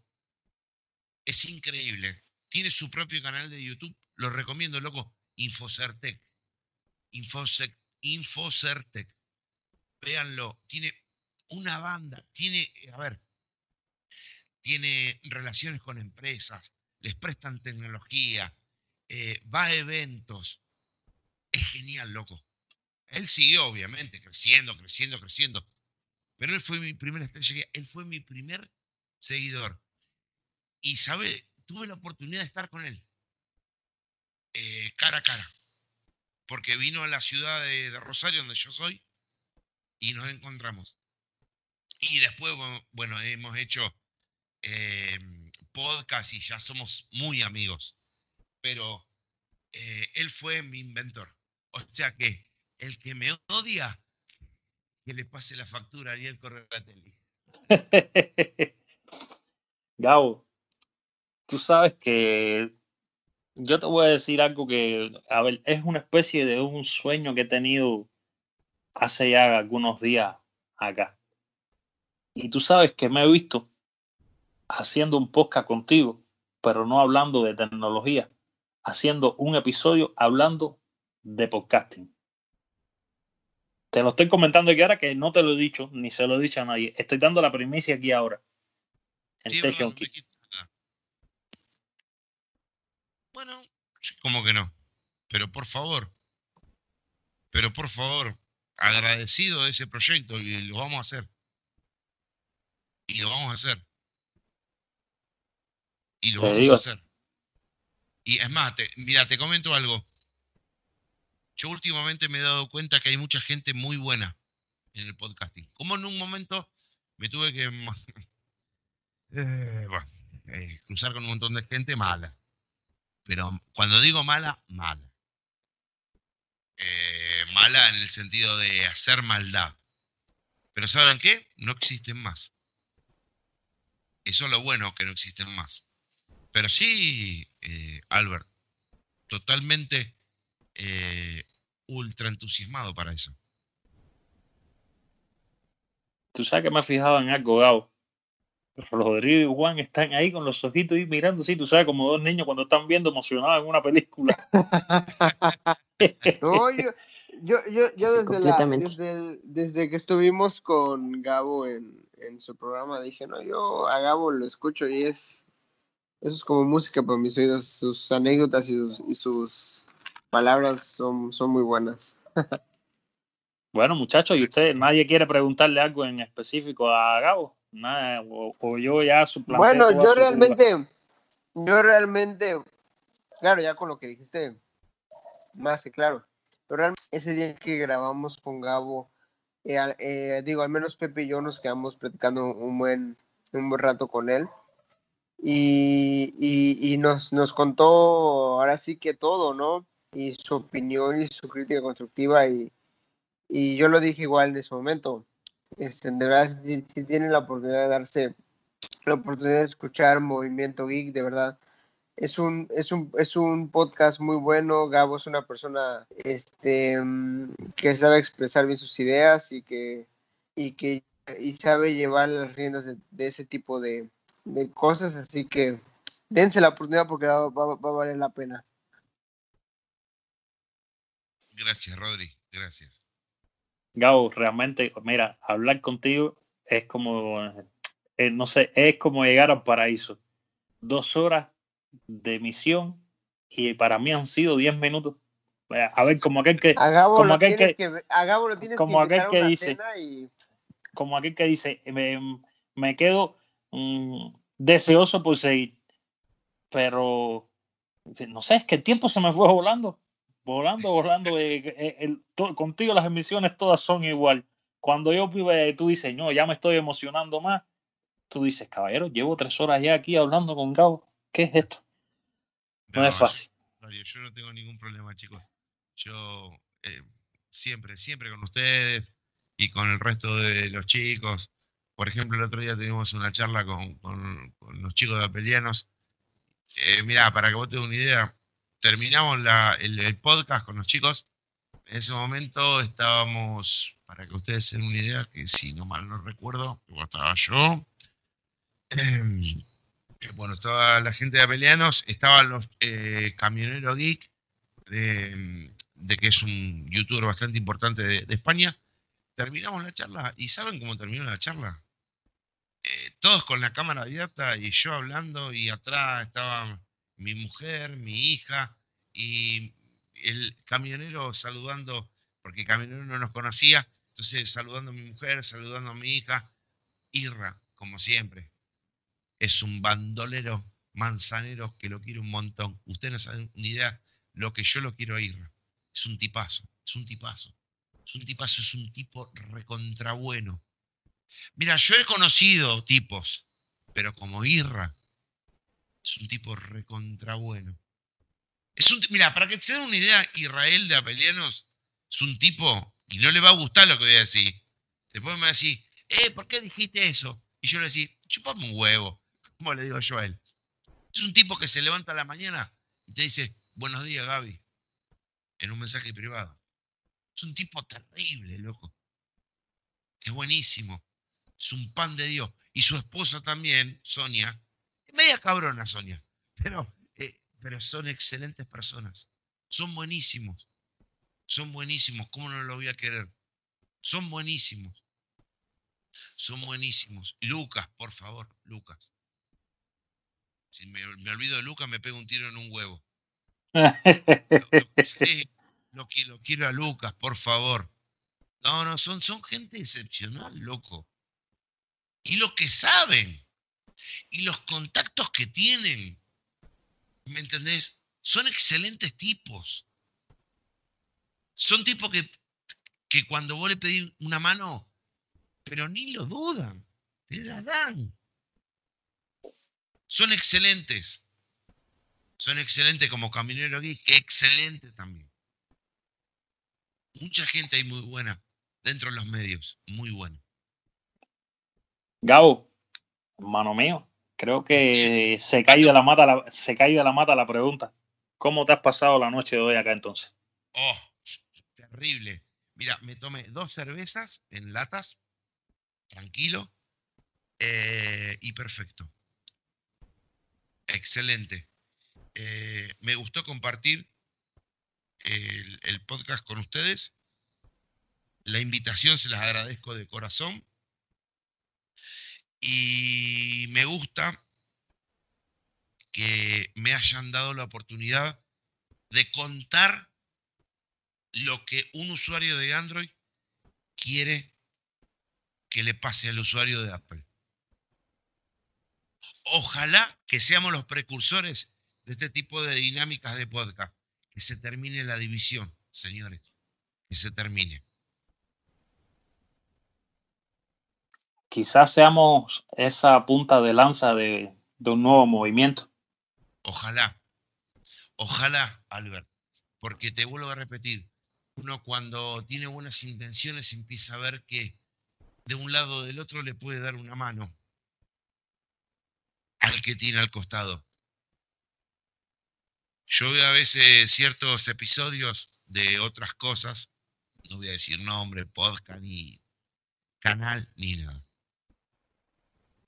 es increíble. Tiene su propio canal de YouTube, lo recomiendo, loco, Infocertec. Infosec, Infocertec. Véanlo, tiene una banda, tiene, a ver, tiene relaciones con empresas, les prestan tecnología, eh, va a eventos. Es genial, loco. Él siguió, obviamente, creciendo, creciendo, creciendo. Pero él fue mi primera estrella, él fue mi primer seguidor. Y, ¿sabe? Tuve la oportunidad de estar con él, eh, cara a cara, porque vino a la ciudad de, Rosario, donde yo soy, y nos encontramos. Y después, bueno, hemos hecho eh, podcast y ya somos muy amigos. Pero eh, él fue mi inventor. O sea que el que me odia que le pase la factura a Ariel Corregatelli. Gabo, tú sabes que yo te voy a decir algo que, a ver, es una especie de un sueño que he tenido hace ya algunos días acá. Y tú sabes que me he visto haciendo un podcast contigo, pero no hablando de tecnología, haciendo un episodio hablando de podcasting. Te lo estoy comentando aquí ahora que no te lo he dicho, ni se lo he dicho a nadie. Estoy dando la primicia aquí ahora. En Bueno, como que no. Pero por favor. Pero por favor, agradecido de ese proyecto y lo vamos a hacer. Y lo vamos a hacer. Y lo vamos a hacer. Y es más, mira, te comento algo yo últimamente me he dado cuenta que hay mucha gente muy buena en el podcasting. Como en un momento me tuve que eh, eh, cruzar con un montón de gente mala. Pero cuando digo mala, mala. Eh, mala en el sentido de hacer maldad. Pero ¿saben qué? No existen más. Eso es lo bueno, que no existen más. Pero sí, Albert, totalmente ultra entusiasmado para eso. Tú sabes que me he fijado en algo, Gabo. Rodrigo y Juan están ahí con los ojitos y mirando, sí, tú sabes, como dos niños cuando están viendo emocionados en una película. no, yo, yo, yo, desde, desde, que estuvimos con Gabo en, su programa dije, no, yo a Gabo lo escucho y es, eso es como música para mis oídos, sus anécdotas y sus, y sus palabras son, son muy buenas. bueno, muchachos, ¿y usted nadie quiere preguntarle algo en específico a Gabo? Nada, o, yo ya Bueno, yo realmente, yo realmente, claro, ya con lo que dijiste, más que claro, pero realmente ese día que grabamos con Gabo, eh, eh, digo, al menos Pepe y yo nos quedamos platicando un buen, un buen rato con él. Y, y, nos, nos contó ahora sí que todo, ¿no? Y su opinión y su crítica constructiva. Y, y yo lo dije igual en ese momento. Este, de verdad, si, tienen la oportunidad de darse la oportunidad de escuchar Movimiento Geek, de verdad, es un, es un, es un podcast muy bueno. Gabo es una persona este, que sabe expresar bien sus ideas y que, y que y sabe llevar las riendas de, ese tipo de, cosas. Así que dense la oportunidad porque va, va, a valer la pena. Gracias, Rodri. Gracias. Gabo, realmente, mira, hablar contigo es como, eh, no sé, es como llegar al paraíso. Dos horas de emisión y para mí han sido 10 minutos. A ver, como aquel que. como aquel que, como aquel que dice. Como aquel que dice, me, quedo mm, deseoso por seguir. Pero no sé, es que el tiempo se me fue volando. Volando, volando. Eh, eh, contigo las emisiones todas son igual. Cuando yo tú dices, no, ya me estoy emocionando más. Tú dices, caballero, llevo tres horas ya aquí hablando con Gabo. ¿Qué es esto? No, es fácil. Yo no tengo ningún problema, chicos. Yo eh, siempre, siempre con ustedes y con el resto de los chicos. Por ejemplo, el otro día tuvimos una charla con, los chicos de Apelianos. Eh, mirá, para que vos tengas una idea, terminamos el, podcast con los chicos. En ese momento estábamos, para que ustedes se den una idea, que si no mal no recuerdo, estaba yo. Em, bueno, estaba la gente de Apelianos, estaban los eh, Camioneros Geek, de, que es un youtuber bastante importante de, España. Terminamos la charla y ¿saben cómo terminó la charla? Eh, todos con la cámara abierta y yo hablando y atrás estaba mi mujer, mi hija y el camionero saludando, porque el camionero no nos conocía, entonces saludando a mi mujer, saludando a mi hija, Irra, como siempre, es un bandolero manzanero que lo quiere un montón. Ustedes no saben ni idea lo que yo lo quiero ir. Es un tipazo, es un tipazo. Es un tipazo, es un tipo recontrabueno. Mira, yo he conocido tipos, pero como Irra, es un tipo recontrabueno. Es un, mira, para que se den una idea, Israel de Apelianos es un tipo, y no le va a gustar lo que voy a decir. Después me va a decir, eh, ¿por qué dijiste eso? Y yo le voy a decir, chupame un huevo como le digo yo a él. Es un tipo que se levanta a la mañana y te dice, buenos días Gaby, en un mensaje privado. Es un tipo terrible, loco. Es buenísimo. Es un pan de Dios. Y su esposa también, Sonia, media cabrona Sonia, pero, eh, pero son excelentes personas. Son buenísimos. Son buenísimos. ¿Cómo no lo voy a querer? Son buenísimos. Son buenísimos. Lucas, por favor, Lucas. Si me, olvido de Lucas, me pego un tiro en un huevo. sí, lo, quiero a Lucas, por favor. No, no, son, son gente excepcional, loco. Y lo que saben, y los contactos que tienen, ¿me entendés? Son excelentes tipos. Son tipos que, que cuando vos le pedís una mano, pero ni lo dudan, te la dan son excelentes. Son excelentes como Caminero aquí, que excelente también. Mucha gente ahí muy buena dentro de los medios, muy buena. Gabo, mano mío, creo que se cae de la mata la, se cae de la mata la pregunta. ¿Cómo te has pasado la noche de hoy acá entonces? Oh, terrible. Mira, me tomé dos cervezas en latas, tranquilo eh, y perfecto. Excelente. Eh, me gustó compartir el, podcast con ustedes. La invitación se las agradezco de corazón. Y me gusta que me hayan dado la oportunidad de contar lo que un usuario de Android quiere que le pase al usuario de Apple. Ojalá que seamos los precursores de este tipo de dinámicas de podcast. Que se termine la división, señores. Que se termine. Quizás seamos esa punta de lanza de, de un nuevo movimiento. Ojalá. Ojalá, Albert. Porque te vuelvo a repetir, uno cuando tiene buenas intenciones empieza a ver que de un lado o del otro le puede dar una mano al que tiene al costado. Yo veo a veces ciertos episodios de otras cosas, no voy a decir nombre, podcast, ni canal, ni nada.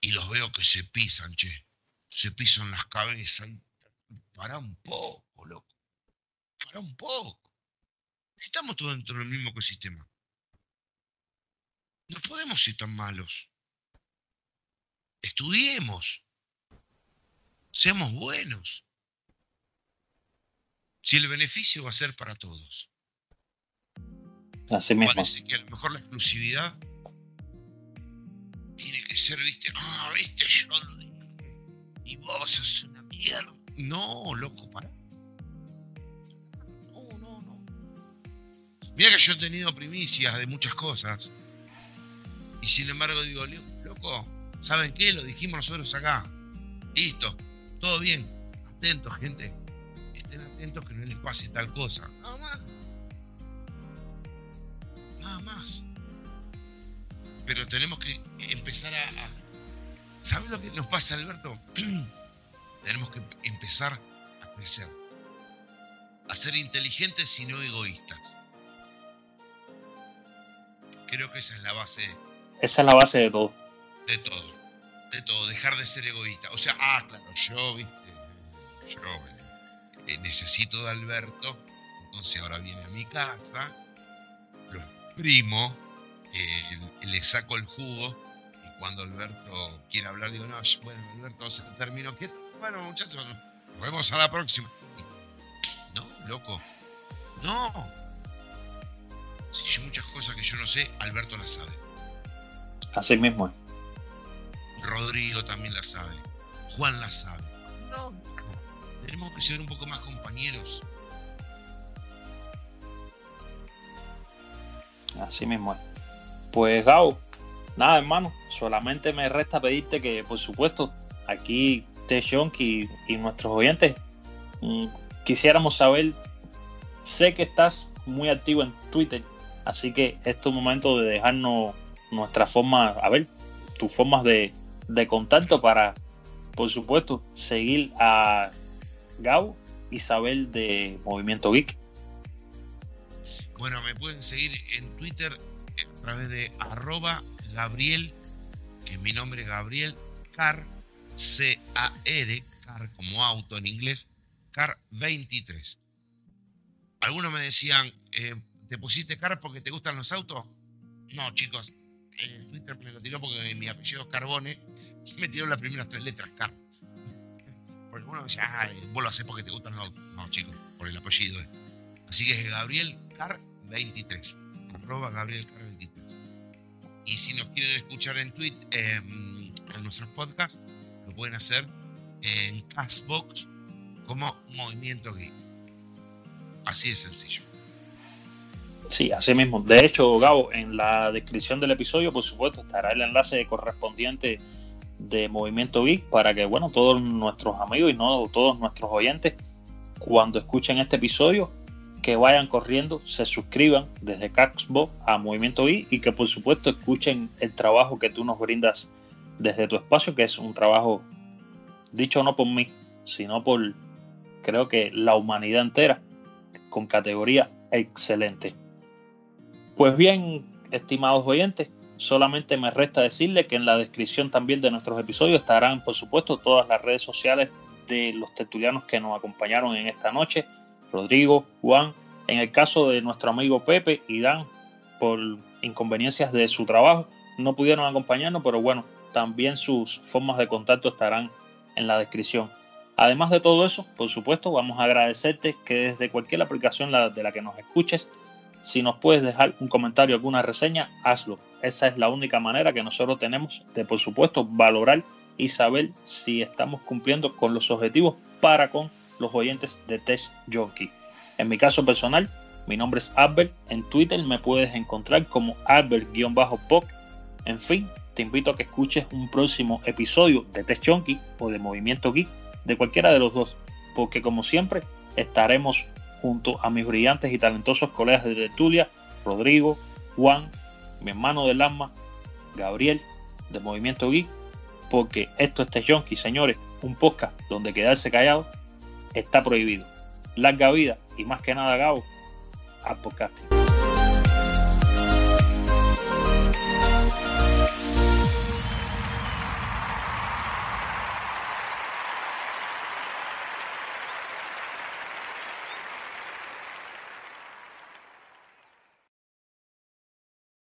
Y los veo que se pisan, che. Se pisan las cabezas. para un poco, loco. Para un poco. Estamos todos dentro del mismo ecosistema. No podemos ser tan malos. Estudiemos. Seamos buenos. Si el beneficio va a ser para todos. Así mismo. Parece que a lo mejor la exclusividad tiene que ser, viste, ah, viste, yo lo dije. Y vos sos una mierda. No, loco, para. No, no, no. Mira que yo he tenido primicias de muchas cosas. Y sin embargo digo, loco, ¿saben qué? Lo dijimos nosotros acá. Listo, todo bien. Atentos, gente. Estén atentos que no les pase tal cosa. Nada más. Nada más. Pero tenemos que empezar a... ¿Sabes lo que nos pasa, Alberto? tenemos que empezar a crecer. A ser inteligentes y no egoístas. Creo que esa es la base esa es la base de todo. De todo. De todo. Dejar de ser egoísta. O sea, ah, claro, yo, viste, yo eh, necesito de Alberto. Entonces ahora viene a mi casa, lo exprimo, eh, le saco el jugo. Y cuando Alberto quiere hablar, digo, no, bueno, Alberto, se terminó. ¿Qué? Bueno, muchachos, nos vemos a la próxima. No, loco. No. Si yo muchas cosas que yo no sé, Alberto las sabe. Así mismo. Rodrigo también la sabe. Juan la sabe. No, tenemos que ser un poco más compañeros. Así mismo Pues Gao, nada hermano, solamente me resta pedirte que por supuesto aquí Te y, y nuestros oyentes mm, quisiéramos saber, sé que estás muy activo en Twitter, así que es tu momento de dejarnos nuestra forma, a ver, tus formas de, de contacto para, por supuesto, seguir a Gau, Isabel de Movimiento Geek. Bueno, me pueden seguir en Twitter a través de arroba Gabriel, que es mi nombre Gabriel Car, C-A-R, Car como auto en inglés, Car 23. Algunos me decían, eh, ¿te pusiste Car porque te gustan los autos? No, chicos, en Twitter me lo tiró porque mi apellido es Carbone, me tiró las primeras tres letras, Car. Porque uno decía, ah, vos lo haces porque te gustan los No, chicos, por el apellido. Eh. Así que es Gabriel Car 23, arroba Gabriel Car 23. Y si nos quieren escuchar en Twitter, en nuestros podcasts, lo pueden hacer en Castbox como Movimiento Gay. Así de sencillo. Sí, así mismo. De hecho, Gabo, en la descripción del episodio, por supuesto, estará el enlace correspondiente de Movimiento Geek para que, bueno, todos nuestros amigos y no todos nuestros oyentes, cuando escuchen este episodio, que vayan corriendo, se suscriban desde Caxbo a Movimiento Geek y que, por supuesto, escuchen el trabajo que tú nos brindas desde tu espacio, que es un trabajo dicho no por mí, sino por, creo que, la humanidad entera, con categoría excelente. Pues bien, estimados oyentes, solamente me resta decirle que en la descripción también de nuestros episodios estarán, por supuesto, todas las redes sociales de los tertulianos que nos acompañaron en esta noche, Rodrigo, Juan, en el caso de nuestro amigo Pepe y Dan, por inconveniencias de su trabajo, no pudieron acompañarnos, pero bueno, también sus formas de contacto estarán en la descripción. Además de todo eso, por supuesto, vamos a agradecerte que desde cualquier aplicación de la que nos escuches, Si nos puedes dejar un comentario, alguna reseña, hazlo. Esa es la única manera que nosotros tenemos de, por supuesto, valorar y saber si estamos cumpliendo con los objetivos para con los oyentes de Test Jockey. En mi caso personal, mi nombre es Albert. En Twitter me puedes encontrar como Albert-Poc. En fin, te invito a que escuches un próximo episodio de Test Junkie o de Movimiento Geek, de cualquiera de los dos, porque como siempre estaremos junto a mis brillantes y talentosos colegas de tertulia, Rodrigo, Juan, mi hermano del alma, Gabriel, de Movimiento Geek, porque esto es Test Junkie, señores, un podcast donde quedarse callado está prohibido. Larga vida y más que nada, Gabo, al podcasting.